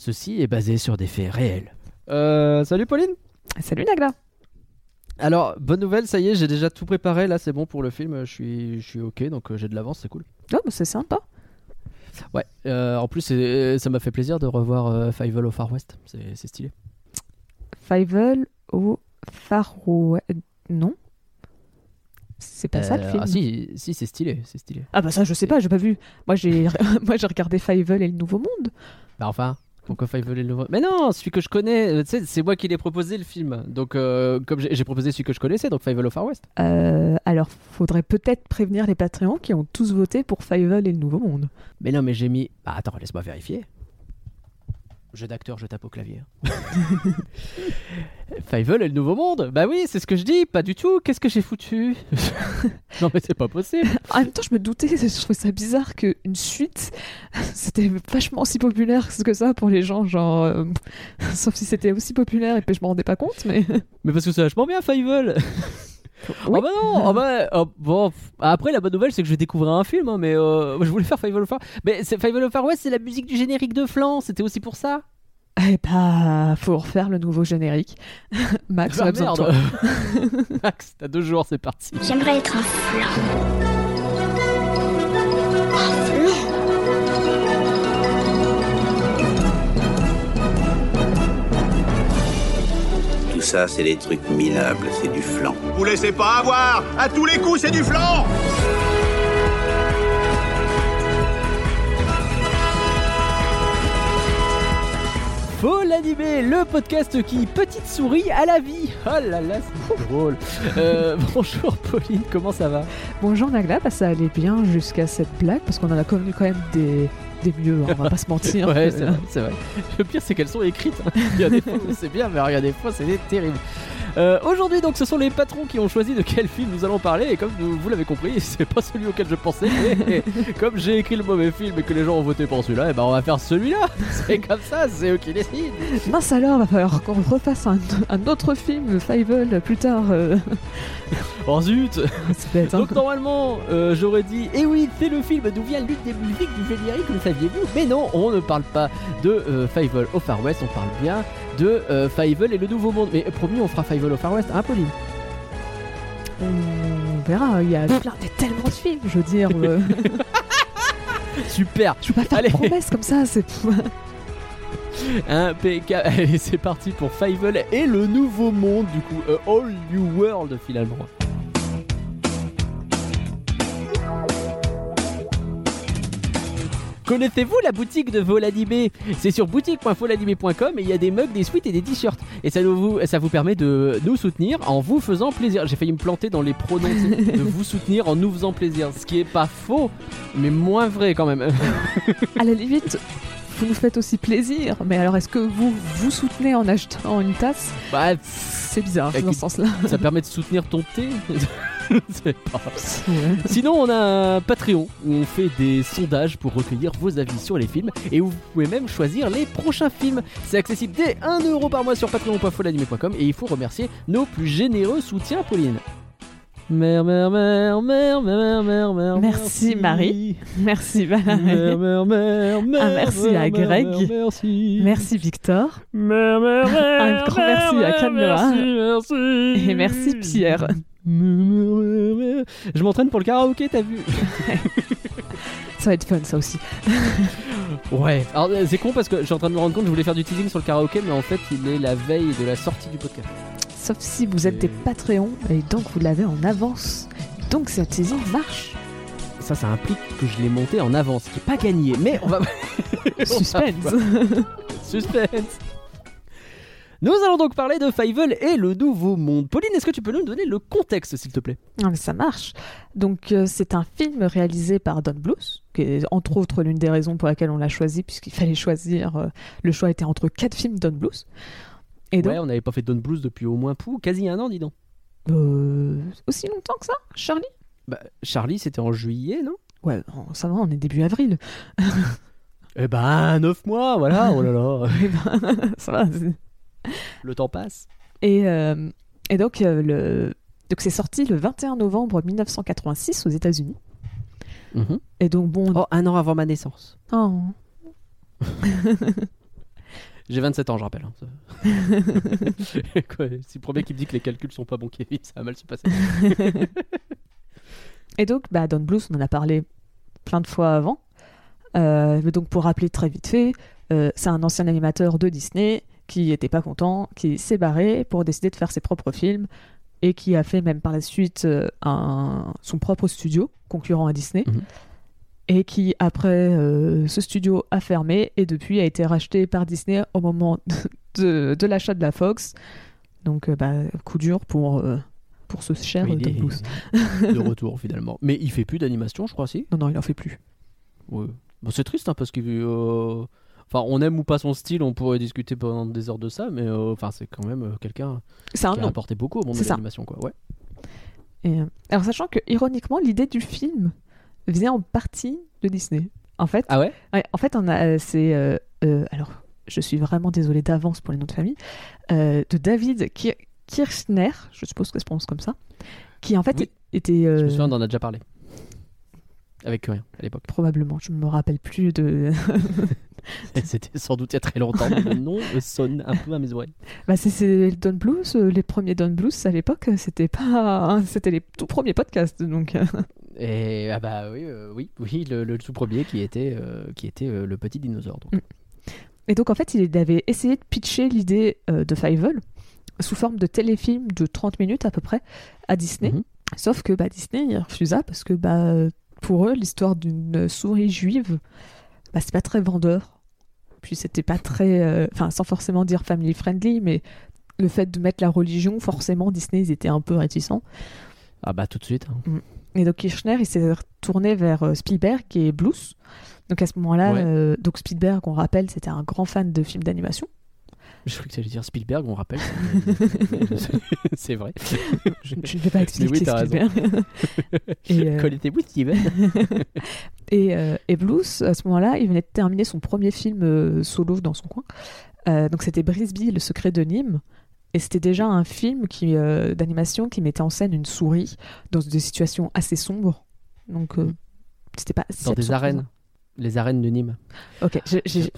Ceci est basé sur des faits réels. Euh, salut Pauline Salut Nagla Alors, bonne nouvelle, ça y est, j'ai déjà tout préparé, là c'est bon pour le film, je suis, je suis ok, donc euh, j'ai de l'avance, c'est cool. Oh, bah, c'est sympa. Ouais, euh, en plus c'est- ça m'a fait plaisir de revoir euh, Fievel au Far West, c'est c'est stylé. Fievel au Far West. Non C'est pas ça le Euh, film Ah si, si c'est stylé, c'est stylé. Ah bah ça je sais pas, j'ai pas vu. Moi j'ai moi j'ai regardé Fievel et le Nouveau Monde. Bah enfin, pourquoi Fievel est le nouveau Mais non, celui que je connais, euh, c'est moi qui l'ai proposé le film, donc euh, comme j'ai proposé celui que je connaissais, donc Fievel au Far West. Euh, alors faudrait peut-être prévenir les Patreons qui ont tous voté pour Fievel et le Nouveau Monde. Mais non, mais j'ai mis. Bah attends, laisse-moi vérifier. Jeu d'acteur, je tape au clavier. Fievel et le nouveau monde Bah oui, c'est ce que je dis, pas du tout. Qu'est-ce que j'ai foutu Non, mais c'est pas possible. En même temps je me doutais, je trouvais ça bizarre qu'une suite c'était vachement aussi populaire que ça pour les gens, genre euh, sauf si c'était aussi populaire et puis je m'en rendais pas compte, mais Mais parce que c'est vachement bien, Fievel Oui. Oh bah non oh bah, oh, bon, Après, la bonne nouvelle, c'est que je vais découvrir un film, hein, mais euh, je voulais faire Fievel au Far Mais au Far West, c'est la musique du générique de Flan, c'était aussi pour ça? eh bah faut refaire le nouveau générique. Max on a Ah, besoin de merde toi. Max, t'as deux jours, c'est parti. J'aimerais être un flan. Ça, c'est des trucs minables, c'est du flan. Vous laissez pas avoir À tous les coups, c'est du flanc Faut l'animer, le podcast qui, petite souris à la vie. Oh là là, c'est drôle. Euh, bonjour Pauline, comment ça va? Bonjour Nagla, bah, ça allait bien jusqu'à cette blague parce qu'on en a connu quand même des, des mieux, hein, on va pas se mentir. Ouais, c'est vrai. Le pire, c'est qu'elles sont écrites. Il y a des fois où c'est bien, mais il y a des fois, c'est terrible. Euh, Aujourd'hui, donc, ce sont les patrons qui ont choisi de quel film nous allons parler. Et comme vous vous l'avez compris, c'est pas celui auquel je pensais. Mais comme j'ai écrit le mauvais film et que les gens ont voté pour celui-là, et ben on va faire celui-là. C'est comme ça, c'est eux qui décident. Mince alors, va falloir qu'on refasse un, un autre film, Fievel, plus tard. euh. Oh zut c'est bête, hein. Donc normalement, euh, j'aurais dit, eh oui, c'est le film d'où vient l'une des musiques du générique, le saviez-vous? Mais non, on ne parle pas de euh, Fievel au Far West, on parle bien de euh, Fievel et le Nouveau Monde. Mais promis, on fera Fievel au Far West, hein Pauline? On verra, il y a plein, il y a tellement de films, je veux dire. euh, Super je peux pas faire Allez. de promesses comme ça, c'est. Impeccable Allez, c'est parti pour Fievel et le Nouveau Monde, du coup, A All New World finalement. Connaissez-vous la boutique de Volanimé C'est sur boutique.volanimé.com et il y a des mugs, des sweats et des t-shirts. Et ça vous, ça vous permet de nous soutenir en vous faisant plaisir. J'ai failli me planter dans les pronoms de vous soutenir en nous faisant plaisir. Ce qui est pas faux, mais moins vrai quand même. À la limite, vous nous faites aussi plaisir, mais alors est-ce que vous vous soutenez en achetant une tasse? Bah, C'est bizarre dans ce sens-là. ça permet de soutenir ton thé? Pas. Sinon, on a un Patreon où on fait des sondages pour recueillir vos avis sur les films et où vous pouvez même choisir les prochains films. C'est accessible dès 1€ par mois sur patreon.folanimé.com et il faut remercier nos plus généreux soutiens, Pauline. Mère, mère, mère, mère, mère, mère, mère. Merci, Marie. Merci Valérie. Mère, mère, mère, mère. Un merci à Greg. Merci. Merci Victor. Mère, mère, mère, Un grand merci à Canloa. Merci, merci. Et merci Pierre. Je m'entraîne pour le karaoké, t'as vu? Ça va être fun ça aussi. Ouais. Alors euh, c'est con parce que je suis en train de me rendre compte que je voulais faire du teasing sur le karaoké, mais en fait il est la veille de la sortie du podcast. Sauf si vous êtes des Patreons et donc vous l'avez en avance. Donc cette teasing marche. Ça, ça implique que je l'ai monté en avance, ce qui est pas gagné. Mais on va. Suspense. Suspense. Nous allons donc parler de Fievel et le Nouveau Monde. Pauline, est-ce que tu peux nous donner le contexte, s'il te plaît? Non mais ça marche. Donc euh, c'est un film réalisé par Don Bluth, qui est entre autres l'une des raisons pour laquelle on l'a choisi, puisqu'il fallait choisir. euh, le choix était entre quatre films Don Bluth. Et donc Ouais, on n'avait pas fait Don Blues depuis au moins pou, quasi un an, dis donc. euh, aussi longtemps que ça, Charlie? Bah, Charlie, c'était en juillet, non? Ouais, non, ça va, on est début avril. Eh ben, 9 mois, voilà, oh là là, Eh ben, ça va. c'est- le temps passe. Et, euh, et donc, euh, le... donc c'est sorti le 21 novembre 1986 aux États-Unis. Et donc bon, Oh, un an avant ma naissance. oh. J'ai 27 ans, je rappelle. hein. Si le premier qui me dit que les calculs sont pas bons, Kevin, ça va mal se passer. Et donc, bah, Don Bluth, on en a parlé plein de fois avant. Euh, mais donc, pour rappeler très vite fait, euh, c'est un ancien animateur de Disney qui était pas content, qui s'est barré pour décider de faire ses propres films et qui a fait même par la suite euh, un, son propre studio concurrent à Disney. Mhm. Et qui, après, euh, ce studio a fermé et depuis a été racheté par Disney au moment de, de- de l'achat de la Fox. Donc, euh, bah, coup dur pour, euh, pour ce cher Oui, est Bluth. de retour finalement. Mais il fait plus d'animation, je crois, si? Non, non, il en fait plus. Ouais. Bon, c'est triste hein, parce euh, Enfin, on aime ou pas son style, on pourrait discuter pendant des heures de ça, mais enfin, c'est quand même quelqu'un qui a apporté beaucoup au monde de l'animation, quoi. Ouais. Et, alors, sachant que, ironiquement, l'idée du film vient en partie de Disney. En fait, Ah ouais? ouais, en fait on a, euh, c'est. euh, euh, alors, je suis vraiment désolée d'avance pour les noms de famille. euh, de David Kir- Kirchner, je suppose que ça se prononce comme ça, qui en fait Oui. était. Je me souviens, on en a déjà parlé. Avec rien à l'époque. probablement, je ne me rappelle plus de. C'était sans doute il y a très longtemps, mais le nom sonne un peu à mes oreilles. bah, c'est- Don Blues, les premiers Don Blues à l'époque, c'était pas. c'était les tout premiers podcasts, donc. Et ah bah oui, euh, oui, oui, le, le tout premier qui était, euh, qui était euh, le petit dinosaure. donc. Mm. Et donc en fait, il avait essayé de pitcher l'idée de Fievel sous forme de téléfilm de 30 minutes à peu près à Disney. Mhm. Sauf que bah, Disney il refusa parce que bah, pour eux, l'histoire d'une souris juive, bah, c'est pas très vendeur. Puis c'était pas très. Enfin, sans forcément dire family friendly, mais le fait de mettre la religion, forcément, Disney, ils étaient un peu réticents. Ah bah tout de suite. hein. Et donc Kirchner, il s'est retourné vers euh, Spielberg et Blues. Donc à ce moment-là, Ouais. euh, donc Spielberg, on rappelle, c'était un grand fan de films d'animation. Je crois que tu allais dire Spielberg, on rappelle. c'est vrai. Je ne vais pas expliquer oui. Spielberg. et, euh, Connaissez-vous Steven et, euh, et Blues, à ce moment-là, il venait de terminer son premier film euh, solo dans son coin. Donc c'était Brisby, le secret de Nîmes. Et c'était déjà un film qui, euh, d'animation qui mettait en scène une souris dans des situations assez sombres. Donc euh, c'était pas si Dans des arènes. Les arènes de Nîmes. Ok, j'ai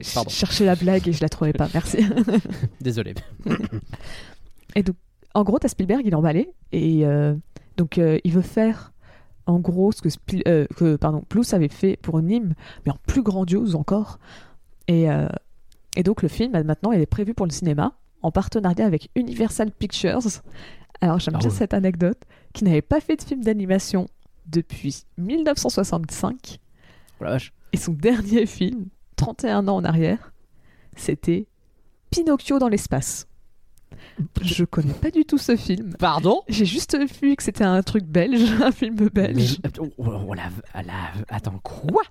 cherché la blague et je la trouvais pas. Merci. Désolé. Et donc, en gros, t'as Spielberg, il est emballé. Et euh, donc, il veut faire, en gros, ce que, Spiel- euh, que pardon, Blues avait fait pour Nîmes, mais en plus grandiose encore. Et, euh, et donc, le film, maintenant, il est prévu pour le cinéma, en partenariat avec Universal Pictures. Alors, j'aime Ah bien ouais. cette anecdote, qui n'avait pas fait de film d'animation depuis 1965. Oh la vache. Et son dernier film, 31 ans en arrière, c'était Pinocchio dans l'espace. Je connais pas du tout ce film. Pardon? J'ai juste vu que c'était un truc belge, un film belge. Mais- oh, oh, la- la- Attends, quoi?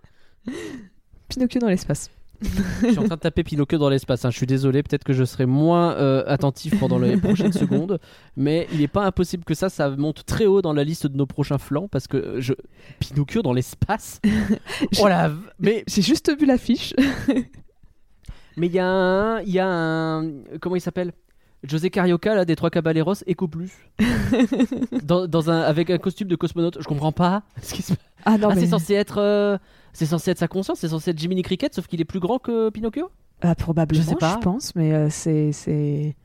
Pinocchio dans l'espace. Je suis en train de taper Pinocchio dans l'espace. hein. Je suis désolé, peut-être que je serai moins euh, attentif pendant les prochaines secondes, mais il n'est pas impossible que ça, ça monte très haut dans la liste de nos prochains flancs parce que euh, je Pinocchio dans l'espace? oh la, mais J'ai juste vu l'affiche. mais il y a un, il y a un, comment il s'appelle? José Carioca là des trois Caballeros Eco Plus dans, dans un avec un costume de cosmonaute. Je comprends pas ce qui se passe. Ah non, ah, mais c'est censé être, euh, c'est censé être sa conscience, c'est censé être Jiminy Cricket, sauf qu'il est plus grand que Pinocchio? Ah, probablement, Je sais pas. pense, mais euh, c'est c'est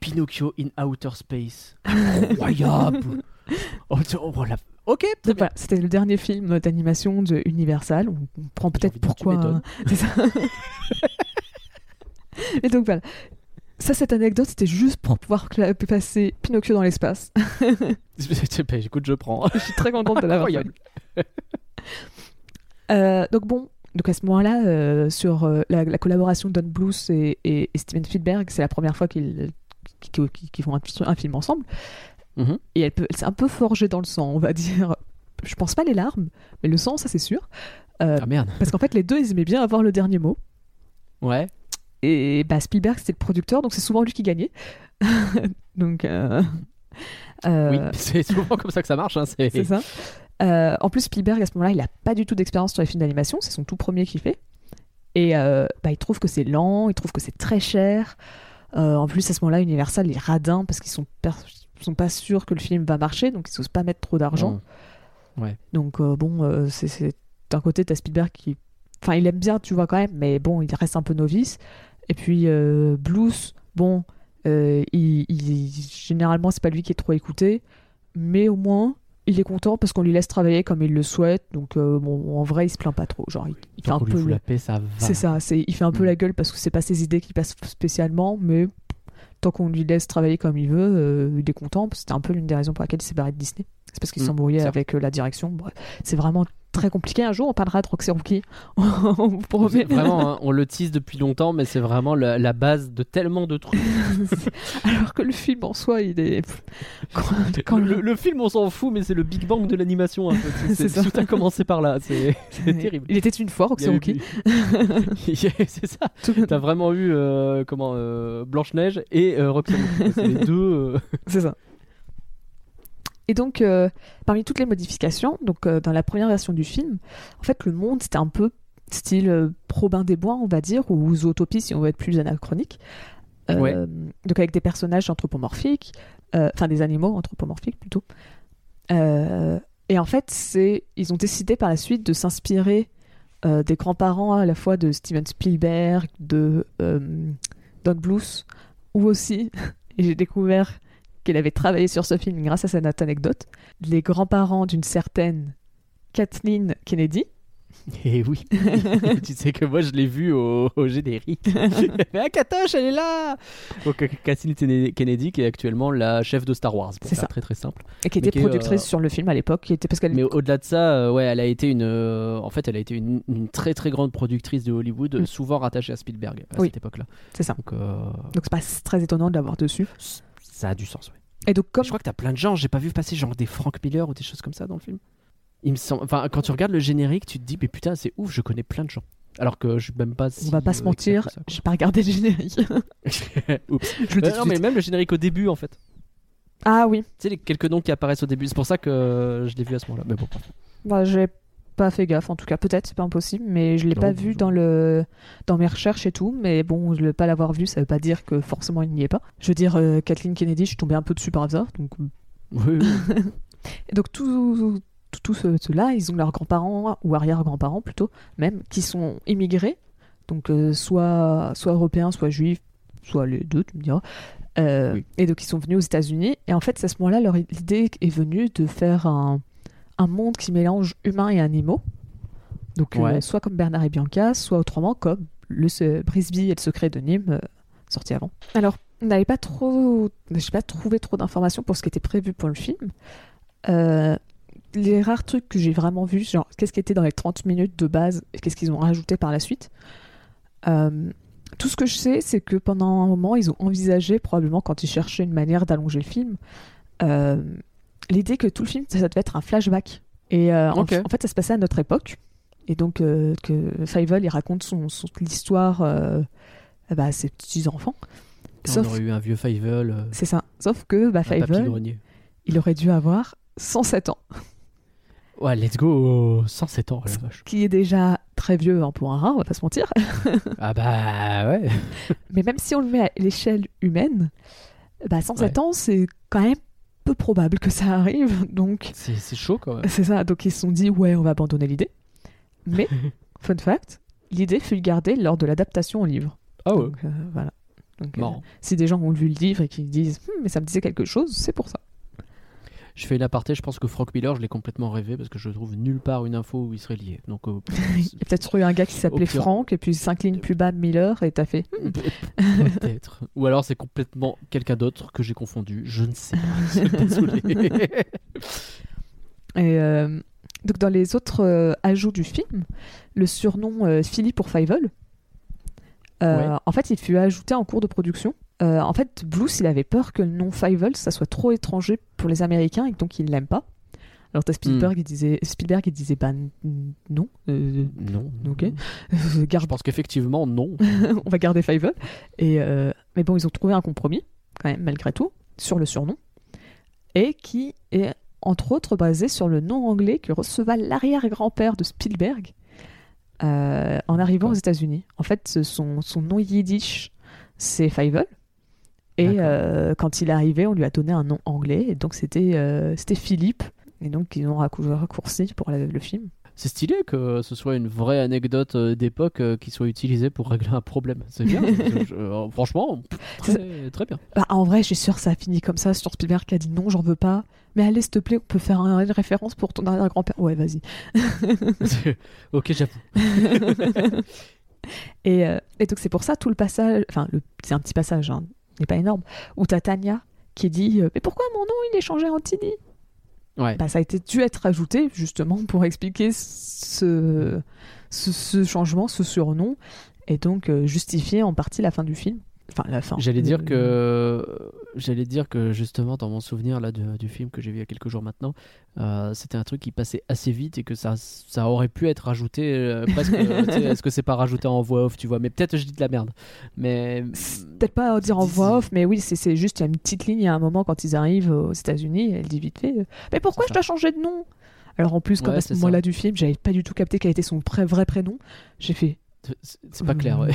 Pinocchio in Outer Space. Incroyable. oh, oh, la- Ok, c'était le dernier film d'animation de Universal. On on prend peut-être pourquoi. hein. C'est ça. Et donc voilà. Ça, cette anecdote, c'était juste pour pouvoir passer Pinocchio dans l'espace. Écoute, je prends. Je suis très contente de l'avoir. Incroyable. Euh, donc bon, donc à ce moment-là, euh, sur euh, la, la collaboration Don Bluth et, et- et Steven Spielberg, c'est la première fois qu'ils qu'ils font un, un film ensemble. Mhm. Et elle, s'est un peu forgée dans le sang, on va dire. Je pense pas les larmes, mais le sang, ça c'est sûr. Euh, Ah merde. parce qu'en fait, les deux, ils aimaient bien avoir le dernier mot. Ouais. Et bah, Spielberg, c'était le producteur, donc c'est souvent lui qui gagnait. donc. euh, euh, Oui, c'est souvent comme ça que ça marche. hein, C'est ça. Euh, en plus, Spielberg, à ce moment-là, il n'a pas du tout d'expérience sur les films d'animation. C'est son tout premier qu'il fait. Et euh, bah, il trouve que c'est lent, il trouve que c'est très cher. Euh, en plus, à ce moment-là, Universal est radin parce qu'ils sont, sont pas sûrs que le film va marcher, donc ils n'osent pas mettre trop d'argent. Donc bon, c'est- d'un côté, t'as Spielberg qui... Enfin, il aime bien, tu vois, quand même, mais bon, il reste un peu novice. Et puis Blues, bon, il, il- généralement c'est pas lui qui est trop écouté, mais au moins il est content parce qu'on lui laisse travailler comme il le souhaite. Donc euh, bon, en vrai, il se plaint pas trop. Genre, il, il fait un peu. la paix, ça. C'est ça, c'est, il fait un peu Mm. la gueule parce que c'est pas ses idées qui passent spécialement, mais tant qu'on lui laisse travailler comme il veut, euh, il est content. C'était un peu l'une des raisons pour laquelle il s'est barré de Disney. C'est parce qu'il Mm, s'embrouillait certes. avec euh, la direction. Bref, c'est vraiment très compliqué. Un jour, on parlera de Roxy Rookie. on vous promet. Vraiment, hein, on le tease depuis longtemps, mais c'est vraiment la, la base de tellement de trucs. Alors que le film en soi, il est. Quand, quand le, le film, on s'en fout, mais c'est le Big Bang de l'animation. C'est- C'est ça. Tout a commencé par là. C'est terrible. Il était une fois Roxy a eu- Rookie. c'est ça. T'as vraiment eu euh, comment euh, Blanche Neige et euh, Roxanne. C'est les deux. C'est ça. Et donc, euh, parmi toutes les modifications, donc euh, dans la première version du film, en fait, le monde c'était un peu style euh, Probin des Bois, on va dire, ou Zootopie si on veut être plus anachronique. Euh, Ouais. Donc avec des personnages anthropomorphiques, enfin des animaux anthropomorphiques plutôt. Et en fait, c'est ils ont décidé par la suite de s'inspirer des grands-parents à la fois de Steven Spielberg, de Don Bluth, ou aussi, et j'ai découvert qu'il avait travaillé sur ce film grâce à cette anecdote, les grands-parents d'une certaine Kathleen Kennedy. Et oui. tu sais que moi je l'ai vu au, au générique. Mais ah, Katoche, elle est là Donc Kathleen Kennedy- qui est actuellement la chef de Star Wars. C'est ça. très très simple. Et qui était qui est, productrice euh, sur le film à l'époque, était parce Mais au-delà de ça, euh, ouais, elle a été une, euh, en fait, elle a été une, une très très grande productrice de Hollywood, Mm. souvent rattachée à Spielberg à Oui. cette époque-là. c'est ça. Donc Donc c'est pas très étonnant de l'avoir dessus. ça a du sens. Ouais. Et donc comme Je crois que t'as plein de gens. J'ai pas vu passer genre des Frank Miller ou des choses comme ça dans le film. Il me semble. Enfin, quand tu regardes le générique, tu te dis, mais putain, c'est ouf, je connais plein de gens. Alors que je suis même pas. on va pas euh, se mentir, j'ai pas regardé le générique. Oups. Je le dis Euh, non, mais même le générique au début, en fait. Ah oui, Tu sais, les quelques noms qui apparaissent au début. C'est pour ça que je l'ai vu à ce moment-là. Mais bon. bah, j'ai pas fait gaffe en tout cas. Peut-être c'est pas impossible, mais je l'ai Non, pas vu dans le dans mes recherches et tout. Mais bon, je ne pas l'avoir vu, ça veut pas dire que forcément il n'y est pas. Je veux dire, euh, Kathleen Kennedy, je suis tombée un peu dessus par hasard, donc Oui, oui. Et donc tout, tout, tout ce- ceux-là, ils ont leurs grands-parents ou arrière-grands-parents plutôt, même, qui sont immigrés, donc euh, soit, soit européens, soit juifs, soit les deux, tu me diras. Euh, Oui. Et donc ils sont venus aux États-Unis. Et en fait, c'est à ce moment-là, leur idée est venue de faire un, un monde qui mélange humains et animaux. Donc euh, soit comme Bernard et Bianca, soit autrement comme le Brisby et le secret de Nîmes, euh, sorti avant. Alors, n'avait pas trop, j'ai pas trouvé trop d'informations pour ce qui était prévu pour le film. Euh, les rares trucs que j'ai vraiment vus, genre qu'est-ce qui était dans les 30 minutes de base et qu'est-ce qu'ils ont rajouté par la suite. Euh, tout ce que je sais, c'est que pendant un moment, ils ont envisagé, probablement quand ils cherchaient une manière d'allonger le film, euh, l'idée que tout le film, ça devait être un flashback. Et euh, en- fait, ça se passait à notre époque. Et donc, euh, que Fievel, il raconte son, son- l'histoire euh, bah, à ses petits-enfants. On Sauf, aurait eu un vieux Fievel. euh, c'est ça. Sauf que bah, Fievel, il aurait dû avoir 107 ans. Ouais, let's go 107 ans, la vache. qui est déjà très vieux hein, pour un rat, on va pas se mentir. Ah bah ouais. Mais même si on le met à l'échelle humaine, bah 107 Ouais. ans, c'est quand même peu probable que ça arrive. Donc, C'est chaud quand même. c'est ça. Donc, ils se sont dit, ouais, on va abandonner l'idée. Mais, fun fact, l'idée fut gardée lors de l'adaptation au livre. Ah ouais. Donc, euh, voilà. Donc, euh, si des gens ont lu le livre et qui disent, Hum, mais ça me disait quelque chose, c'est pour ça. Je fais une aparté, je pense que Frank Miller, je l'ai complètement rêvé parce que je trouve nulle part une info où il serait lié. Donc euh, Il y a peut-être eu un gars qui s'appelait. Franck et puis cinq lignes plus bas Miller et t'as fait. Hum, peut-être. Ou alors c'est complètement quelqu'un d'autre que j'ai confondu. Je ne sais pas. Désolé. Et euh, donc dans les autres euh, ajouts du film, le surnom Philly pour Fievel, Ouais. en fait, il fut ajouté en cours de production. Euh, en fait, Blues, il avait peur que le nom Fievel, ça soit trop étranger pour les Américains et donc il l'aime pas. Alors t'as Spielberg, Hmm. il disait, Spielberg, il disait, bah non, euh, non. Ok. Je garde, pense qu'effectivement, non. on va garder Fievel. Et euh, mais bon, ils ont trouvé un compromis quand même malgré tout sur le surnom et qui est entre autres basé sur le nom anglais que receva l'arrière-grand-père de Spielberg euh, en arrivant aux États-Unis. En fait, son, son nom yiddish, c'est Fievel. Et euh, quand il est arrivé, on lui a donné un nom anglais, et donc c'était euh, c'était Philippe. Et donc ils ont raccourci pour le, le film. C'est stylé que ce soit une vraie anecdote euh, d'époque qui soit utilisée pour régler un problème. C'est bien. Je- franchement, très, très bien. Bah, en vrai, je suis que ça a fini comme ça sur Spielberg qui a dit non, j'en veux pas. Mais allez, s'il te plaît, on peut faire un- une référence pour ton arrière-grand-père. Ouais, vas-y. ok, j'avoue. Et, euh, et donc, c'est pour ça, tout le passage, enfin, c'est un petit passage, hein, n'est pas énorme, où t'as Tania qui dit euh, Mais pourquoi mon nom il est changé en Tini Ouais. bah, Ça a été dû être ajouté justement pour expliquer ce, ce, ce changement, ce surnom, et donc euh, justifier en partie la fin du film. Enfin, la fin. J'allais dire que j'allais dire que justement dans mon souvenir là du, du film que j'ai vu il y a quelques jours maintenant, euh, c'était un truc qui passait assez vite et que ça ça aurait pu être rajouté euh, presque. Est-ce que c'est pas rajouté en voix off, tu vois? Mais peut-être je dis de la merde. Mais Peut-être pas à dire en voix off, mais oui, c'est- juste, il y a une petite ligne à un moment quand ils arrivent aux États-Unis, elle dit vite fait euh, Mais pourquoi je dois changer de nom? Alors en plus, comme Ouais, à ce moment-là du film, j'avais pas du tout capté quel était son vrai prénom, j'ai fait c'est pas clair. Ouais.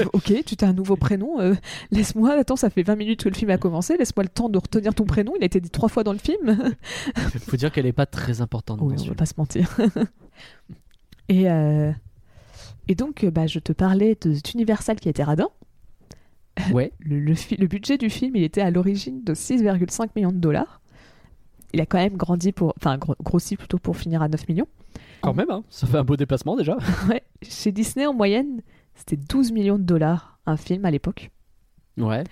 Euh, ok, tu t'as un nouveau prénom. euh, laisse-moi, attends, ça fait 20 minutes que le film a commencé. Laisse-moi le temps de retenir ton prénom. Il a été dit trois fois dans le film. Faut dire qu'elle est pas très importante. oui, on va pas se mentir. et, euh, et donc, bah, je te parlais de Universal qui était radin. Ouais. Le, le fi- le budget du film, il était à l'origine de 6,5 millions de dollars. Il a quand même grandi pour, enfin gro- grossi plutôt pour finir à 9 millions. Quand même, hein. ça fait un beau déplacement déjà. Ouais, chez Disney en moyenne, c'était 12 millions de dollars un film à l'époque. Ouais.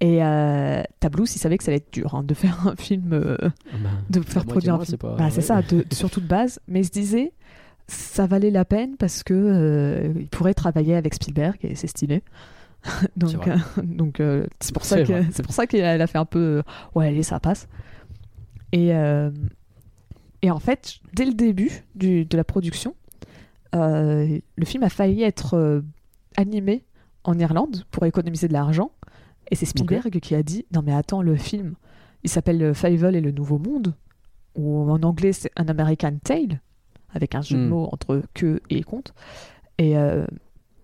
Et euh, il savait que ça allait être dur hein, de faire un film, euh, de faire produire un film. c'est pas- Bah, c'est ouais. ça, de, surtout de base. Mais il se disait, ça valait la peine parce que euh, il pourrait travailler avec Spielberg et c'est stylé. donc, C'est euh, donc c'est pour ça C'est que vrai. c'est pour ça qu'elle a fait un peu, ouais, allez, ça passe. Et et en fait, dès le début du, de la production, euh, le film a failli être euh, animé en Irlande pour économiser de l'argent. Et c'est Spielberg qui a dit Non, mais attends, le film, il s'appelle euh, Fievel et le Nouveau Monde, ou en anglais c'est un American Tale, avec un jeu de Hmm. mots entre que et conte. Et, euh,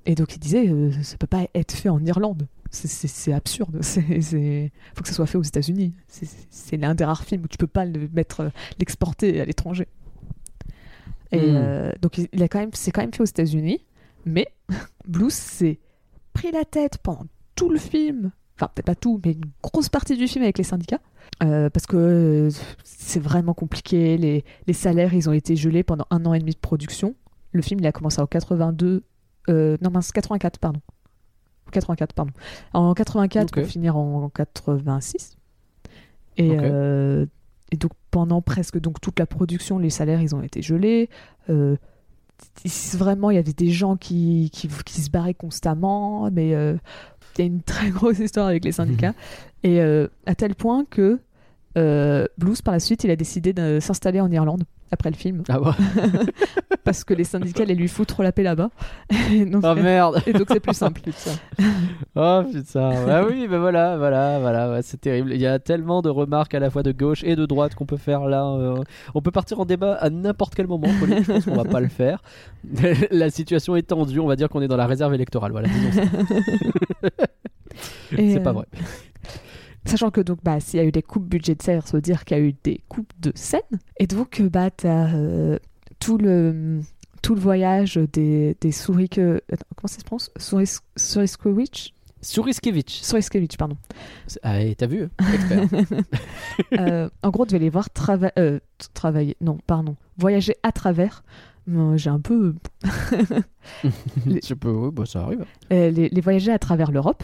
et donc il disait Ça peut pas être fait en Irlande. C'est- absurde. C'est- faut que ça soit fait aux États-Unis. C'est- l'un des rares films où tu peux pas le mettre, euh, l'exporter à l'étranger. Et Hmm. euh, donc il il a quand même, c'est quand même fait aux États-Unis, mais Blues s'est pris la tête pendant tout le film, enfin peut-être pas tout, mais une grosse partie du film avec les syndicats, euh, parce que euh, c'est vraiment compliqué. Les, les salaires, ils ont été gelés pendant un an et demi de production. Le film, il a commencé en 82, euh, non mince, 84, pardon. 84, pardon. En 84 Ok. pour finir en 86. Et, Ok. euh, et donc pendant presque donc toute la production, les salaires ils ont été gelés. Euh, vraiment, il y avait des gens qui, qui, qui se barraient constamment, mais euh, il y a une très grosse histoire avec les syndicats. et euh, à tel point que Blues, par la suite, il a décidé de s'installer en Irlande après le film, Ah, bah. parce que les syndicats allaient lui foutre la paix là-bas. donc, Ah, merde. et donc c'est plus simple. Oh putain, ah oui, ben voilà, voilà, voilà, ouais, c'est terrible. Il y a tellement de remarques à la fois de gauche et de droite qu'on peut faire là. euh, on peut partir en débat à n'importe quel moment. Je pense qu'on va pas le faire. la situation est tendue, on va dire qu'on est dans la réserve électorale. Voilà, c'est pas euh, vrai. Sachant que donc bah s'il y a eu des coupes budgétaires, ça veut dire qu'il y a eu des coupes de scènes. Et donc euh, bah t'as euh, tout le tout le voyage des, des souris que attends, comment ça se prononce? Souris Suriskowicz Suriskevich. Suriskevich pardon. Ah, et t'as vu. Euh, en gros, devait les voir trava- euh, travailler non pardon voyager à travers. Euh, J'ai un peu Les- Je peux, oui, bah, ça arrive. euh, les, les voyager à travers l'Europe.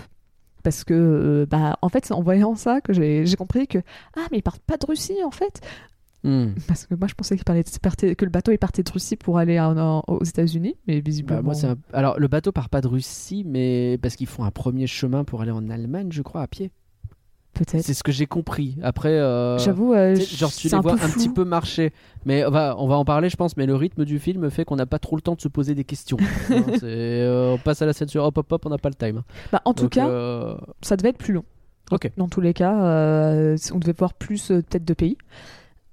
Parce que, euh, bah, en fait, c'est en voyant ça que j'ai compris que ah mais ils partent pas de Russie en fait. Hmm. Parce que moi, je pensais qu'il partait- que le bateau est parti de Russie pour aller en- en- aux États-Unis, mais visiblement. Bah, moi, c'est un- Alors, le bateau part pas de Russie, mais parce qu'ils font un premier chemin pour aller en Allemagne, je crois, à pied. Peut-être. C'est ce que j'ai compris. Après, euh, J'avoue, euh, genre tu les vois un petit peu marcher. Mais on va, on va en parler, je pense. Mais le rythme du film fait qu'on n'a pas trop le temps de se poser des questions. Hein, euh, on passe à la scène sur hop hop hop, on n'a pas le time. Bah, en tout Donc, cas, euh, ça devait être plus long. Ok. Dans tous les cas, euh, on devait voir plus peut-être de pays.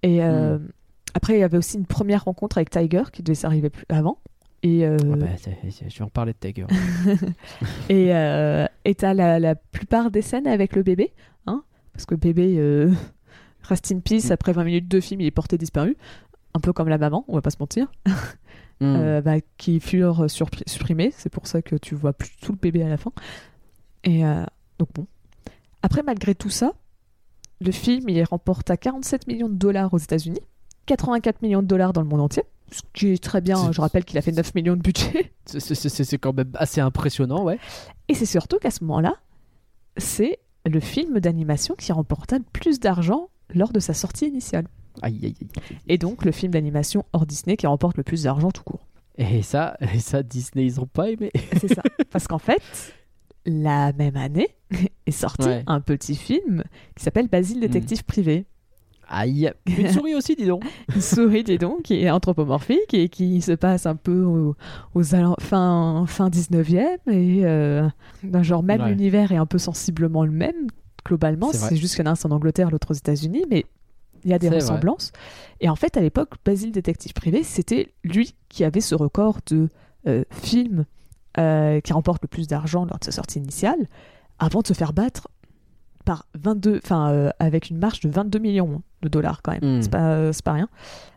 Et Hmm. après, il y avait aussi une première rencontre avec Tiger qui devait s'arriver plus avant. Et euh, ah bah, je vais en parler de Tiger. et euh, t'as la, la plupart des scènes avec le bébé, parce que bébé euh, reste in peace Mm. après 20 minutes de film, il est porté disparu. un peu comme la maman, on va pas se mentir, Hmm. euh, bah, qui furent supprimés. C'est pour ça que tu vois plus tout le bébé à la fin. Et euh, donc bon. Après, malgré tout ça, le film il remporta 47 millions de dollars aux États-Unis, 84 millions de dollars dans le monde entier. Ce qui est très bien, C'est- je rappelle qu'il a fait 9 millions de budget. C'est quand même assez impressionnant, ouais. Et c'est surtout qu'à ce moment-là, c'est le film d'animation qui remporta le plus d'argent lors de sa sortie initiale. Aïe, aïe, aïe. Et donc le film d'animation hors Disney qui remporte le plus d'argent tout court. Et ça, et ça, Disney, ils ont pas aimé. C'est ça. Parce qu'en fait, la même année est sorti Ouais. un petit film qui s'appelle Basile détective privé. Aïe. Une souris aussi, dis donc. Une souris, dis donc, qui est anthropomorphique et qui se passe un peu au- aux, fin, fin 19e et euh, d'un genre même Ouais. l'univers est un peu sensiblement le même globalement. C'est juste qu'il y en a un c'est en Angleterre, l'autre aux États-Unis, mais il y a des vrai. ressemblances. Et en fait, à l'époque, Basile détective privé, c'était lui qui avait ce record de euh, films euh, qui remporte le plus d'argent lors de sa sortie initiale, avant de se faire battre par 22, enfin euh, avec une marge de 22 millions de dollars quand même. Hmm. C'est pas, euh, pas rien.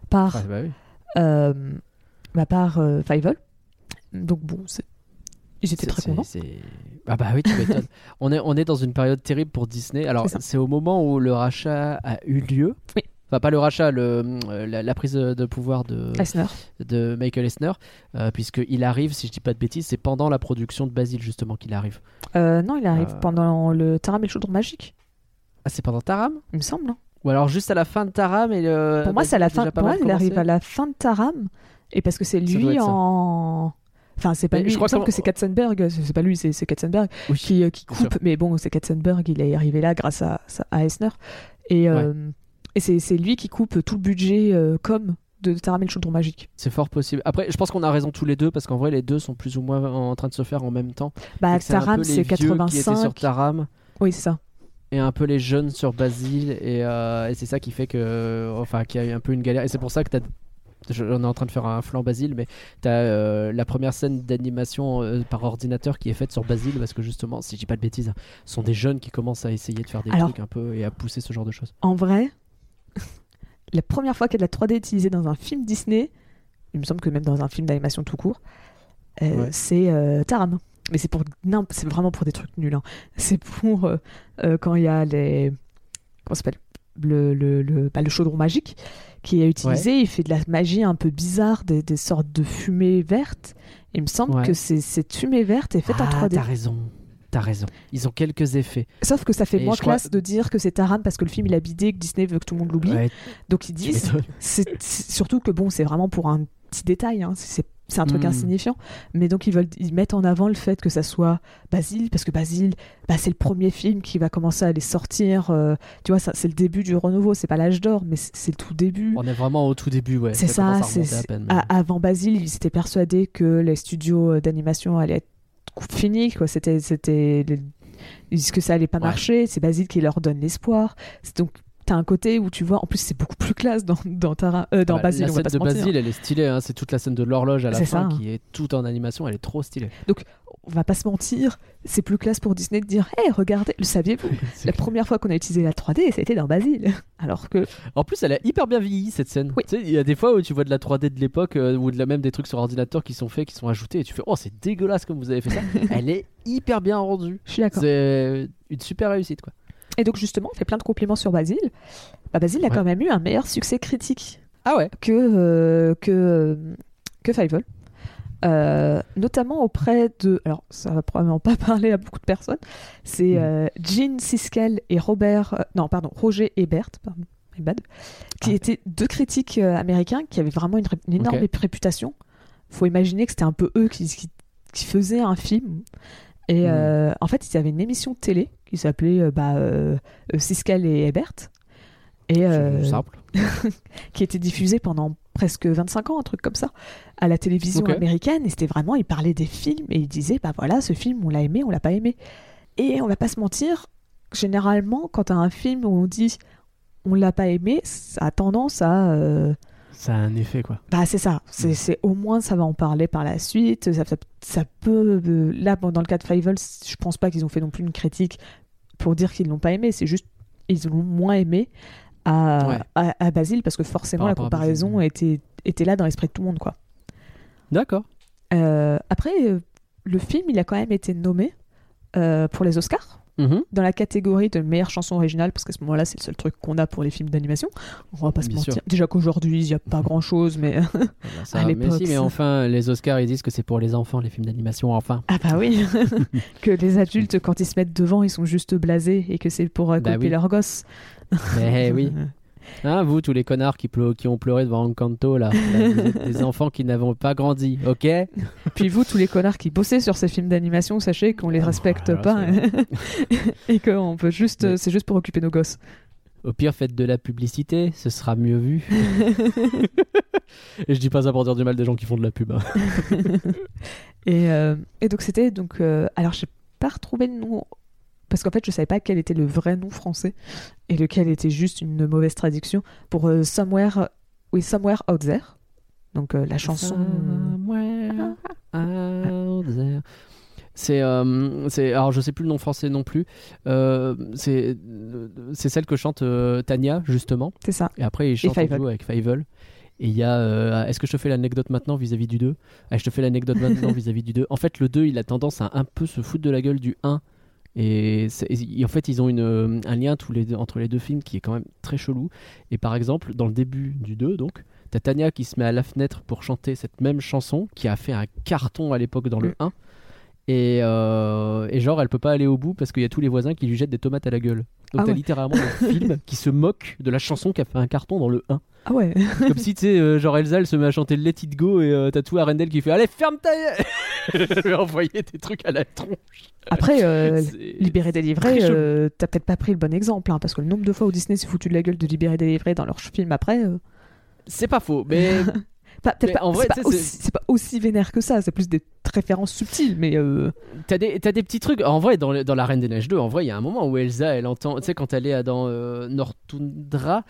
Par Ouais, bah oui. euh, bah, par euh, Fievel. Donc bon, c'est- j'étais très content. Ah bah oui, tu m'étonnes. on, est, on est dans une période terrible pour Disney. Alors, C'est au moment où le rachat a eu lieu. Oui. Enfin, pas le rachat, le, euh, la, la prise de pouvoir de, Eisner. de Michael Eisner, euh, puisqu'il arrive, si je dis pas de bêtises, c'est pendant la production de Basile justement qu'il arrive. Euh, non, il arrive Euh. pendant le Taram et le chaudron magique, Ah, c'est pendant Taram? Il me semble. hein. Ou alors juste à la fin de Taram et le. pour moi, c'est à la fin. Pour moi, il arrive à la fin de Taram, et parce que c'est lui en. Enfin, c'est pas Mais lui. je crois que c'est Katzenberg. C'est pas lui, c'est Katzenberg Oui, qui, euh, qui coupe. Mais bon, c'est Katzenberg. Il est arrivé là grâce à, à Eisner, et euh, et c'est lui qui coupe tout le budget euh, com de Taram et le chaudron magique. C'est fort possible. Après, je pense qu'on a raison tous les deux parce qu'en vrai, les deux sont plus ou moins en train de se faire en même temps. Bah, Taram, c'est vieux qui étaient sur 85. Taram Oui, c'est ça. Et un peu les jeunes sur Basile et, euh, et c'est ça qui fait que enfin qu'il y a eu un peu une galère et c'est pour ça que t'as on est en train de faire un flanc Basile mais t'as euh, la première scène d'animation euh, par ordinateur qui est faite sur Basile parce que justement si je dis pas de bêtises ce sont des jeunes qui commencent à essayer de faire des Alors- trucs un peu et à pousser ce genre de choses En vrai, la première fois qu'il y a de la 3D utilisée dans un film Disney, il me semble que même dans un film d'animation tout court, euh, Ouais. c'est Taram. Mais c'est pour non, c'est vraiment pour des trucs nuls. hein. C'est pour euh, euh, quand il y a les comment s'appelle? Le le le, bah, le chaudron magique qui est utilisé. Il fait de la magie un peu bizarre, des, des sortes de fumée verte. Il me semble Ouais. que c'est cette fumée verte est faite en ah 3D. t'as raison t'as raison ils ont quelques effets Sauf que ça fait Et moins crois- classe de dire que c'est Taram parce que le film il a bidé, que Disney veut que tout le monde l'oublie. Ouais, Donc ils disent c'est surtout que bon, c'est vraiment pour un petit détail, hein. c'est c'est un truc Mm. insignifiant. Mais donc ils veulent, ils mettent en avant le fait que ça soit Basile, parce que Basile, bah, c'est le premier film qui va commencer à les sortir. euh, tu vois, ça, c'est le début du renouveau. C'est pas l'âge d'or, mais c'est le tout début. on est vraiment au tout début ouais c'est ça. à à peine, mais- à- avant Basile, ils étaient persuadés que les studios euh, d'animation allaient être finis. Quoi, c'était, c'était, ils disent que ça allait pas Ouais. marcher. C'est Basile qui leur donne l'espoir. C'est donc T'as un côté où tu vois, en plus c'est beaucoup plus classe dans, dans, Tara- euh, dans bah, Basile, la on va scène pas de. Basile, elle est stylée. hein, C'est toute la scène de l'horloge à la fin ça, hein. qui est toute en animation. Elle est trop stylée. on va pas se mentir, c'est plus classe pour Disney de dire Hé, regardez, le saviez-vous? La clair. première fois qu'on a utilisé la 3D, c'était dans Basile. Alors que, En plus, elle a hyper bien vieilli cette scène. Oui. Tu sais, il y a des fois où tu vois de la 3D de l'époque euh, ou de la même des trucs sur ordinateur qui sont faits, qui sont ajoutés, et tu fais oh c'est dégueulasse comme vous avez fait ça. elle est hyper bien rendue. je suis d'accord. C'est une super réussite quoi. Et donc, justement, on fait plein de compliments sur Basile. Bah, Basile a Ouais. quand même eu un meilleur succès critique Ah ouais. que, euh, que, euh, que Fievel. Euh, notamment auprès de. Alors, ça va probablement pas parler à beaucoup de personnes. C'est euh, Gene Siskel et Robert. euh, non, pardon, Roger Ebert, pardon, bad, qui Ah. étaient deux critiques américains qui avaient vraiment une, énorme Ok. réputation. Faut imaginer que c'était un peu eux qui, qui, qui faisaient un film. Et Mhm. euh, en fait, ils avaient une émission de télé qui s'appelait euh, bah, euh, Siskel et Ebert. Et, simple. qui était diffusé pendant presque 25 ans, un truc comme ça, à la télévision américaine. Et c'était vraiment, ils parlaient des films et ils disaient, bah voilà, ce film, on l'a aimé, on l'a pas aimé. Et on va pas se mentir, généralement, quand t'as un film où on dit on l'a pas aimé, ça a tendance à. euh, Ça a un effet quoi. bah c'est ça, c'est Mm. c'est- au moins ça va en parler par la suite. Ça, ça, ça peut. euh, là, bon, dans le cas de Fievel, je pense pas qu'ils ont fait non plus une critique pour dire qu'ils l'ont pas aimé, c'est juste ils l'ont moins aimé à, Ouais. à, à Basile parce que forcément Par la comparaison Basile. était, était là dans l'esprit de tout le monde. quoi. D'accord. Euh, après, euh, le film, il a quand même été nommé euh, pour les Oscars Mhm. dans la catégorie de meilleure chanson originale parce qu'à ce moment-là, c'est le seul truc qu'on a pour les films d'animation. On va pas se mentir. sûr. Déjà qu'aujourd'hui, il n'y a pas grand-chose, mais Voilà, ça- À mais l'époque, si, mais enfin, les Oscars, ils disent que c'est pour les enfants, les films d'animation, enfin. ah bah oui, que les adultes quand ils se mettent devant, ils sont juste blasés et que c'est pour euh, Bah couper oui. leurs gosses. Eh oui. Hein, vous, tous les connards qui, ont pleuré devant Encanto, là, là, vous êtes des enfants qui n'avons pas grandi, ok? Puis vous, tous les connards qui bossaient sur ces films d'animation, sachez qu'on les respecte alors, pas et qu'on peut juste, Mais- c'est juste pour occuper nos gosses. Au pire, faites de la publicité, ce sera mieux vu. Et je dis pas ça pour dire du mal des gens qui font de la pub. hein. Et, euh, et donc c'était donc, euh, alors j'ai pas retrouvé le nom parce qu'en fait je savais pas quel était le vrai nom français et lequel était juste une mauvaise traduction pour euh, Somewhere, oui Somewhere Out There. Donc euh, la chanson. Somewhere out there. C'est, euh, c'est, alors je sais plus le nom français non plus. Euh, c'est, c'est celle que chante euh, Tania justement. C'est ça. Et après il chante duo avec Fievel. Et il y a, euh, est-ce que je te fais l'anecdote maintenant vis-à-vis du 2 ah, Je te fais l'anecdote maintenant vis-à-vis du 2. En fait, le 2, il a tendance à un peu se foutre de la gueule du 1. Et, en fait, ils ont une, euh, un lien tous les deux, entre les deux films qui est quand même très chelou. Et par exemple, dans le début du 2, donc, t'as Tania qui se met à la fenêtre pour chanter cette même chanson qui a fait un carton à l'époque dans le Mm. 1. Et, euh, et genre, elle peut pas aller au bout parce qu'il y a tous les voisins qui lui jettent des tomates à la gueule. Donc Ah t'as ouais. littéralement un film qui se moque de la chanson qui a fait un carton dans le 1. Ah ouais. Comme si, tu sais, euh, genre Elsa, elle se met à chanter Let It Go et euh, t'as tout Arendelle qui fait Allez, ferme ta Je vais envoyer des trucs à la tronche. Après, euh, Libéré délivré, euh, t'as peut-être pas pris le bon exemple, hein, parce que le nombre de fois où Disney s'est foutu de la gueule de Libéré délivré dans leur film après, C'est pas faux, mais pas- peut-être Mais pas, en vrai, c'est pas, aussi- c'est pas aussi vénère que ça, c'est plus des références subtiles, mais euh, t'as des, t'as des petits trucs. En vrai, dans, le- dans La Reine des Neiges 2, en vrai, il y a un moment où Elsa, elle entend, tu sais, quand elle est dans euh, Nortundra,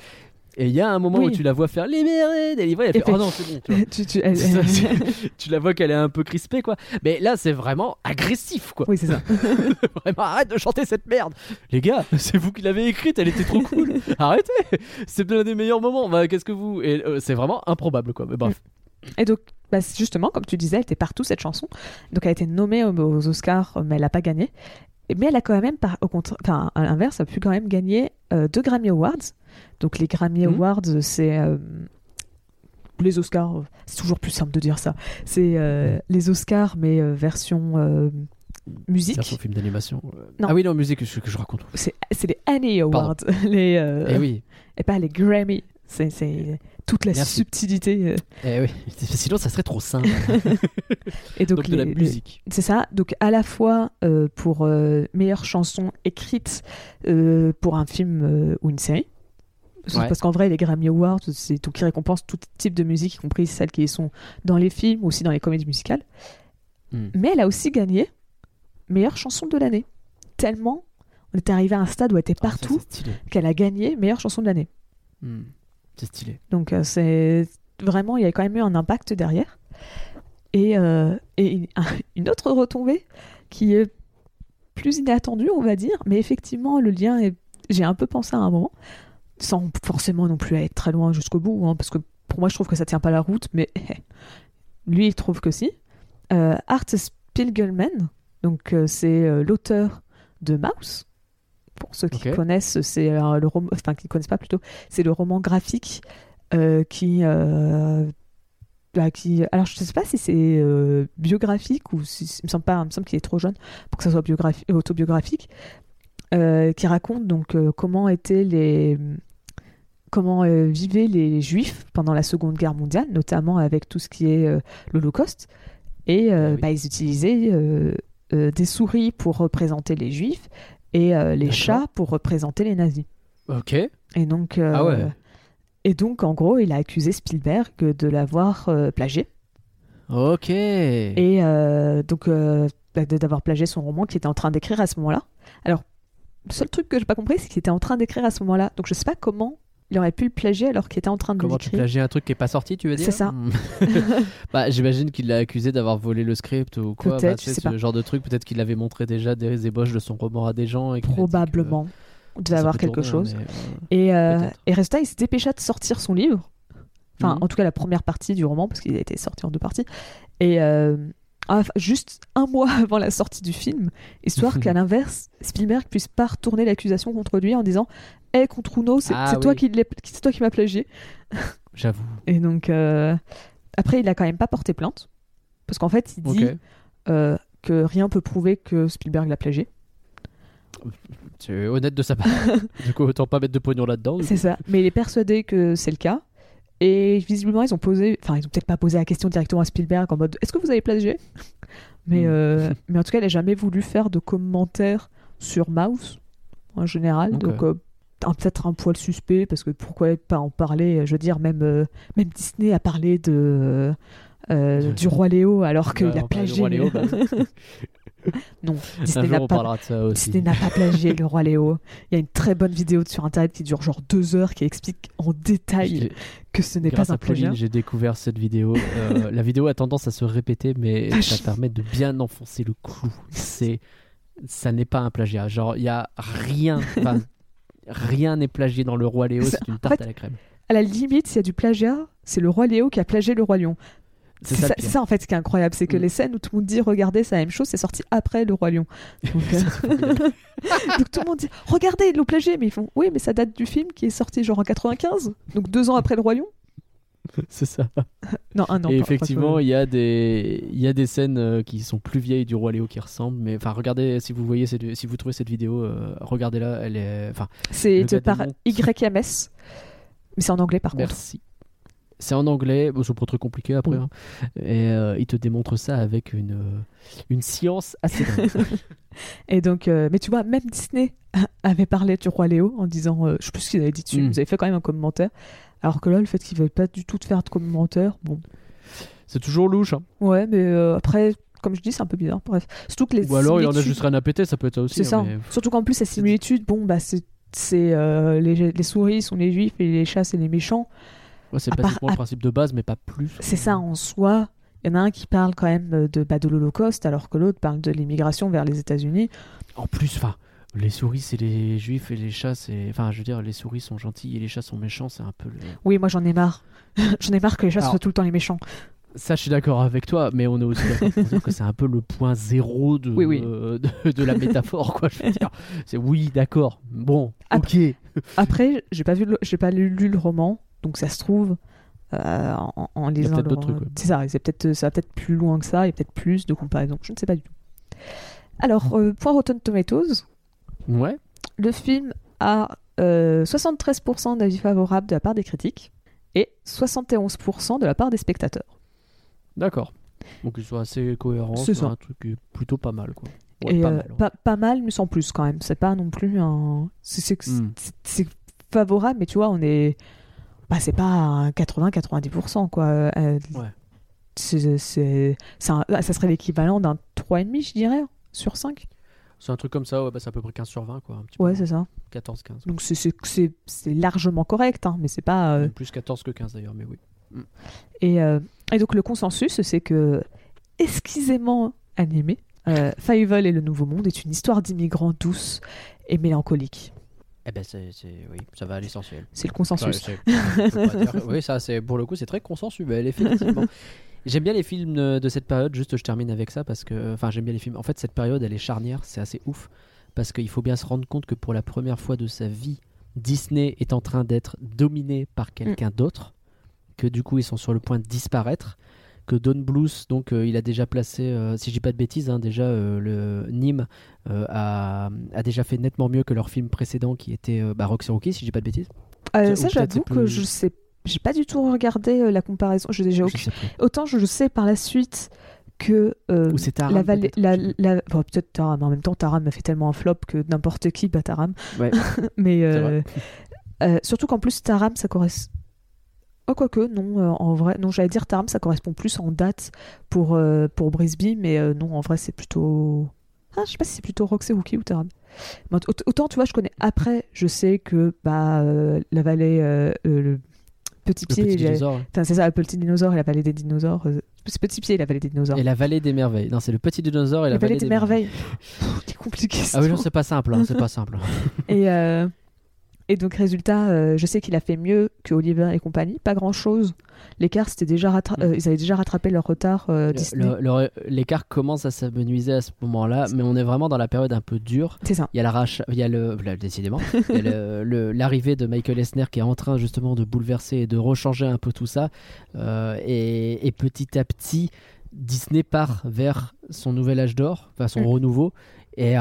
et il y a un moment Oui. où tu la vois faire libérer, délivrer, elle fait fait- Oh non, c'est bon, tu vois. tu, tu- elle- tu la vois qu'elle est un peu crispée, quoi. Mais là, c'est vraiment agressif, quoi. oui, c'est ça. Vraiment, arrête de chanter cette merde. Les gars, c'est vous qui l'avez écrite, elle était trop cool. Arrêtez. C'est l'un des meilleurs moments. Bah, qu'est-ce que vous Et euh, c'est vraiment improbable, quoi. Mais bref. Et donc, bah, justement, comme tu disais, elle était partout cette chanson. Donc, elle a été nommée aux, Oscars, mais elle n'a pas gagné. Mais elle a quand même, par, au contraire, enfin, à l'inverse, a pu quand même gagner euh, deux Grammy Awards. Donc, les Grammy Mhm. Awards, c'est euh, les Oscars. C'est toujours plus simple de dire ça. C'est euh, les Oscars, mais euh, version musique. Version film d'animation. Non. Ah oui, non, musique, je, que je raconte. C'est c'est les Annie Awards, les, Eh oui. et pas les Grammy. C'est c'est toute la Merci. subtilité. Eh oui. Sinon, ça serait trop simple. Et donc, Donc, de la les- les- musique. C'est ça. Donc à la fois pour meilleure chanson écrite pour un film ou une série. Parce- Ouais. Parce qu'en vrai, les Grammy Awards, c'est tout qui récompense tout type de musique, y compris celles qui sont dans les films ou aussi dans les comédies musicales. Hmm. Mais elle a aussi gagné meilleure chanson de l'année. Tellement on est arrivé à un stade où elle était Ah, partout qu'elle a gagné meilleure chanson de l'année. Hmm. C'est stylé. Donc euh, c'est vraiment, il y a quand même eu un impact derrière. Et, euh, et une autre retombée qui est plus inattendue, on va dire, mais effectivement, le lien est. J'ai un peu pensé à un moment, sans forcément non plus être très loin jusqu'au bout, hein, parce que pour moi, je trouve que ça tient pas la route, mais lui, il trouve que si. Euh, Art Spiegelman, donc euh, c'est euh, l'auteur de Mouse. Pour ceux qui Ok. connaissent, c'est le roman, enfin qui ne connaissent pas plutôt, c'est le roman graphique qui, bah, qui, alors je ne sais pas si c'est euh, biographique ou si, il me semble pas, il me semble qu'il est trop jeune pour que ça soit biographi- autobiographique, euh, qui raconte donc euh, comment étaient les comment euh, vivaient les juifs pendant la Seconde Guerre mondiale, notamment avec tout ce qui est euh, l'Holocauste. Et euh, oui. bah, ils utilisaient des souris pour représenter les juifs et les chats pour représenter les nazis. Ok. Et donc, Ah ouais. et donc, en gros, il a accusé Spielberg de l'avoir plagié. Ok. Et donc, bah, d'avoir plagié son roman qu'il était en train d'écrire à ce moment-là. Alors, le seul truc que j'ai pas compris, c'est qu'il était en train d'écrire à ce moment-là. Donc, je sais pas comment il aurait pu le plagier alors qu'il était en train de Comment tu plagies un truc qui est pas sorti, tu veux dire C'est ça. Hmm. bah, j'imagine qu'il l'a accusé d'avoir volé le script ou quoi. Peut-être, bah, tu je sais, sais ce pas. genre de truc. Peut-être qu'il avait montré déjà des ébauches de son roman à des gens. et Probablement. Devait Ça avoir quelque tourner, chose. mais, euh, Et, euh, et résultat, il se dépêcha de sortir son livre. Enfin, Mhm. en tout cas, la première partie du roman, parce qu'il a été sorti en deux parties. Et euh, juste un mois avant la sortie du film, histoire qu'à l'inverse, Spielberg puisse pas retourner l'accusation contre lui en disant Hé, contre Uno, c'est Ah c'est toi qui toi qui m'as plagié. J'avoue. Et donc, euh, après, il a quand même pas porté plainte. Parce qu'en fait, il dit euh, que rien peut prouver que Spielberg l'a plagié. C'est honnête de sa part. du coup, autant pas mettre de pognon là-dedans. C'est ça. Mais il est persuadé que c'est le cas. Et visiblement, ils ont posé, enfin, ils ont peut-être pas posé la question directement à Spielberg en mode Est-ce que vous avez plagié? Mais, Mm. euh, mais en tout cas, il n'a jamais voulu faire de commentaires sur Mouse en général. Donc, euh, peut-être un poil suspect parce que pourquoi pas en parler? Je veux dire, même, euh, même Disney a parlé de. euh, du roi Léo alors qu'il Ouais, a plagié. Léo, bah. non, Disney n'a pas parlera de ça aussi. Disney n'a pas plagié le roi Léo. Il y a une très bonne vidéo sur internet qui dure genre deux heures qui explique en détail que ce n'est pas un plagiat. j'ai découvert cette vidéo. Euh, la vidéo a tendance à se répéter, mais ça permet de bien enfoncer le clou. C'est, ça n'est pas un plagiat. Genre, il y a rien. rien n'est plagié dans le roi Léo. C'est une en tarte fait, à la crème. À la limite, s'il y a du plagiat, c'est le roi Léo qui a plagié le roi Lion. C'est ça, en fait ce qui est incroyable, c'est que Mm. les scènes où tout le monde dit regardez, c'est la même chose, c'est sorti après le roi Lion. Donc, euh, donc tout le monde dit regardez, l'ont plagié, mais ils font oui, mais ça date du film qui est sorti genre en 95, donc deux ans après le roi Lion. C'est ça. Non, un an. Et pas- effectivement, il y a des, il y a des scènes euh, qui sont plus vieilles du roi Léo qui ressemblent. Mais enfin, regardez si vous voyez cette, si vous trouvez cette vidéo, euh, regardez-la. Elle est, enfin, c'est par. YMS, mais c'est en anglais par contre. Merci. C'est en anglais, bon, c'est pas très compliqué après. Hein. Et euh, il te démontre ça avec une, euh, une science assez dingue. Et donc, euh, mais tu vois, même Disney avait parlé du roi Léo en disant, euh, je sais plus ce qu'il avait dit dessus, Mm. vous avez fait quand même un commentaire. Alors que là, le fait qu'il ne veuille pas du tout te faire de commentaire, bon, c'est toujours louche. hein. ouais, mais euh, après, comme je dis, c'est un peu bizarre. Bref, surtout que les Ou alors il y en a juste rien à péter, ça peut être ça aussi. C'est hein, ça. mais- Surtout qu'en plus, la similitude, bon, bah, c'est c'est, euh, les, les souris sont les juifs et les chats c'est les méchants. Ouais, c'est À part- basiquement à- le principe de base, mais pas plus. C'est ça en soi. Il y en a un qui parle quand même de, bah, de l'Holocauste, alors que l'autre parle de l'immigration vers les États-Unis. En plus, enfin, les souris c'est les juifs et les chats c'est. Enfin, je veux dire, les souris sont gentils et les chats sont méchants, c'est un peu le. Oui, moi j'en ai marre. j'en ai marre que les chats Alors- soient tout le temps les méchants. Ça, je suis d'accord avec toi, mais on est aussi d'accord pour dire que c'est un peu le point zéro de, Oui, oui. euh, de, de la métaphore, quoi. Je veux dire, c'est oui, d'accord. Bon, Après- ok. Après, j'ai pas vu, j'ai pas lu, lu le roman, donc ça se trouve euh, en, lisant peut-être le d'autres roman- trucs, ouais. C'est ça, c'est peut-être, ça va peut-être plus loin que ça, il y a peut-être plus de comparaison. Je ne sais pas du tout. Alors, euh, point Rotten Tomatoes, Ouais. le film a euh, 73% d'avis favorables de la part des critiques et 71% de la part des spectateurs. D'accord. Donc ils sont assez cohérents. C'est C'est un truc plutôt pas mal, quoi. Ouais, et pas euh, mal. ouais. pas, pas mal, mais sans plus quand même. C'est pas non plus un. C'est c'est- c'est- c'est favorable, mais tu vois, on est. Bah, c'est pas un 80-90%, quoi. Euh, Ouais. c'est- c'est- c'est un- ah, ça serait l'équivalent d'un 3,5, je dirais, sur 5. C'est un truc comme ça, ouais, bah, c'est à peu près 15 sur 20, quoi. Un petit Ouais, peu. c'est ça. 14-15. Donc c'est- largement correct, hein, mais c'est pas. euh, Plus 14 que 15 d'ailleurs, mais oui. Et, euh, et donc le consensus, c'est que esquisément animé, euh, Fievel et le Nouveau Monde est une histoire d'immigrants douce et mélancolique. Eh ben, c'est, c'est- oui, ça va à l'essentiel. C'est le consensus. Dire- oui, ça, c'est pour le coup, c'est très consensuel, effectivement. J'aime bien les films euh, de cette période, juste je termine avec ça parce que, enfin, j'aime bien les films. En fait, cette période, elle est charnière, c'est assez ouf parce qu'il faut bien se rendre compte que pour la première fois de sa vie, Disney est en train d'être dominé par quelqu'un d'autre, que du coup, ils sont sur le point de disparaître. Que Don Bluth, donc euh, il a déjà placé, euh, si je dis pas de bêtises, hein, déjà euh, le Nîmes a, a déjà fait nettement mieux que leur film précédent qui était bah, Roxy Rookie, si je dis pas de bêtises. Ça, peut-être j'avoue que je sais. J'ai pas du tout regardé la comparaison. Déjà Je sais. Autant je sais par la suite que euh, Ou c'est Taram, la vallée, peut-être, la, je sais la- bon, peut-être Taram. En même temps, Taram a fait tellement un flop que n'importe qui bat Taram. Ouais. Mais euh, euh, surtout qu'en plus Taram, ça correspond. Oh quoique non, euh, en vrai, non, j'allais dire Taram, ça correspond plus en date pour euh, pour Brisby, mais euh, non, en vrai, c'est plutôt. Ah, je sais pas si c'est plutôt Roxy Rookie ou. Mais aut- Autant tu vois, je connais après, je sais que bah la vallée, le Petit Le Pied, petit il a- dinosaure. Enfin, c'est ça, le petit dinosaure et la vallée des dinosaures. C'est Petit Pied et la vallée des dinosaures. Et la vallée des merveilles. Non, c'est le petit dinosaure et la la, vallée des merveilles. C'est compliqué. Ah oui, non, ce c'est pas simple. hein, c'est pas simple. Et, et donc, résultat, euh, je sais qu'il a fait mieux que Oliver et compagnie. Pas grand chose. L'écart, c'était déjà rattra- Mm. euh, ils avaient déjà rattrapé leur retard euh, Disney. Le- le- L'écart commence à s'amenuiser à ce moment-là, mais on est vraiment dans la période un peu dure. C'est ça. Il y a l'arrache, il y a le, là, décidément, il y a le- le- l'arrivée de Michael Esner qui est en train justement de bouleverser et de rechanger un peu tout ça. Et, et petit à petit, Disney part vers son nouvel âge d'or, enfin son Mm. renouveau. Et euh,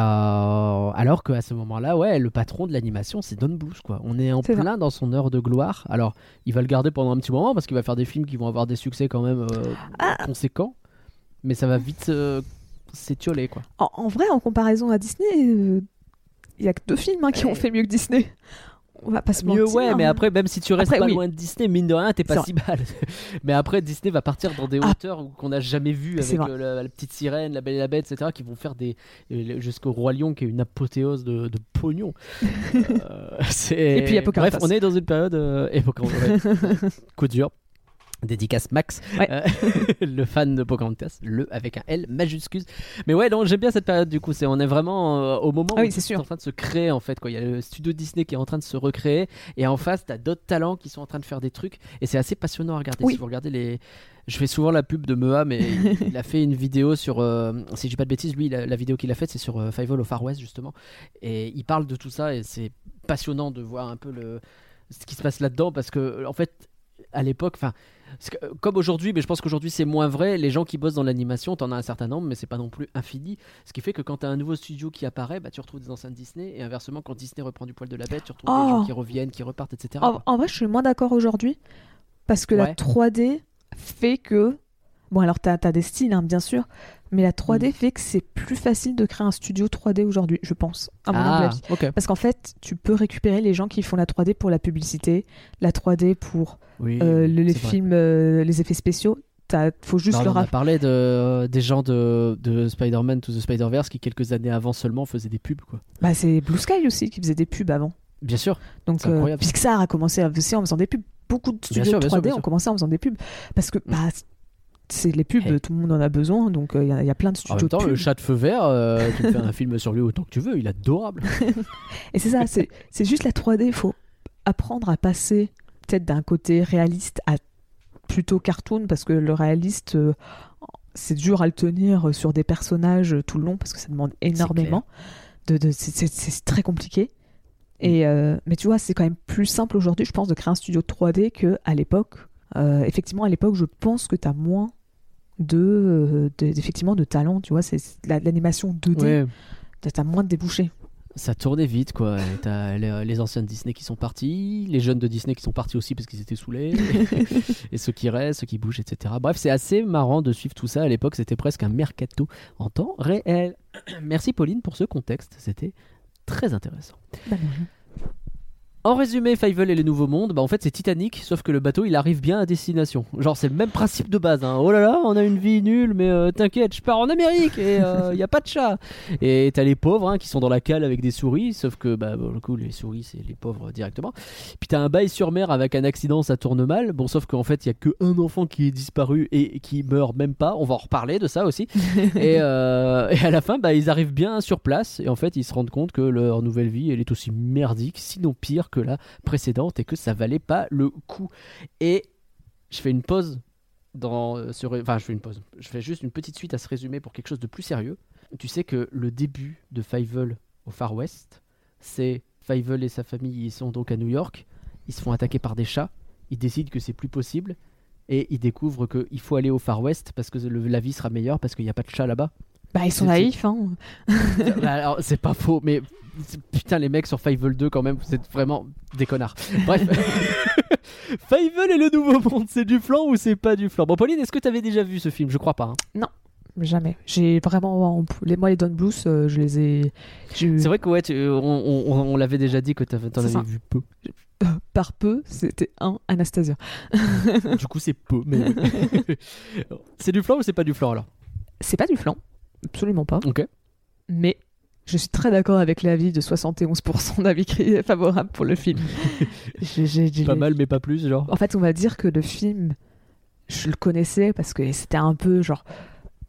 alors qu'à ce moment-là, ouais, le patron de l'animation, c'est Don Bluth, quoi. On est en C'est ça. plein dans son heure de gloire. Alors, il va le garder pendant un petit moment parce qu'il va faire des films qui vont avoir des succès quand même euh, Ah. conséquents. Mais ça va vite euh, s'étioler, quoi. En, en vrai, en comparaison à Disney, euh, il y a que deux films hein, qui ont fait mieux que Disney. On va pas se Mieux, mentir. ouais, mais hein. après, même si tu restes Après, pas oui. loin de Disney, mine de rien, t'es pas si mal. mais après, Disney va partir dans des Ah. hauteurs qu'on n'a jamais vues avec euh, la, la petite sirène, la belle et la bête, etc., qui vont faire des. euh, jusqu'au Roi Lion, qui est une apothéose de, de pognon. Euh, Et puis. Bref, on est dans une période. Euh. Coup dur. Dédicace Max, Ouais. Euh, le fan de Pocahontas, le avec un L majuscule. Mais ouais, donc j'aime bien cette période du coup. C'est on est vraiment euh, au moment Ah oui, où c'est sûr. en train de se créer en fait. Quoi. Il y a le studio Disney qui est en train de se recréer et en face, t'as d'autres talents qui sont en train de faire des trucs et c'est assez passionnant à regarder. Oui. Si vous regardez les, je fais souvent la pub de Mea, mais il, il a fait une vidéo sur, euh, si je dis pas de bêtises, lui la, la vidéo qu'il a faite c'est sur Five All au Far West justement et il parle de tout ça et c'est passionnant de voir un peu le ce qui se passe là-dedans parce que en fait à l'époque, enfin, que, comme aujourd'hui, mais je pense qu'aujourd'hui c'est moins vrai. Les gens qui bossent dans l'animation, t'en as un certain nombre, mais c'est pas non plus infini. Ce qui fait que quand t'as un nouveau studio qui apparaît, bah, tu retrouves des anciens Disney, et inversement, quand Disney reprend du poil de la bête, tu retrouves des Oh. gens qui reviennent, qui repartent, etc. En, vrai, je suis moins d'accord aujourd'hui parce que Ouais. la 3D fait que. Bon, alors t'as as des styles, hein, bien sûr, mais la 3D Mm. fait que c'est plus facile de créer un studio 3D aujourd'hui, je pense, à mon Ah, avis. Parce qu'en fait, tu peux récupérer les gens qui font la 3D pour la publicité, la 3D pour Oui, euh, le- les films, euh, les effets spéciaux. Il faut juste Bah, on leur a aff- parlé de, des gens de, de Spider-Man to the Spider-Verse qui, quelques années avant seulement, faisaient des pubs. Quoi. Bah, c'est Blue Sky aussi qui faisait des pubs avant. Bien sûr. Donc. Pixar a commencé aussi en faisant des pubs. Beaucoup de studios sûr, bien 3D sûr, bien ont sûr. commencé en faisant des pubs. Parce que Mm. bah, c'est les pubs, Hey. tout le monde en a besoin. Donc, il y, a- y a plein de En studios même temps, de le chat de feu vert, euh, tu fais un film sur lui autant que tu veux, il est adorable. Et c'est ça, c'est juste la 3D. Il faut apprendre à passer peut-être d'un côté réaliste à plutôt cartoon. Parce que le réaliste, euh, c'est dur à le tenir sur des personnages tout le long. Parce que ça demande énormément. De, de- c'est- très compliqué. Et, euh, mais tu vois, c'est quand même plus simple aujourd'hui, je pense, de créer un studio 3D qu'à l'époque. Euh, effectivement, à l'époque, je pense que tu as moins de, euh, de- effectivement, de talent, tu vois. C'est c'est la- l'animation 2D, Ouais. tu as moins de débouchés. Ça tournait vite, quoi. T'as les, anciens de Disney qui sont partis, les jeunes de Disney qui sont partis aussi parce qu'ils étaient saoulés, et ceux qui restent, ceux qui bougent, etc. Bref, c'est assez marrant de suivre tout ça. À l'époque, c'était presque un mercato en temps réel. Merci Pauline pour ce contexte, c'était très intéressant. Bah. En résumé, Fievel et les Nouveaux Mondes, bah en fait c'est Titanic, sauf que le bateau il arrive bien à destination. Genre c'est le même principe de base. Hein. Oh là là, on a une vie nulle, mais euh, t'inquiète, je pars en Amérique et il y a pas de chat. Et t'as les pauvres hein, qui sont dans la cale avec des souris, sauf que bah pour le coup les souris c'est les pauvres directement. Puis t'as un bail sur mer avec un accident, ça tourne mal. Bon sauf qu'en fait il y a que un enfant qui est disparu et qui meurt même pas. On va en reparler de ça aussi. et, euh, et à la fin, bah, ils arrivent bien sur place et en fait, ils se rendent compte que leur nouvelle vie, elle est aussi merdique, sinon pire que la précédente et que ça valait pas le coup. Et je fais une pause dans euh, ce enfin, je fais une pause. Je fais juste une petite suite à ce résumé pour quelque chose de plus sérieux. Tu sais que le début de Fievel au Far West, c'est Fievel et sa famille, ils sont donc à New York, ils se font attaquer par des chats, ils décident que c'est plus possible et ils découvrent qu'il faut aller au Far West parce que le- la vie sera meilleure parce qu'il n'y a pas de chat là-bas. Bah, ils sont naïfs, hein. Bah, alors, c'est pas faux, mais putain, les mecs sur Fievel 2, quand même, vous êtes vraiment des connards. Bref. Fievel et le nouveau monde, c'est du flan ou c'est pas du flan? Bon, Pauline, est-ce que t'avais déjà vu ce film? Je crois pas. hein. Jamais. J'ai vraiment. Les, moi, les Don Blues, euh, je les ai. j'ai eu- C'est vrai que ouais, tu- on, on- on- on l'avait déjà dit que t'avais- t'en C'est avais ça. vu peu. Par peu, c'était un Anastasia. du coup, c'est peu, mais oui. c'est du flan ou c'est pas du flan alors? C'est pas du flan, absolument pas. Ok. Mais je suis très d'accord avec l'avis de 71% d'avis favorables pour le film. Pas mal, mais pas plus, genre. En fait, on va dire que le film, je le connaissais parce que c'était un peu genre,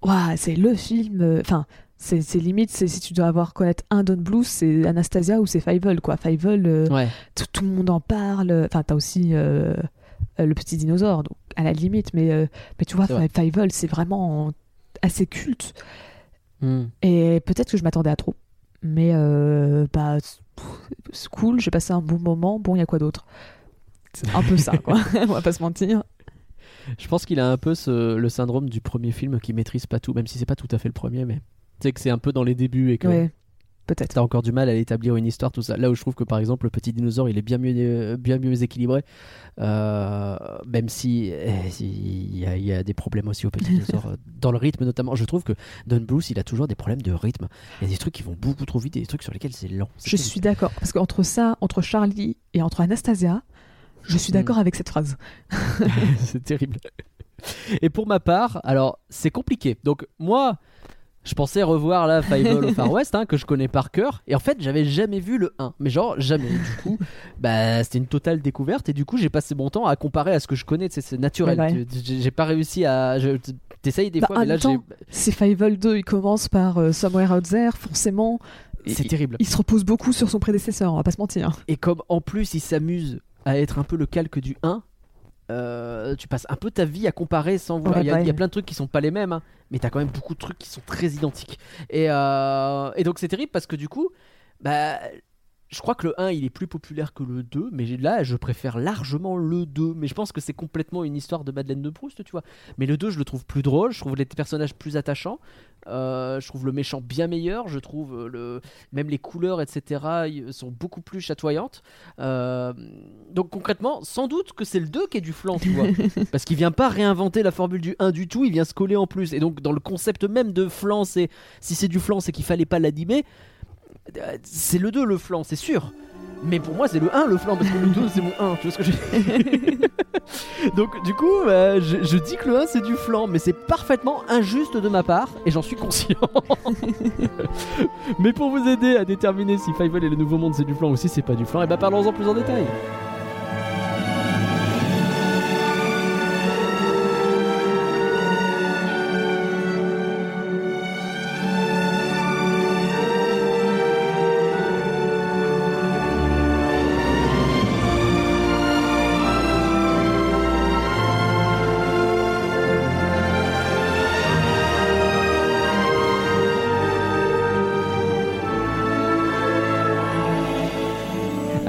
Ouah, c'est le film. euh, Enfin, c'est c'est limite, c'est si tu dois avoir connaître un Don Blues, c'est Anastasia ou c'est Fievel, quoi. Fievel, euh, Ouais. tout, le monde en parle. Enfin, t'as aussi euh, euh, le petit dinosaure, donc à la limite, mais, euh, mais tu vois. Fievel, c'est vraiment assez culte. Hmm. Et peut-être que je m'attendais à trop. Mais euh, bah, c'est cool, j'ai passé un bon moment. Bon, il y a quoi d'autre? C'est un peu ça, quoi. On va pas se mentir. Je pense qu'il a un peu ce- le syndrome du premier film qui maîtrise pas tout, même si c'est pas tout à fait le premier, mais tu sais que c'est un peu dans les débuts et que Ouais, peut-être. t'as encore du mal à établir une histoire, tout ça. Là où je trouve que par exemple le petit dinosaure il est bien mieux, euh, bien mieux équilibré, euh, même si eh, il y, a- il y a des problèmes aussi au petit dinosaure, euh, dans le rythme notamment. Je trouve que Don Bluth il a toujours des problèmes de rythme. Il y a des trucs qui vont beaucoup trop vite et des trucs sur lesquels c'est lent. Je terrible. suis d'accord. Parce qu'entre ça, entre Charlie et entre Anastasia, je suis d'accord avec cette phrase. c'est terrible. Et pour ma part, alors c'est compliqué. Donc moi, je pensais revoir la Fievel au Far West, hein, que je connais par cœur. Et en fait, j'avais jamais vu le 1. Mais genre, jamais. Du coup, bah, c'était une totale découverte. Et du coup, j'ai passé mon temps à comparer à ce que je connais. C'est naturel. Ouais, J'ai pas réussi à. je- T'essayes des Bah, fois, mais là, j'ai. Si Fievel 2, il commence par euh, Somewhere Out There, forcément, C'est terrible. il se repose beaucoup sur son prédécesseur, on va pas se mentir. Et comme en plus, il s'amuse à être un peu le calque du 1. Euh, tu passes un peu ta vie à comparer sans vouloir. Ouais, il, y a, ouais. il y a plein de trucs qui sont pas les mêmes, hein, mais t'as quand même beaucoup de trucs qui sont très identiques. Et, euh, et donc c'est terrible parce que du coup, bah, je crois que le 1 il est plus populaire que le 2, mais là je préfère largement le 2. Mais je pense que c'est complètement une histoire de Madeleine de Proust, tu vois. Mais le 2 je le trouve plus drôle, je trouve les personnages plus attachants, euh, je trouve le méchant bien meilleur, je trouve euh, le, même les couleurs, etc., sont beaucoup plus chatoyantes. Euh, donc concrètement, sans doute que c'est le 2 qui est du flan, tu vois. Parce qu'il vient pas réinventer la formule du 1 du tout, il vient se coller en plus. Et donc dans le concept même de flan, c'est si c'est du flan, c'est qu'il fallait pas l'animer. Euh, C'est le 2 le flan, c'est sûr. Mais pour moi, c'est le 1 le flan, parce que le 2 c'est mon 1. Tu vois ce que je Donc du coup, euh, je, dis que le 1 c'est du flan, mais c'est parfaitement injuste de ma part, et j'en suis conscient. mais pour vous aider à déterminer si Fievel et le Nouveau Monde c'est du flan ou si c'est pas du flan, et bah parlons-en plus en détail.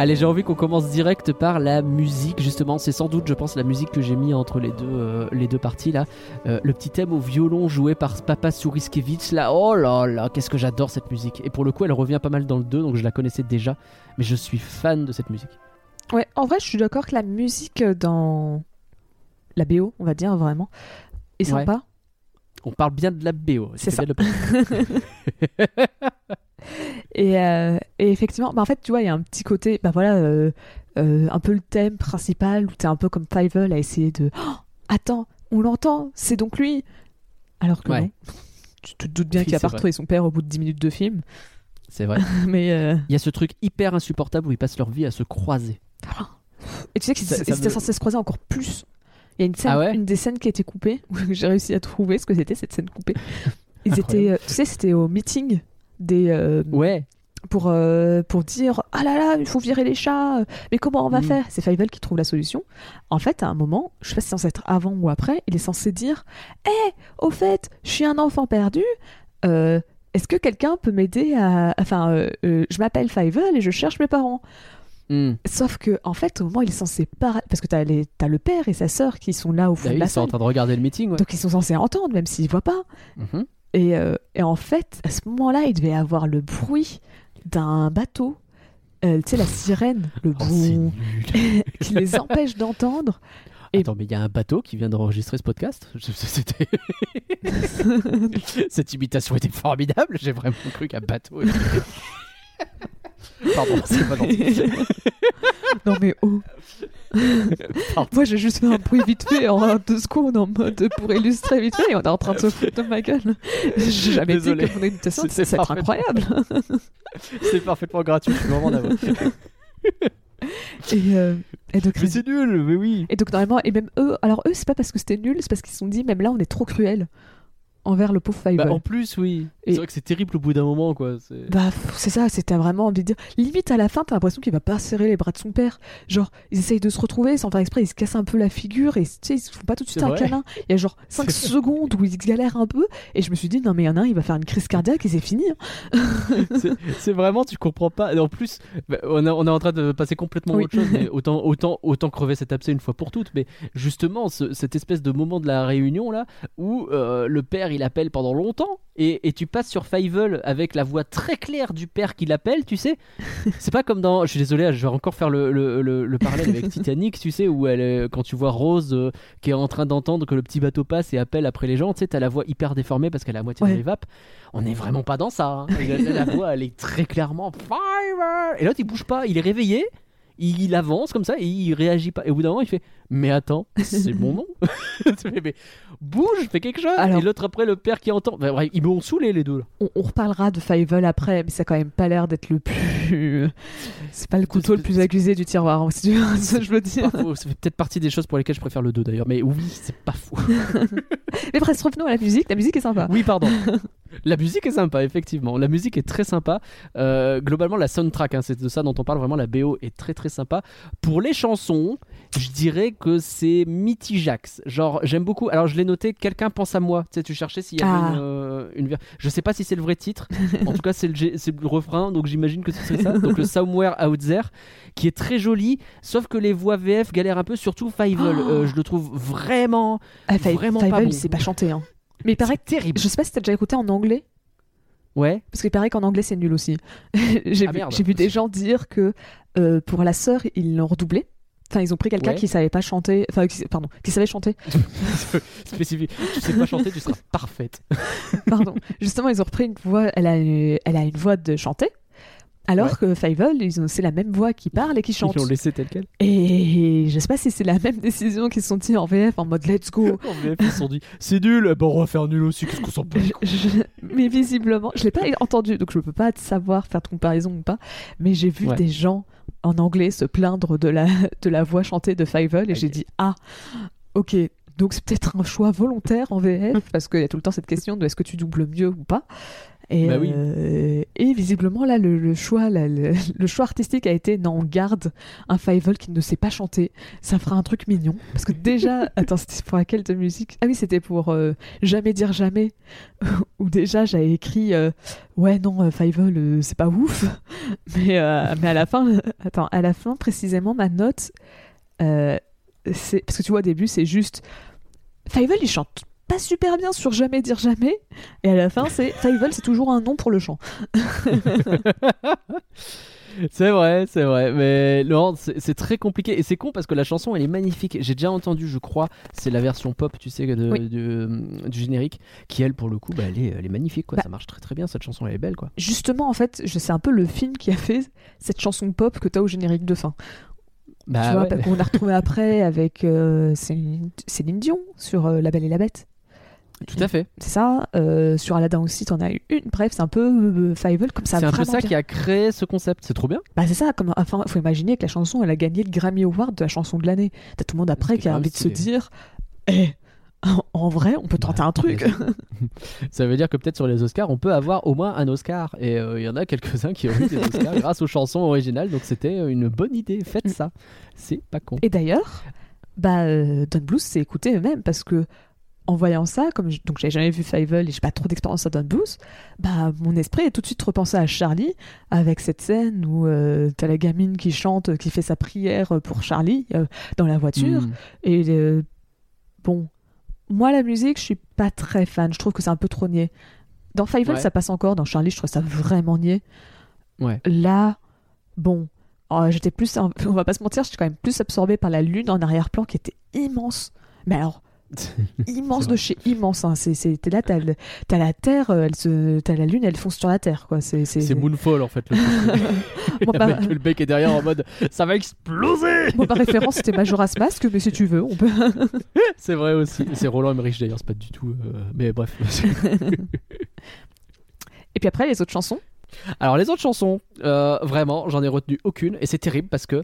Allez, j'ai envie qu'on commence direct par la musique, justement. C'est sans doute, je pense, la musique que j'ai mis entre les deux, euh, les deux parties là. Euh, le petit thème au violon joué par Papa Suriskevich là. Oh là là, qu'est-ce que j'adore cette musique. Et pour le coup, elle revient pas mal dans le 2, donc je la connaissais déjà. Mais je suis fan de cette musique. Ouais, en vrai, je suis d'accord que la musique dans la BO, on va dire vraiment, est Ouais. On parle bien de la BO. C'est Et, euh, et effectivement, bah en fait, tu vois, il y a un petit côté, bah voilà, euh, euh, un peu le thème principal où t'es un peu comme Fievel à essayer de. Oh, attends, on l'entend, c'est donc lui Alors que Ouais. non. Tu te doutes bien Oui, qu'il c'est pas vrai. retrouver son père au bout de 10 minutes de film. C'est vrai. Mais. Il y a ce truc hyper insupportable où ils passent leur vie à se croiser. Et tu sais qu'ils Ça- ça étaient me- censés se croiser encore plus. Il y a une, scène, Ah ouais une des scènes qui a été coupée, où j'ai réussi à trouver ce que c'était cette scène coupée. Ils étaient, euh, tu sais, c'était au meeting des, euh, Ouais. pour, euh, pour dire Ah là là, il faut virer les chats, mais comment on va Mm. faire? C'est Fievel qui trouve la solution. En fait, à un moment, je sais pas si c'est censé être avant ou après, il est censé dire Hé, au fait, je suis un enfant perdu, euh, est-ce que quelqu'un peut m'aider à. Enfin, je m'appelle Fievel et je cherche mes parents. Hmm. Sauf que, en fait, au moment où il est censé parler, parce que t'as, les... le père et sa sœur qui sont là au fond Bah de la ils sont en train de regarder le meeting. Ouais. Donc ils sont censés entendre, même s'ils voient pas. Mhm. Et, euh, et en fait, à ce moment-là, il devait avoir le bruit d'un bateau. Euh, tu sais, la sirène, le Oh, boum, qui les empêche d'entendre. Et- Attends, mais il y a un bateau qui vient d'enregistrer ce podcast? C'était... Cette imitation était formidable, j'ai vraiment cru qu'un bateau... était- Pardon, c'est pas gentil. non mais oh. Moi, j'ai juste fait un bruit vite fait en deux secondes en mode pour illustrer vite fait et on est en train de se foutre de ma gueule. J'ai jamais dit Désolé. que mon imitation, C'est- incroyable. C'est parfaitement gratuit, je suis vraiment. Et, euh, et donc, mais c'est nul, mais oui. et donc, normalement, et même eux, alors eux, c'est pas parce que c'était nul, c'est parce qu'ils se sont dit, même là, on est trop cruel envers le pauvre. Bah, en plus, oui. Et- C'est vrai que c'est terrible au bout d'un moment, quoi. c'est- Bah, c'est ça, c'était vraiment envie de dire. Limite, à la fin, t'as l'impression qu'il va pas serrer les bras de son père. Genre, ils essayent de se retrouver sans faire exprès, ils se cassent un peu la figure et tu sais, ils se font pas tout de suite un vrai. câlin. Il y a genre 5 C'est- secondes où ils galèrent un peu et je me suis dit, non, mais il y en a un, il va faire une crise cardiaque et c'est fini. hein. C'est- vraiment, tu comprends pas. Et en plus, bah, on, a- on est en train de passer complètement Oui. autre chose, mais autant, autant, autant crever cet abcès une fois pour toutes. Mais justement, ce- cette espèce de moment de la réunion là, où euh, le père il appelle pendant longtemps, et, et tu passes sur Fievel avec la voix très claire du père qui l'appelle, tu sais. C'est pas comme dans. Je suis désolé, je vais encore faire le, le, le- le parallèle avec Titanic, tu sais, où elle, est- quand tu vois Rose euh, qui est en train d'entendre que le petit bateau passe et appelle après les gens, tu sais, t'as la voix hyper déformée parce qu'elle est à moitié Ouais. dans les vapes. On est vraiment pas dans ça. hein. La voix, elle est très clairement Fievel. Et l'autre, il bouge pas, il est réveillé. Il, avance comme ça et il réagit pas. Et au bout d'un moment, il fait Mais attends, c'est mon nom. Mais bouge, fais quelque chose. Alors- Et l'autre, après, le père qui entend. Bref, ils m'ont saoulé les deux là. On, on reparlera de Fievel après, mais ça a quand même pas l'air d'être le plus. C'est pas le couteau le plus accusé du tiroir, hein, si tu que je veux dire. Ça fait peut-être partie des choses pour lesquelles je préfère le 2 d'ailleurs. Mais oui, c'est pas fou. Mais bref, revenons à la musique. La musique est sympa. Oui, pardon. La musique est sympa, effectivement. La musique est très sympa. Euh, globalement, la soundtrack, hein, c'est de ça dont on parle vraiment. La BO est très très sympa. Pour les chansons, je dirais que c'est mitigax. Genre, j'aime beaucoup. Alors, je l'ai noté. Quelqu'un pense à moi. Tu sais, tu cherchais s'il y avait Ah. une, euh, une Je sais pas si c'est le vrai titre. en tout cas, c'est le, c'est le refrain. Donc, j'imagine que ce serait ça. Donc, le Somewhere Out There, qui est très joli. Sauf que les voix VF galèrent un peu. Surtout Fievel. Oh. Euh, je le trouve vraiment. Ah, Vraiment pas Fievel, bon. sait pas chanter. Hein. Mais il paraît que. terrible. Je sais pas si t'as déjà écouté en anglais. Ouais. Parce qu'il paraît qu'en anglais c'est nul aussi. j'ai Ah, vu, j'ai vu des gens dire que euh, pour la sœur ils l'ont redoublé. Enfin ils ont pris quelqu'un Ouais. qui savait pas chanter, enfin qui, pardon, qui savait chanter. spécifique. Tu sais pas chanter, tu seras parfaite. Pardon. Justement ils ont repris une voix, elle a, une- elle a une voix de chanter. Alors Ouais. que Fievel, c'est la même voix qui parle et qui chante. Ils l'ont laissé tel quel. Et je sais pas si c'est la même décision qu'ils sont dit en VF en mode let's go. En VF, ils se sont dit c'est nul, ben on va faire nul aussi, qu'est-ce qu'on s'en Je- je- mais visiblement, je l'ai pas entendu, donc je peux pas savoir faire de comparaison ou pas. Mais j'ai vu Ouais. des gens en anglais se plaindre de la, de la voix chantée de Fievel et j'ai dit ah, ok. Donc c'est peut-être un choix volontaire en VF parce qu'il y a tout le temps cette question de est-ce que tu doubles mieux ou pas? Et, Bah oui. euh, et visiblement là le, le choix là, le, le choix artistique a été non on garde un Fievel qui ne sait pas chanter. Ça fera un truc mignon. Parce que déjà attends c'était pour laquelle de musique? Ah oui c'était pour euh, jamais dire jamais. Où déjà j'avais écrit euh, ouais non Fievel c'est pas ouf. Mais mais à la fin attends à la fin précisément ma note c'est parce que tu vois au début c'est juste Fievel il chante pas super bien sur jamais dire jamais et à la fin c'est Fievel c'est toujours un nom pour le chant C'est vrai, c'est vrai, mais non, c'est très compliqué et c'est con parce que la chanson elle est magnifique. J'ai déjà entendu, je crois, c'est la version pop, tu sais, de- Oui. du, du générique, qui elle pour le coup, bah, elle, est, elle est magnifique, quoi. Bah. Ça marche très très bien, cette chanson elle est belle, quoi. justement en fait c'est un peu le film qui a fait cette chanson pop que t'as au générique de fin Bah, tu vois ouais. qu'on a retrouvé après avec euh, Céline, Céline Dion sur euh, La Belle et la Bête tout à fait. c'est ça euh, sur Aladdin aussi t'en as eu une bref c'est un peu euh, Fievel comme ça C'est un peu ça bien. qui a créé ce concept, c'est trop bien. Bah c'est ça, comme, enfin, faut imaginer que la chanson, elle a gagné le Grammy Award de la chanson de l'année. T'as tout le monde après qui a envie de se dire, eh, en, vrai, on peut tenter un truc. Ça veut dire que peut-être sur les Oscars, on peut avoir au moins un Oscar. Et euh, il y en a quelques-uns qui ont eu des Oscars grâce aux chansons originales. Donc c'était une bonne idée. Faites ça. C'est pas con. Et d'ailleurs, bah, euh, Don Bluth s'est écouté eux-mêmes parce que en voyant ça, comme je- donc j'avais jamais vu Fievel et j'ai pas trop d'expérience à Don Bluth, bah mon esprit est tout de suite repensé à Charlie avec cette scène où euh, t'as la gamine qui chante, qui fait sa prière pour Charlie euh, dans la voiture. Mm. Et euh, bon, moi la musique, je suis pas très fan. Je trouve que c'est un peu trop niais. Dans Fievel, Ouais. ça passe encore. Dans Charlie, je trouve ça vraiment niais. Ouais. Là, bon, euh, j'étais plus, on va pas se mentir, j'étais quand même plus absorbée par la lune en arrière-plan qui était immense. Mais alors, immense de chez immense. Hein. C'est, là, t'as, la Terre, euh, elle se, t'as la Lune, elle fonce sur la Terre, quoi. C'est, Moonfall en fait. Le truc. Moi, par, le mec est derrière en mode ça va exploser. moi, par référence, c'était Majora's Mask, mais si tu veux, on peut. C'est vrai aussi. C'est Roland Emmerich d'ailleurs, c'est pas du tout. euh, Mais bref. Et puis après, les autres chansons? Alors les autres chansons, euh, vraiment, j'en ai retenu aucune et c'est terrible parce que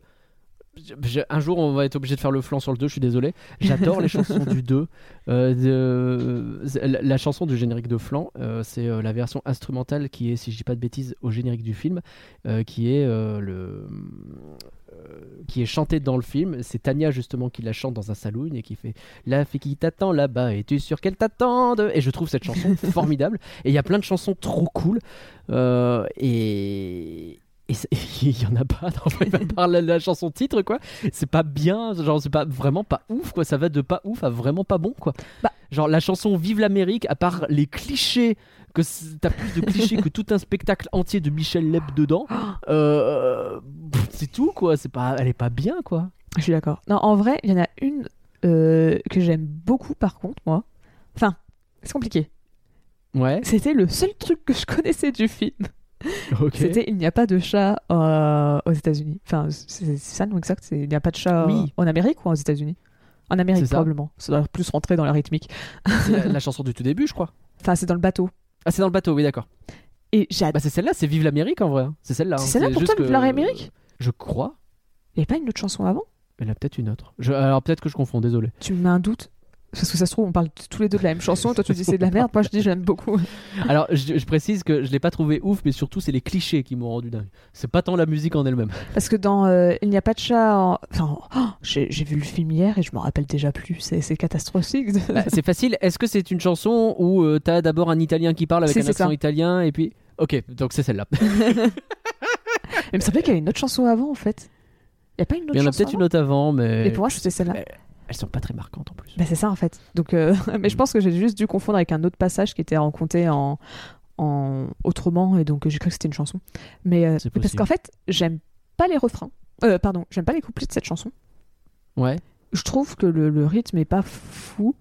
je- un jour on va être obligé de faire le flanc sur le 2, je suis désolé. J'adore les chansons du 2. Euh, de- la, la chanson du générique de flanc, euh, c'est euh, la version instrumentale qui est, si je dis pas de bêtises, au générique du film, euh, qui est euh, le euh, qui est chantée dans le film. C'est Tania justement qui la chante dans un saloon et qui fait La fille qui t'attend là-bas, es-tu sûr qu'elle t'attende? Et je trouve cette chanson formidable. Et il y a plein de chansons trop cool. Euh, et. Et il y en a pas, non, à part la, la chanson titre, quoi. C'est pas bien, genre, c'est pas vraiment pas ouf, quoi. Ça va de pas ouf à vraiment pas bon, quoi. Bah. Genre, la chanson Vive l'Amérique, à part les clichés, que t'as plus de clichés que tout un spectacle entier de Michel Leb dedans, euh, pff, c'est tout, quoi. C'est pas, elle est pas bien, quoi. Je suis d'accord. Non, en vrai, il y en a une euh, que j'aime beaucoup, par contre, moi. Enfin, c'est compliqué. Ouais, C'était le seul truc que je connaissais du film. C'était Il n'y a pas de chat euh, aux États-Unis. Enfin, c'est ça, non, exact. c'est Il n'y a pas de chat euh, Oui. en Amérique ou aux États-Unis? En Amérique, ça. probablement. Ça doit plus rentrer dans la rythmique. C'est la, la chanson du tout début, je crois. Enfin, c'est dans le bateau. Ah, c'est dans le bateau, oui, d'accord. Et Bah, c'est celle-là, c'est Vive l'Amérique en vrai. hein. C'est celle-là. C'est hein. celle-là pour toi, Vive que- l'Amérique? Je crois. Il n'y avait pas une autre chanson avant? Elle a peut-être une autre. Je- Alors peut-être que je confonds, désolé. Tu me mets un doute Parce que ça se trouve, on parle tous les deux de la même chanson. Toi, tu dis c'est de la merde. Moi, je dis j'aime beaucoup. Alors je, je précise que je l'ai pas trouvé ouf, mais surtout c'est les clichés qui m'ont rendu dingue. C'est pas tant la musique en elle-même. Parce que dans euh, Il n'y a pas de chat. en- Enfin, oh, j'ai vu le film hier et je me rappelle déjà plus. C'est catastrophique. Bah, c'est facile. Est-ce que c'est une chanson où euh, t'as d'abord un Italien qui parle avec Si, un accent ça. italien et puis. Ok, donc c'est celle-là. Il me semblait qu'il y avait une autre chanson avant, en fait. Il n'y a pas une autre Il y en a chanson peut-être une autre avant, mais. Et pour moi, c'était celle-là. Mais- Elles sont pas très marquantes en plus. Bah, c'est ça en fait. Donc, euh, mais je pense que j'ai juste dû confondre avec un autre passage qui était raconté en, en autrement et donc euh, j'ai cru que c'était une chanson. Mais euh, parce qu'en fait, j'aime pas les refrains. Euh, pardon, j'aime pas les couplets de cette chanson. Ouais. Je trouve que le, le rythme est pas fou.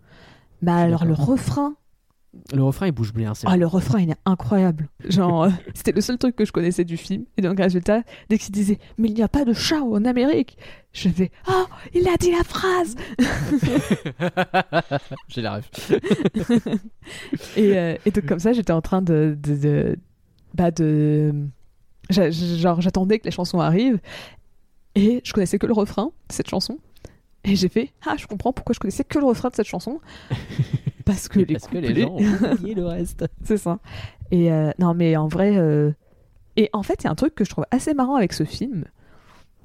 Mais alors le refrain, Le refrain il bouge bien. C'est ah le refrain il est incroyable. Genre euh, c'était le seul truc que je connaissais du film et donc résultat dès qu'il disait mais il n'y a pas de chat en Amérique, je fais oh il a dit la phrase J'ai la ref. Et, euh, et donc comme ça, j'étais en train de, de, de- bah de, genre j'attendais que les chansons arrivent et je connaissais que le refrain de cette chanson. Et j'ai fait ah je comprends pourquoi je connaissais que le refrain de cette chanson parce que les parce que les gens ont oublié le reste. c'est ça. Et euh, non mais en vrai euh, et en fait il y a un truc que je trouve assez marrant avec ce film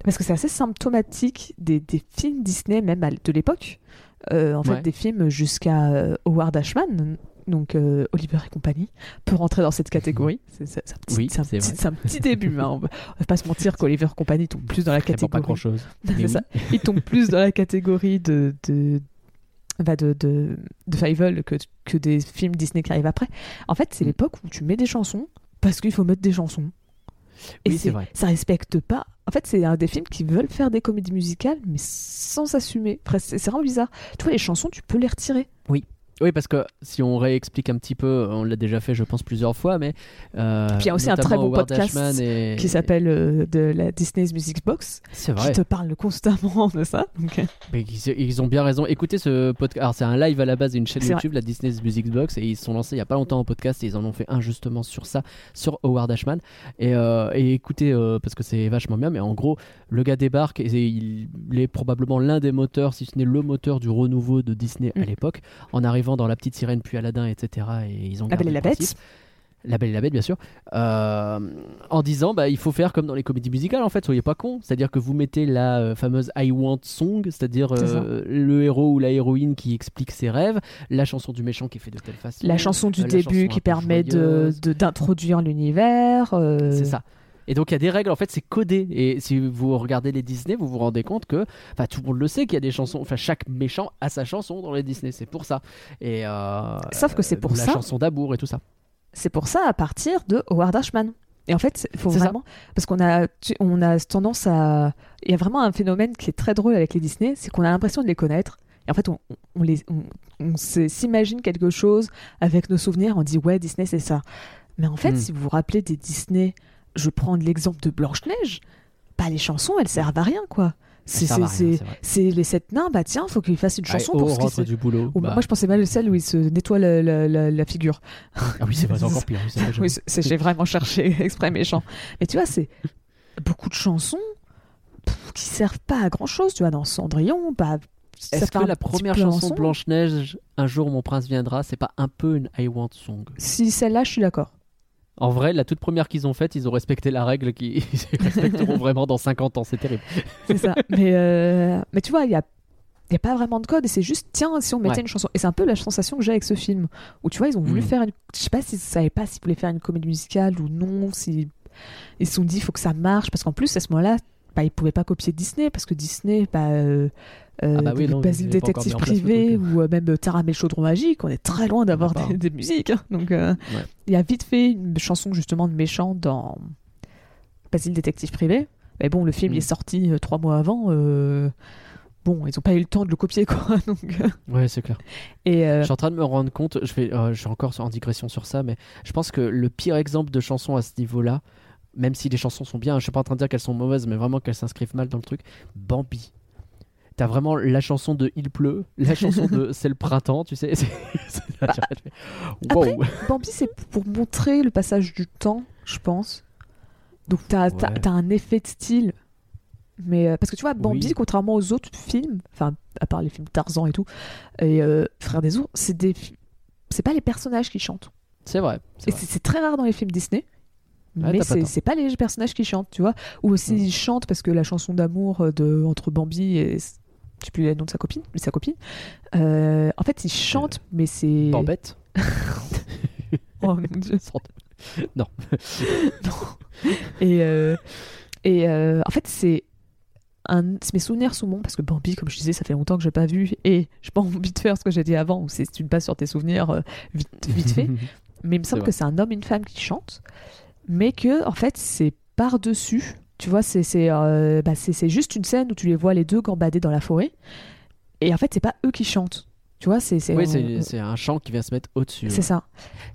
parce que c'est assez symptomatique des, des films Disney même de l'époque. Euh, en fait Ouais. des films jusqu'à Howard Ashman donc euh, Oliver et compagnie peut rentrer dans cette catégorie. C'est un petit, Oui, un un petit début. hein. On, va, on va pas se mentir qu'Oliver et compagnie tombe plus dans la Vraiment pas catégorie. grand chose. Il tombe plus dans la catégorie de de bah, de, de, de Fievel que, que des films Disney qui arrivent après. En fait, c'est Mm. l'époque où tu mets des chansons parce qu'il faut mettre des chansons. Et Oui, c'est vrai. Ça respecte pas. En fait, c'est un des films qui veulent faire des comédies musicales, mais sans s'assumer. C'est vraiment bizarre. Tu vois, les chansons, tu peux les retirer. Oui, parce que si on réexplique un petit peu, on l'a déjà fait, je pense, plusieurs fois, mais. euh, Puis il y a aussi un très bon podcast et- qui s'appelle euh, de la Disney's Music Box, C'est qui vrai. te parle constamment de ça. Donc, euh, Mais ils, ils ont bien raison. Écoutez ce podcast. Alors, c'est un live à la base d'une chaîne YouTube, la Disney's Music Box, et ils se sont lancés il y a pas longtemps en podcast et ils en ont fait un justement sur ça, sur Howard Ashman. Et, euh, et écoutez, parce que c'est vachement bien, mais en gros, le gars débarque et il, il est probablement l'un des moteurs, si ce n'est le moteur du renouveau de Disney Mm. à l'époque, en arrivant dans La Petite Sirène puis Aladdin, etc. Et ils ont La Belle et la. Bête. La Belle et la Bête, bien sûr, euh, en disant bah, il faut faire comme dans les comédies musicales en fait, soyez pas cons. C'est-à-dire que vous mettez la euh, fameuse I Want Song, c'est-à-dire euh, le héros ou la héroïne qui explique ses rêves, la chanson du méchant qui est fait de telle façon. La chanson du début chanson qui permet de joyeuse. de- d'introduire l'univers. C'est ça. Et donc il y a des règles, en fait c'est codé. Et si vous regardez les Disney, vous vous rendez compte que, enfin tout le monde le sait qu'il y a des chansons, enfin chaque méchant a sa chanson dans les Disney, c'est pour ça. Et euh, Sauf que c'est pour la ça. chanson d'amour et tout ça. C'est pour ça à partir de Howard Ashman. Et en fait, il faut ça. vraiment parce qu'on a on a tendance à il y a vraiment un phénomène qui est très drôle avec les Disney, c'est qu'on a l'impression de les connaître Et en fait, on, on- on les, on, on se- s'imagine quelque chose avec nos souvenirs, on dit ouais, Disney, c'est ça. Mais en fait, Hmm. si vous vous rappelez des Disney, je prends l'exemple de Blanche-Neige, bah, les chansons, elles servent à rien, quoi. C'est à les sept nains, bah tiens, faut qu'ils fassent une chanson Ah, pour au ce du boulot. Ou- bah, Moi, je pensais mal celle où il se nettoie la, la- la- la figure. Ah oui, c'est encore pire. oui, j'ai vraiment cherché exprès méchant. Mais tu vois, c'est beaucoup de chansons pff, qui servent pas à grand chose. Tu vois, dans Cendrillon, bah, Est-ce que la première chanson de Blanche-Neige, Un jour mon prince viendra, c'est pas un peu une I Want song? Si celle-là, je suis d'accord. En vrai, la toute première qu'ils ont faite, ils ont respecté la règle qui ils respecteront vraiment dans 50 ans, c'est terrible. C'est ça. mais, euh, mais tu vois, il y a. Il n'y a pas vraiment de code et c'est juste, tiens, si on mettait Ouais. une chanson. Et c'est un peu la sensation que j'ai avec ce film. Où tu vois, ils ont voulu Mm. faire une. Je sais pas s'ils savaient pas s'ils voulaient faire une comédie musicale ou non. Si... Ils se sont dit, il faut que ça marche. Parce qu'en plus, à ce moment-là, bah, ils pouvaient pas copier Disney. Parce que Disney, bah, euh, euh, Ah bah oui, de- non, Basile Détective Privé ou euh, même Taramé le Chaudron Magique, on est très loin d'avoir Ah bah. des, des musiques. hein. Donc, euh, Ouais. il y a vite fait une chanson justement de méchant dans Basile Détective Privé. Mais bon, le film Mm. il est sorti euh, trois mois avant. euh, Bon, ils ont pas eu le temps de le copier, quoi. Donc, euh, Ouais, c'est clair. et euh, Je suis en train de me rendre compte, je, vais, euh, je suis encore en digression sur ça, mais je pense que le pire exemple de chanson à ce niveau-là, même si les chansons sont bien, je suis pas en train de dire qu'elles sont mauvaises, mais vraiment qu'elles s'inscrivent mal dans le truc, Bambi. T'as vraiment la chanson de Il pleut, la chanson de C'est le printemps, tu sais. Bah, après, wow. Bambi, c'est pour montrer le passage du temps, je pense. Donc, t'as Ouais. un effet de style. Mais euh, parce que tu vois, Bambi, Oui. contrairement aux autres films, enfin, à part les films Tarzan et tout, et euh, Frères des ours, c'est des, c'est pas les personnages qui chantent. C'est vrai. c'est très rare dans les films Disney. Ouais, mais pas c'est c'est pas les personnages qui chantent, tu vois. Ou aussi Mm. ils chantent parce que la chanson d'amour euh, de entre Bambi et je sais plus le nom de sa copine, mais sa copine. euh, en fait, ils chantent, mais c'est. Bambette. Oh mon dieu. non. Et, euh, et euh, en fait, c'est un, mes souvenirs sont bons parce que Bambi, comme je disais, ça fait longtemps que j'ai pas vu et j'ai pas envie de faire ce que j'ai dit avant où c'est tu te bases sur tes souvenirs euh, vite, vite fait. Mais il me semble que c'est un homme et une femme qui chantent, mais que en fait c'est par dessus. Tu vois, c'est c'est euh, bah, juste une scène où tu les vois les deux gambader dans la forêt et en fait c'est pas eux qui chantent. Tu vois, c'est c'est oui, on- c'est un chant qui vient se mettre au-dessus. c'est ça.